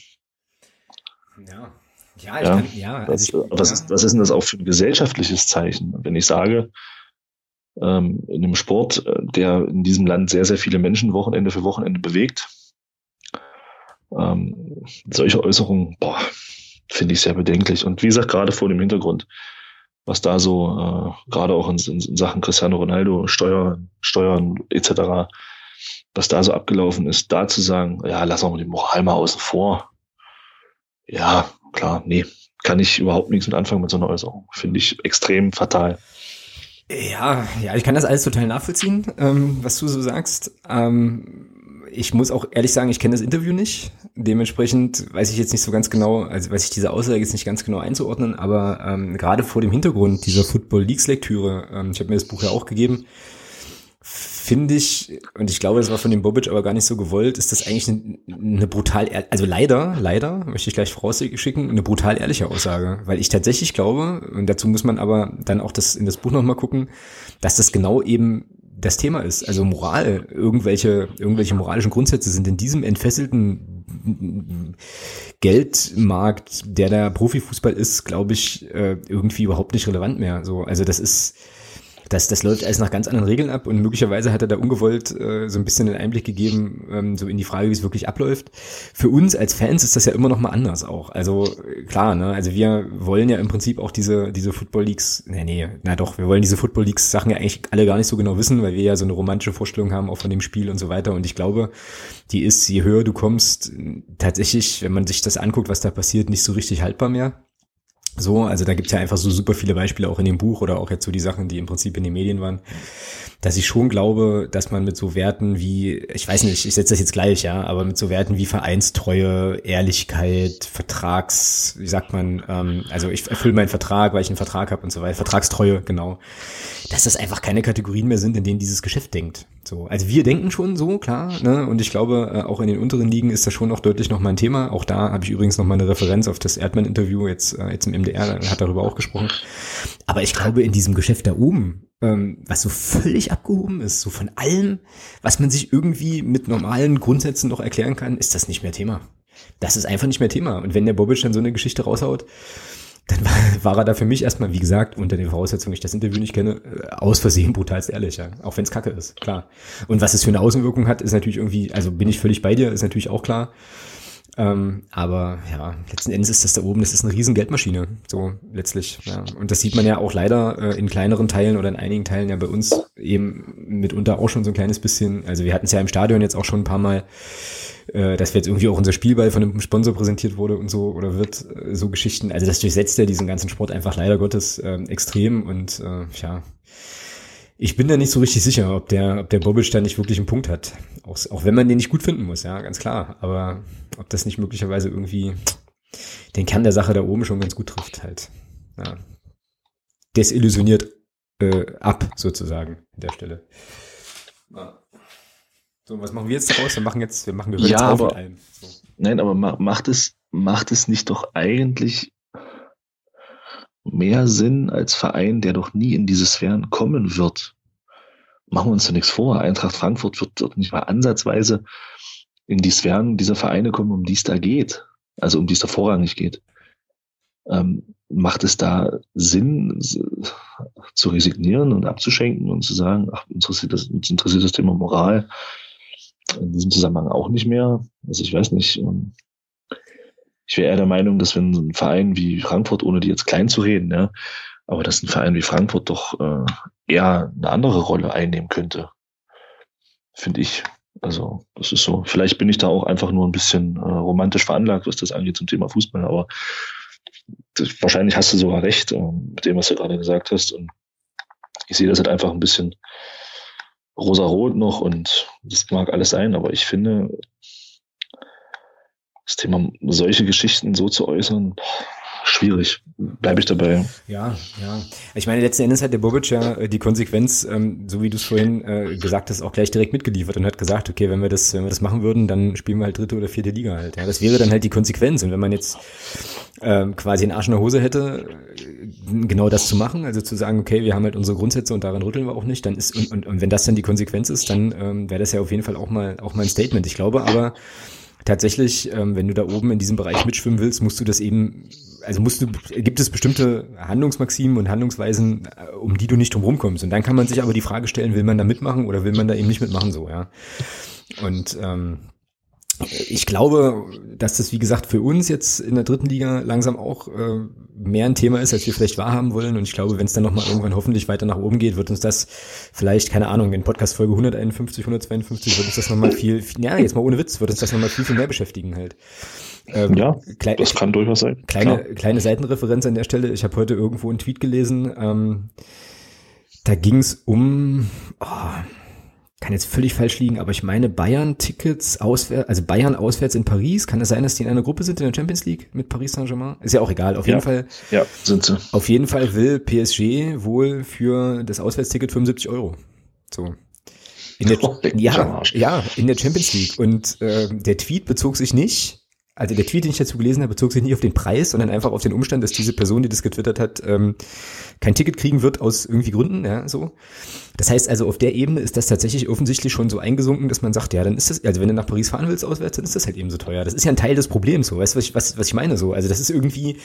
Speaker 1: Ja, ja, ich ja, kann, ja. Also
Speaker 2: was, ich, was, ja. Ist, was ist denn das auch für ein gesellschaftliches Zeichen? Wenn ich sage, ähm, in einem Sport, äh, der in diesem Land sehr, sehr viele Menschen Wochenende für Wochenende bewegt, ähm, solche Äußerungen, boah, finde ich sehr bedenklich. Und wie gesagt, gerade vor dem Hintergrund, was da so, äh, gerade auch in, in, Sachen Cristiano Ronaldo, Steuern, Steuern etc., was da so abgelaufen ist, da zu sagen, ja, lass mal die Moral mal außen vor. Ja, klar, nee, kann ich überhaupt nichts mit anfangen mit so einer Äußerung. Finde ich extrem fatal.
Speaker 1: Ja, ja, ich kann das alles total nachvollziehen, ähm, was du so sagst. Ähm, ich muss auch ehrlich sagen, ich kenne das Interview nicht. Dementsprechend weiß ich jetzt nicht so ganz genau, also weiß ich diese Aussage jetzt nicht ganz genau einzuordnen, aber ähm, gerade vor dem Hintergrund dieser Football Leagues Lektüre, ähm, ich habe mir das Buch ja auch gegeben, finde ich, und ich glaube, das war von dem Bobic aber gar nicht so gewollt, ist das eigentlich eine, eine brutal, also leider, leider, möchte ich gleich vorausschicken, eine brutal ehrliche Aussage, weil ich tatsächlich glaube, und dazu muss man aber dann auch das in das Buch nochmal gucken, dass das genau eben das Thema ist. Also Moral, irgendwelche, irgendwelche moralischen Grundsätze sind in diesem entfesselten Geldmarkt, der der Profifußball ist, glaube ich, äh, irgendwie überhaupt nicht relevant mehr. So, also das ist das, das läuft alles nach ganz anderen Regeln ab und möglicherweise hat er da ungewollt äh, so ein bisschen den Einblick gegeben, ähm, so in die Frage, wie es wirklich abläuft. Für uns als Fans ist das ja immer noch mal anders auch. Also klar, ne, also wir wollen ja im Prinzip auch diese, diese Football Leagues, nee, nee, na doch, wir wollen diese Football Leagues Sachen ja eigentlich alle gar nicht so genau wissen, weil wir ja so eine romantische Vorstellung haben auch von dem Spiel und so weiter und ich glaube, die ist, je höher du kommst, tatsächlich, wenn man sich das anguckt, was da passiert, nicht so richtig haltbar mehr. So, also da gibt's ja einfach so super viele Beispiele auch in dem Buch oder auch jetzt so die Sachen, die im Prinzip in den Medien waren, dass ich schon glaube, dass man mit so Werten wie, ich weiß nicht, ich setze das jetzt gleich, ja, aber mit so Werten wie Vereinstreue, Ehrlichkeit, Vertrags, wie sagt man, ähm, also ich erfülle meinen Vertrag, weil ich einen Vertrag habe und so weiter, Vertragstreue, genau, dass das einfach keine Kategorien mehr sind, in denen dieses Geschäft denkt. So, also wir denken schon so, klar, ne? Und ich glaube, äh, auch in den unteren Ligen ist das schon noch deutlich noch mal ein Thema. Auch da habe ich übrigens noch mal eine Referenz auf das Erdmann-Interview jetzt, äh, jetzt im MDR, hat darüber auch gesprochen. Aber ich glaube, in diesem Geschäft da oben, ähm, was so völlig abgehoben ist, so von allem, was man sich irgendwie mit normalen Grundsätzen noch erklären kann, ist das nicht mehr Thema. Das ist einfach nicht mehr Thema. Und wenn der Bobic dann so eine Geschichte raushaut, dann war, war er da für mich erstmal, wie gesagt, unter den Voraussetzungen, ich das Interview nicht kenne, äh, aus Versehen brutalst ehrlich, ja. Auch wenn es Kacke ist, klar. Und was es für eine Außenwirkung hat, ist natürlich irgendwie, also bin ich völlig bei dir, ist natürlich auch klar. Ähm, aber ja, letzten Endes ist das da oben, das ist eine riesen Geldmaschine, so letztlich. Ja. Und das sieht man ja auch leider äh, in kleineren Teilen oder in einigen Teilen ja bei uns eben mitunter auch schon so ein kleines bisschen. Also wir hatten es ja im Stadion jetzt auch schon ein paar Mal, äh, dass wir jetzt irgendwie auch unser Spielball von einem Sponsor präsentiert wurde und so oder wird, äh, so Geschichten. Also das durchsetzt ja diesen ganzen Sport einfach leider Gottes äh, extrem und äh, ja, ich bin da nicht so richtig sicher, ob der, ob der Bobic da nicht wirklich einen Punkt hat. Auch, auch wenn man den nicht gut finden muss, ja, ganz klar. Aber ob das nicht möglicherweise irgendwie den Kern der Sache da oben schon ganz gut trifft, halt. Ja. Desillusioniert äh, ab, sozusagen, an der Stelle. Ja. So, was machen wir jetzt daraus? Wir machen jetzt, wir machen wir
Speaker 2: ja, aber, mit allem. So. Nein, aber macht es, macht es nicht doch eigentlich mehr Sinn als Verein, der doch nie in diese Sphären kommen wird. Machen wir uns da nichts vor. Eintracht Frankfurt wird dort nicht mal ansatzweise in die Sphären dieser Vereine kommen, um die es da geht. Also um die es da vorrangig geht. Ähm, macht es da Sinn, zu resignieren und abzuschenken und zu sagen, ach, interessiert das, uns interessiert das Thema Moral in diesem Zusammenhang auch nicht mehr? Also ich weiß nicht. Ähm, ich wäre eher der Meinung, dass wenn ein Verein wie Frankfurt, ohne die jetzt klein zu reden, ja, aber dass ein Verein wie Frankfurt doch äh, eher eine andere Rolle einnehmen könnte, finde ich. Also das ist so. Vielleicht bin ich da auch einfach nur ein bisschen äh, romantisch veranlagt, was das angeht zum Thema Fußball, aber das, wahrscheinlich hast du sogar recht äh, mit dem, was du gerade gesagt hast. Und ich sehe das halt einfach ein bisschen rosa-rot noch und das mag alles sein, aber ich finde, das Thema solche Geschichten so zu äußern, schwierig. Bleibe ich dabei.
Speaker 1: Ja, ja. Ich meine, letzten Endes hat der Bobic ja äh, die Konsequenz, ähm, so wie du es vorhin äh, gesagt hast, auch gleich direkt mitgeliefert und hat gesagt, okay, wenn wir das, wenn wir das machen würden, dann spielen wir halt dritte oder vierte Liga halt. Ja, das wäre dann halt die Konsequenz. Und wenn man jetzt ähm, quasi einen Arsch in der Hose hätte, äh, genau das zu machen, also zu sagen, okay, wir haben halt unsere Grundsätze und daran rütteln wir auch nicht, dann ist und, und, und wenn das dann die Konsequenz ist, dann ähm, wäre das ja auf jeden Fall auch mal auch mal ein Statement. Ich glaube aber tatsächlich, ähm, wenn du da oben in diesem Bereich mitschwimmen willst, musst du das eben, also musst du, gibt es bestimmte Handlungsmaximen und Handlungsweisen, äh, um die du nicht drum rumkommst. Und dann kann man sich aber die Frage stellen, will man da mitmachen oder will man da eben nicht mitmachen, so, ja. Und ähm, ich glaube, dass das, wie gesagt, für uns jetzt in der dritten Liga langsam auch äh, mehr ein Thema ist, als wir vielleicht wahrhaben wollen. Und ich glaube, wenn es dann nochmal irgendwann hoffentlich weiter nach oben geht, wird uns das vielleicht, keine Ahnung, in Podcast Folge 151, 152 wird uns das nochmal viel, viel, ja, jetzt mal ohne Witz, wird uns das nochmal viel, viel mehr beschäftigen halt.
Speaker 2: Ähm, ja, klein, das kann durchaus sein.
Speaker 1: Kleine, Klar. kleine Seitenreferenz an der Stelle. Ich habe heute irgendwo einen Tweet gelesen. Ähm, da ging es um, oh, kann jetzt völlig falsch liegen, aber ich meine Bayern-Tickets auswärts, also Bayern auswärts in Paris. Kann es das sein, dass die in einer Gruppe sind in der Champions League mit Paris Saint-Germain? Ist ja auch egal. Auf jeden Fall.
Speaker 2: Ja, sind sie.
Speaker 1: Auf jeden Fall will PSG wohl für das Auswärtsticket 75 Euro. So. In der, oh, ja, ja, in der Champions League. Und äh, der Tweet bezog sich nicht also der Tweet, den ich dazu gelesen habe, bezog sich nicht auf den Preis, sondern einfach auf den Umstand, dass diese Person, die das getwittert hat, ähm, kein Ticket kriegen wird aus irgendwie Gründen, ja, so. Das heißt also, auf der Ebene ist das tatsächlich offensichtlich schon so eingesunken, dass man sagt, ja, dann ist das, also wenn du nach Paris fahren willst auswärts, dann ist das halt eben so teuer. Das ist ja ein Teil des Problems, so. Weißt du, was ich, was, was ich meine, so? Also das ist irgendwie,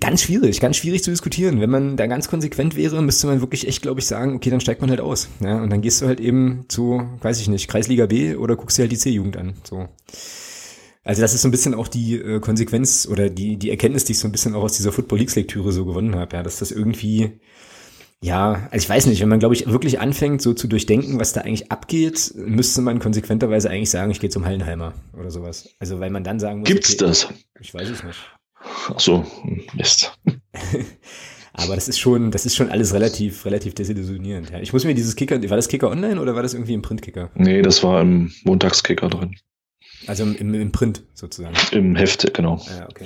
Speaker 1: Ganz schwierig, ganz schwierig zu diskutieren. Wenn man da ganz konsequent wäre, müsste man wirklich echt, glaube ich, sagen, okay, dann steigt man halt aus. Ja, und dann gehst du halt eben zu, weiß ich nicht, Kreisliga B oder guckst dir halt die C-Jugend an. So. Also das ist so ein bisschen auch die äh, Konsequenz oder die, die Erkenntnis, die ich so ein bisschen auch aus dieser Football Leagues Lektüre so gewonnen habe, ja, dass das irgendwie, ja, also ich weiß nicht, wenn man, glaube ich, wirklich anfängt, so zu durchdenken, was da eigentlich abgeht, müsste man konsequenterweise eigentlich sagen, ich gehe zum Hallenheimer oder sowas. Also weil man dann sagen muss,
Speaker 2: Gibt's okay, das?
Speaker 1: Ich weiß es nicht.
Speaker 2: Ach so, Mist.
Speaker 1: Aber das ist schon, das ist schon alles relativ, relativ desillusionierend. Ja. Ich muss mir dieses Kicker, war das Kicker online oder war das irgendwie im Printkicker?
Speaker 2: Nee, das war im Montagskicker drin.
Speaker 1: Also im, im, Print sozusagen.
Speaker 2: Im Heft, genau.
Speaker 1: Ja, okay.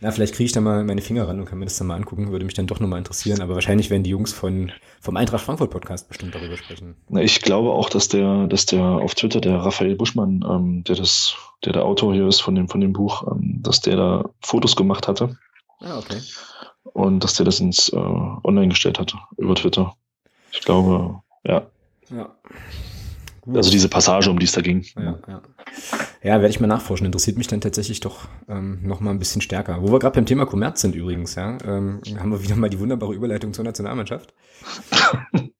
Speaker 1: Na, vielleicht kriege ich da mal meine Finger ran und kann mir das dann mal angucken, würde mich dann doch nochmal interessieren. Aber wahrscheinlich werden die Jungs von, vom Eintracht Frankfurt Podcast bestimmt darüber sprechen.
Speaker 2: Na, ich glaube auch, dass der, dass der auf Twitter, der Raphael Buschmann, ähm, der das, der der Autor hier ist von dem, von dem Buch, ähm, dass der da Fotos gemacht hatte.
Speaker 1: Ah, okay.
Speaker 2: Und dass der das ins äh, online gestellt hatte über Twitter. Ich glaube, ja.
Speaker 1: Ja.
Speaker 2: Also diese Passage, um die es da ging.
Speaker 1: Ja, ja. ja werde ich mal nachforschen. Interessiert mich dann tatsächlich doch ähm, noch mal ein bisschen stärker. Wo wir gerade beim Thema Kommerz sind übrigens, ja, ähm, haben wir wieder mal die wunderbare Überleitung zur Nationalmannschaft.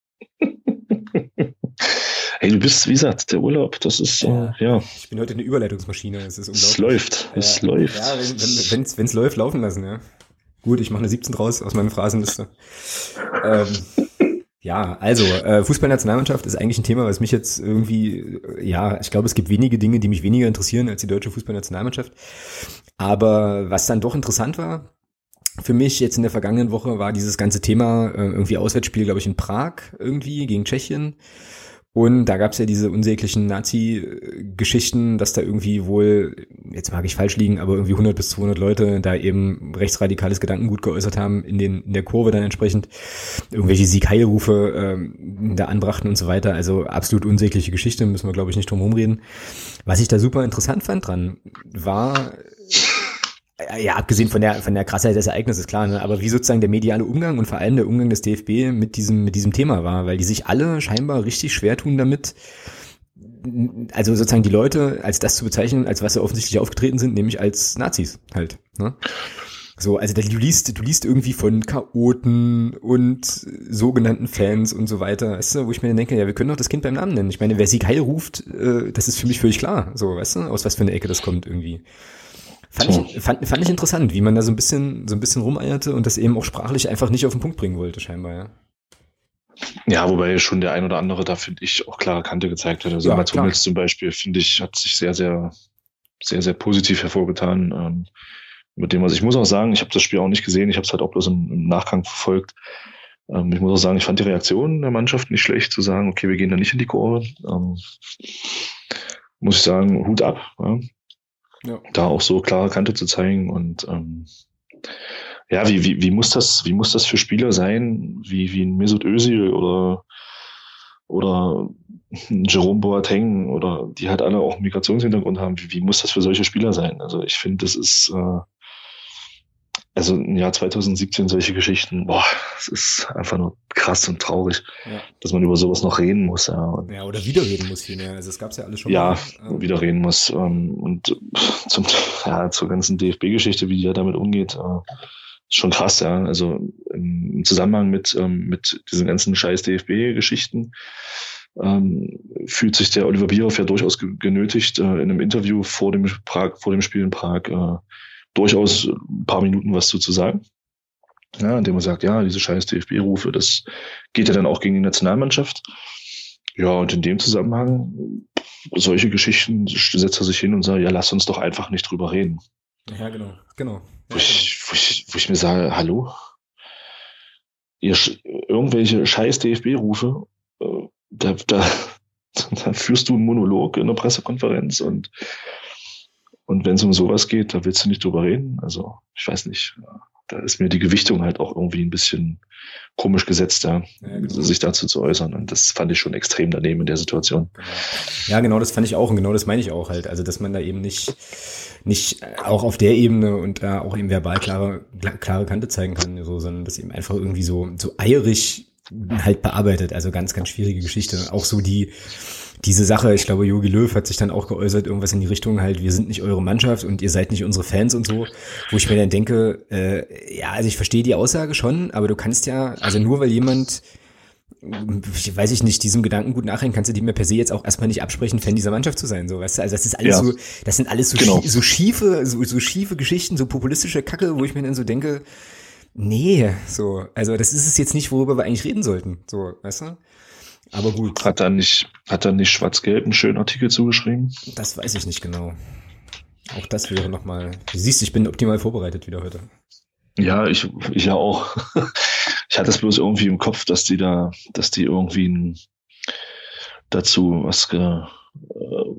Speaker 2: Hey, du bist, wie gesagt, der Urlaub, das ist, äh, ja.
Speaker 1: Ich bin heute eine Überleitungsmaschine, es ist unglaublich.
Speaker 2: Es läuft, es
Speaker 1: ja,
Speaker 2: läuft.
Speaker 1: Ja, wenn es wenn, läuft, laufen lassen, ja. Gut, ich mache eine 17 raus aus meiner Phrasenliste. ähm, ja, also äh, Fußballnationalmannschaft ist eigentlich ein Thema, was mich jetzt irgendwie, äh, ja, ich glaube, es gibt wenige Dinge, die mich weniger interessieren als die deutsche Fußballnationalmannschaft. Aber was dann doch interessant war, für mich jetzt in der vergangenen Woche war dieses ganze Thema äh, irgendwie Auswärtsspiel, glaube ich, in Prag irgendwie gegen Tschechien. Und da gab es ja diese unsäglichen Nazi-Geschichten, dass da irgendwie wohl, jetzt mag ich falsch liegen, aber irgendwie 100 bis 200 Leute da eben rechtsradikales Gedankengut geäußert haben, in, den, in der Kurve dann entsprechend irgendwelche Siegheilrufe ähm, da anbrachten und so weiter. Also absolut unsägliche Geschichte, müssen wir glaube ich nicht drum rumreden. Was ich da super interessant fand dran, war ja, abgesehen von der, von der Krassheit des Ereignisses, klar, ne? aber wie sozusagen der mediale Umgang und vor allem der Umgang des DFB mit diesem, mit diesem Thema war, weil die sich alle scheinbar richtig schwer tun damit, also sozusagen die Leute als das zu bezeichnen, als was sie offensichtlich aufgetreten sind, nämlich als Nazis halt. Ne? So, also du liest, du liest irgendwie von Chaoten und sogenannten Fans und so weiter, weißt du, wo ich mir denke, ja, wir können doch das Kind beim Namen nennen. Ich meine, wer Sieg Heil ruft, äh, das ist für mich völlig klar, so, weißt du, aus was für eine Ecke das kommt irgendwie. Fand, so. ich, fand, fand ich interessant, wie man da so ein bisschen, so ein bisschen rumeierte und das eben auch sprachlich einfach nicht auf den Punkt bringen wollte, scheinbar, ja.
Speaker 2: Ja, wobei schon der ein oder andere da, finde ich, auch klare Kante gezeigt hat. Also ja, Mats Hummels zum Beispiel, finde ich, hat sich sehr, sehr, sehr, sehr positiv hervorgetan. Ähm, mit dem, was ich muss auch sagen, ich habe das Spiel auch nicht gesehen, ich habe es halt auch bloß im, im Nachgang verfolgt. Ähm, ich muss auch sagen, ich fand die Reaktion der Mannschaft nicht schlecht, zu sagen, okay, wir gehen da nicht in die Kurve. Ähm, muss ich sagen, Hut ab. Ja. Ja. Da auch so klare Kante zu zeigen und ähm, ja, wie, wie, wie muss das, wie muss das für Spieler sein, wie, wie ein Mesut Özil oder, oder Jerome Boateng oder die halt alle auch einen Migrationshintergrund haben, wie, wie muss das für solche Spieler sein? Also ich finde, das ist, äh, also im Jahr 2017 solche Geschichten, boah, es ist einfach nur krass und traurig, ja. dass man über sowas noch reden muss. Ja,
Speaker 1: ja oder wieder reden muss vielmehr. Also es gab es ja alles schon.
Speaker 2: Ja, mal. Wieder reden muss. Ähm, und zum, ja, zur ganzen DFB-Geschichte, wie die ja damit umgeht, äh, ist schon krass, ja. Also im Zusammenhang mit, ähm, mit diesen ganzen scheiß DFB-Geschichten ähm, fühlt sich der Oliver Bierhoff ja durchaus genötigt, äh, in einem Interview vor dem Prag, vor dem Spiel in Prag äh, durchaus ein paar Minuten was zu, zu sagen. Ja, indem man sagt, ja, diese scheiß DFB-Rufe, das geht ja dann auch gegen die Nationalmannschaft. Ja, und in dem Zusammenhang, solche Geschichten setzt er sich hin und sagt, ja, lass uns doch einfach nicht drüber reden.
Speaker 1: Ja, genau, genau.
Speaker 2: Wo, ich, wo, ich, wo ich mir sage, hallo? Ihr irgendwelche scheiß DFB-Rufe, äh, da, da, da führst du einen Monolog in einer Pressekonferenz und und wenn es um sowas geht, da willst du nicht drüber reden. Also, ich weiß nicht. da ist mir die Gewichtung halt auch irgendwie ein bisschen komisch gesetzt, ja, ja genau. sich dazu zu äußern. Und das fand ich schon extrem daneben in der Situation.
Speaker 1: Genau. Ja, genau, das fand ich auch und genau das meine ich auch halt. Also, dass man da eben nicht, nicht auch auf der Ebene und da auch eben verbal klare, klare Kante zeigen kann, so, sondern das eben einfach irgendwie so, so eierig halt bearbeitet. Also ganz, ganz schwierige Geschichte. Auch so die, diese Sache, ich glaube, Jogi Löw hat sich dann auch geäußert, irgendwas in die Richtung halt, wir sind nicht eure Mannschaft und ihr seid nicht unsere Fans und so, wo ich mir dann denke, äh, ja, also ich verstehe die Aussage schon, aber du kannst ja, also nur weil jemand weiß ich nicht, diesem Gedanken gut nachhängen, kannst du dir mir per se jetzt auch erstmal nicht absprechen, Fan dieser Mannschaft zu sein, so, weißt du, also das ist alles ja. so, das sind alles so, genau. schie so schiefe, so, so schiefe Geschichten, so populistische Kacke, wo ich mir dann so denke, nee, so, also das ist es jetzt nicht, worüber wir eigentlich reden sollten, so, weißt du? Aber gut.
Speaker 2: Hat er nicht, hat er nicht Schwarz-Gelb einen schönen Artikel zugeschrieben?
Speaker 1: Das weiß ich nicht genau. Auch das wäre nochmal. Du siehst, ich bin optimal vorbereitet wieder heute.
Speaker 2: Ja, ich, ich ja auch. Ich hatte es bloß irgendwie im Kopf, dass die da, dass die irgendwie ein, dazu was ge, äh,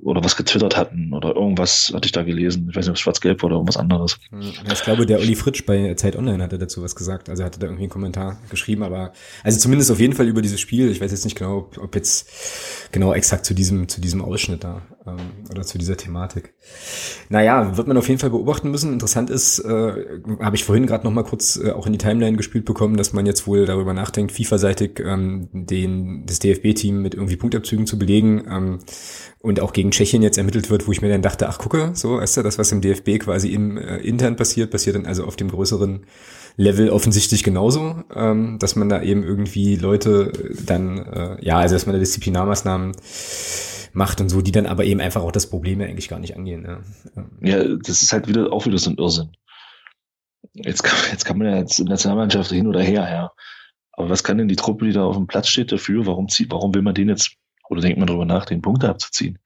Speaker 2: oder was getwittert hatten oder irgendwas hatte ich da gelesen. Ich weiß nicht, ob schwarz-gelb war oder irgendwas anderes.
Speaker 1: Ich glaube, der Olli Fritsch bei Zeit Online hatte dazu was gesagt. Also hatte da irgendwie einen Kommentar geschrieben, aber also zumindest auf jeden Fall über dieses Spiel. Ich weiß jetzt nicht genau, ob jetzt genau exakt zu diesem, zu diesem Ausschnitt da ähm, oder zu dieser Thematik. Naja, wird man auf jeden Fall beobachten müssen. Interessant ist, äh, habe ich vorhin gerade noch mal kurz äh, auch in die Timeline gespielt bekommen, dass man jetzt wohl darüber nachdenkt, FIFA-seitig ähm, den, das DFB-Team mit irgendwie Punktabzügen zu belegen. Ähm, und auch gegen Tschechien jetzt ermittelt wird, wo ich mir dann dachte, ach gucke, so, weißt du, das, was im DFB quasi im äh, intern passiert, passiert dann also auf dem größeren Level offensichtlich genauso, ähm, dass man da eben irgendwie Leute dann, äh, ja, also dass man da Disziplinarmaßnahmen macht und so, die dann aber eben einfach auch das Problem ja eigentlich gar nicht angehen.
Speaker 2: Ja, ja das ist halt wieder auch wieder so ein Irrsinn. Jetzt kann, jetzt kann man ja jetzt der Nationalmannschaft hin oder her, ja. Aber was kann denn die Truppe, die da auf dem Platz steht, dafür? Warum zieht, warum will man den jetzt oder denkt man darüber nach, den Punkte abzuziehen?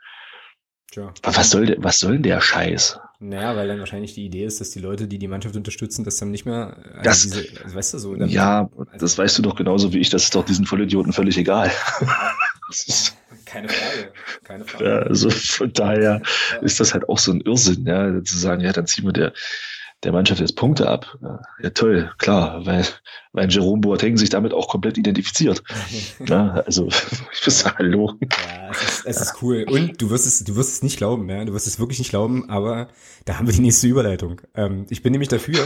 Speaker 2: Tja. Was soll, der, was soll denn der Scheiß?
Speaker 1: Naja, weil dann wahrscheinlich die Idee ist, dass die Leute, die die Mannschaft unterstützen, das dann nicht mehr,
Speaker 2: also das, diese, also weißt du so. Ja, also, das weißt du doch genauso wie ich, das ist doch diesen Vollidioten völlig egal.
Speaker 1: keine Frage, keine Frage.
Speaker 2: Ja, also von daher ja. ist das halt auch so ein Irrsinn, ja, zu sagen, ja, dann ziehen wir der, der Mannschaft jetzt Punkte ab. Ja, toll, klar, weil, weil Jerome Boateng sich damit auch komplett identifiziert. ja, also, ich muss sagen, hallo.
Speaker 1: Ja, es ist, es ist cool. Und du wirst es, du wirst es nicht glauben, ja, du wirst es wirklich nicht glauben, aber da haben wir die nächste Überleitung. Ähm, ich bin nämlich dafür.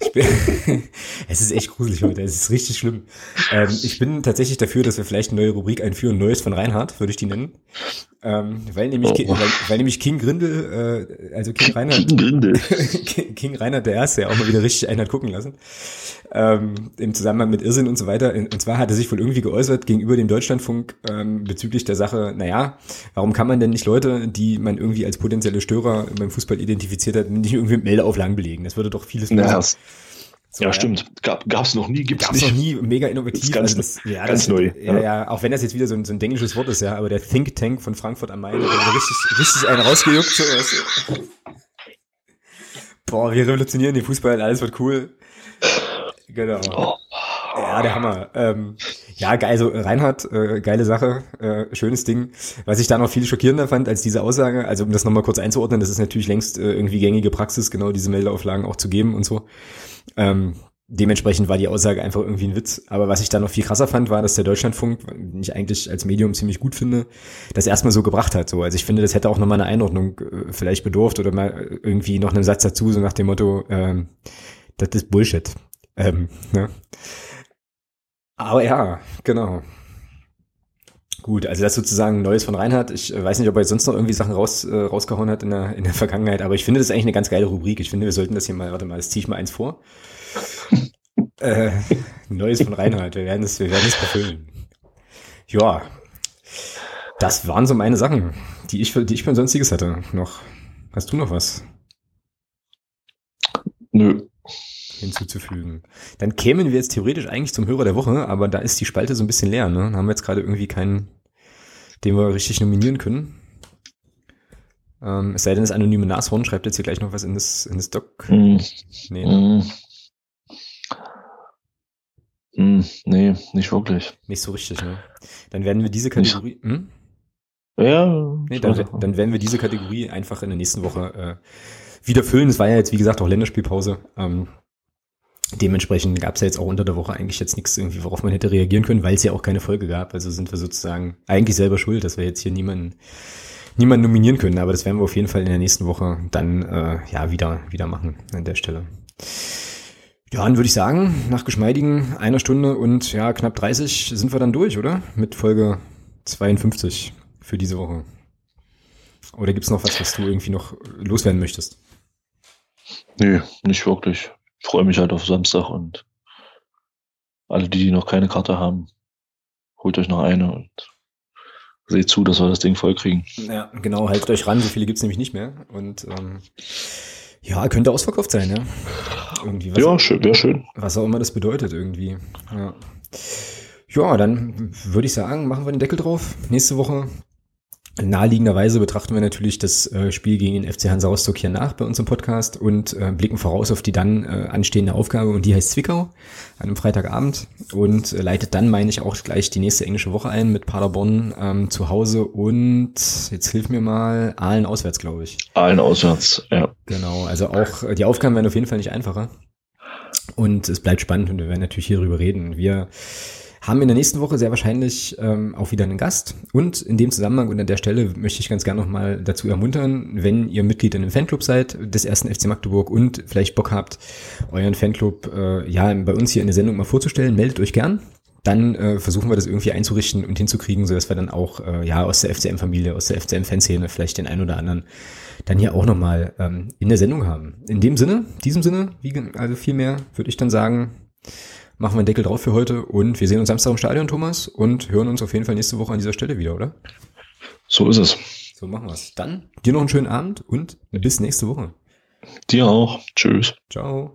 Speaker 1: Ich bin, es ist echt gruselig heute, es ist richtig schlimm. Ähm, ich bin tatsächlich dafür, dass wir vielleicht eine neue Rubrik einführen, Neues von Reinhardt, würde ich die nennen. Ähm, weil nämlich, oh. weil, weil, nämlich King Grindel, äh, also King Reinhardt, King Grindel, King Reinhardt der Erste, ja auch mal wieder richtig einen hat gucken lassen, ähm, im Zusammenhang mit Irrsinn und so weiter. Und zwar hat er sich wohl irgendwie geäußert gegenüber dem Deutschlandfunk ähm, bezüglich der Sache, naja, warum kann man denn nicht Leute, die man irgendwie als potenzielle Störer beim Fußball identifiziert hat, nicht irgendwie mit Meldeauflagen belegen? Das würde doch vieles
Speaker 2: ja, so, ja, stimmt. Gab es noch nie, gibt's
Speaker 1: Gab's
Speaker 2: nicht.
Speaker 1: noch nie, mega innovativ.
Speaker 2: Ist ganz,
Speaker 1: also das,
Speaker 2: ja, ganz das, neu.
Speaker 1: Ja, ja, auch wenn das jetzt wieder so ein, so ein englisches Wort ist, ja, aber der Think Tank von Frankfurt am Main hat richtig, richtig einen rausgejuckt. So, weißt Boah, wir revolutionieren den Fußball, alles wird cool. Genau. Oh. Ja, der Hammer. Ähm, ja, geil, also Reinhard, äh, geile Sache, äh, schönes Ding. Was ich da noch viel schockierender fand als diese Aussage, also um das nochmal kurz einzuordnen, das ist natürlich längst äh, irgendwie gängige Praxis, genau diese Meldeauflagen auch zu geben und so. Ähm, dementsprechend war die Aussage einfach irgendwie ein Witz. Aber was ich da noch viel krasser fand, war, dass der Deutschlandfunk, den ich eigentlich als Medium ziemlich gut finde, das erstmal so gebracht hat. So, also ich finde, das hätte auch nochmal eine Einordnung äh, vielleicht bedurft oder mal irgendwie noch einen Satz dazu, so nach dem Motto, ähm, das ist Bullshit. Ähm, ne? Aber ja, genau. Gut, also das sozusagen Neues von Reinhard. Ich äh, weiß nicht, ob er sonst noch irgendwie Sachen raus, äh, rausgehauen hat in der, in der Vergangenheit, aber ich finde das eigentlich eine ganz geile Rubrik. Ich finde, wir sollten das hier mal, warte mal, das ziehe ich mal eins vor. äh, Neues von Reinhard. Wir werden es, wir werden es befüllen. Ja, das waren so meine Sachen, die ich, die ich beim Sonstiges hatte. Noch, hast du noch was?
Speaker 2: Nö
Speaker 1: hinzuzufügen. Dann kämen wir jetzt theoretisch eigentlich zum Hörer der Woche, aber da ist die Spalte so ein bisschen leer. Ne? Da haben wir jetzt gerade irgendwie keinen, den wir richtig nominieren können. Ähm, es sei denn, das anonyme Nashorn schreibt jetzt hier gleich noch was in das, in das Doc. Mm.
Speaker 2: Nee, ne? mm. Mm, nee, nicht wirklich.
Speaker 1: Nicht so richtig, ne? Dann werden wir diese Kategorie. Hm?
Speaker 2: Ja.
Speaker 1: Nee, dann, dann werden wir diese Kategorie einfach in der nächsten Woche äh, wieder füllen. Es war ja jetzt, wie gesagt, auch Länderspielpause. Ähm, Dementsprechend gab es ja jetzt auch unter der Woche eigentlich jetzt nichts irgendwie, worauf man hätte reagieren können, weil es ja auch keine Folge gab. Also sind wir sozusagen eigentlich selber schuld, dass wir jetzt hier niemanden, niemanden nominieren können. Aber das werden wir auf jeden Fall in der nächsten Woche dann äh, ja wieder, wieder machen an der Stelle. Ja, dann würde ich sagen, nach geschmeidigen einer Stunde und ja, knapp 30 sind wir dann durch, oder? Mit Folge 52 für diese Woche. Oder gibt's noch was, was du irgendwie noch loswerden möchtest?
Speaker 2: Nee, nicht wirklich. Ich freue mich halt auf Samstag und alle, die noch keine Karte haben, holt euch noch eine und seht zu, dass wir das Ding voll kriegen.
Speaker 1: Ja, genau, haltet euch ran, so viele gibt's nämlich nicht mehr. Und ähm, ja, könnte ausverkauft sein, ja.
Speaker 2: Irgendwie, ja, schön, wäre schön.
Speaker 1: Was auch immer das bedeutet irgendwie. Ja. ja, dann würde ich sagen, machen wir den Deckel drauf. Nächste Woche Naheliegenderweise betrachten wir natürlich das äh, Spiel gegen den FC Hansa Rostock hier nach bei uns im Podcast und äh, blicken voraus auf die dann äh, anstehende Aufgabe und die heißt Zwickau an einem Freitagabend und äh, leitet dann, meine ich, auch gleich die nächste englische Woche ein mit Paderborn ähm, zu Hause und jetzt hilf mir mal, Aalen auswärts, glaube ich.
Speaker 2: Aalen auswärts, ja.
Speaker 1: Genau, also auch die Aufgaben werden auf jeden Fall nicht einfacher und es bleibt spannend und wir werden natürlich hier drüber reden. Wir haben in der nächsten Woche sehr wahrscheinlich ähm, auch wieder einen Gast. Und in dem Zusammenhang und an der Stelle möchte ich ganz gerne nochmal dazu ermuntern, wenn ihr Mitglied in einem Fanclub seid des ersten FC Magdeburg und vielleicht Bock habt, euren Fanclub äh, ja bei uns hier in der Sendung mal vorzustellen, meldet euch gern. Dann äh, versuchen wir das irgendwie einzurichten und hinzukriegen, sodass wir dann auch äh, ja aus der FCM-Familie, aus der FCM-Fanszene vielleicht den einen oder anderen dann hier auch nochmal ähm, in der Sendung haben. In dem Sinne, diesem Sinne, wie, also viel mehr würde ich dann sagen, machen wir einen Deckel drauf für heute und wir sehen uns Samstag im Stadion, Thomas, und hören uns auf jeden Fall nächste Woche an dieser Stelle wieder, oder?
Speaker 2: So ist es.
Speaker 1: So machen wir es. Dann dir noch einen schönen Abend und bis nächste Woche.
Speaker 2: Dir auch. Tschüss.
Speaker 1: Ciao.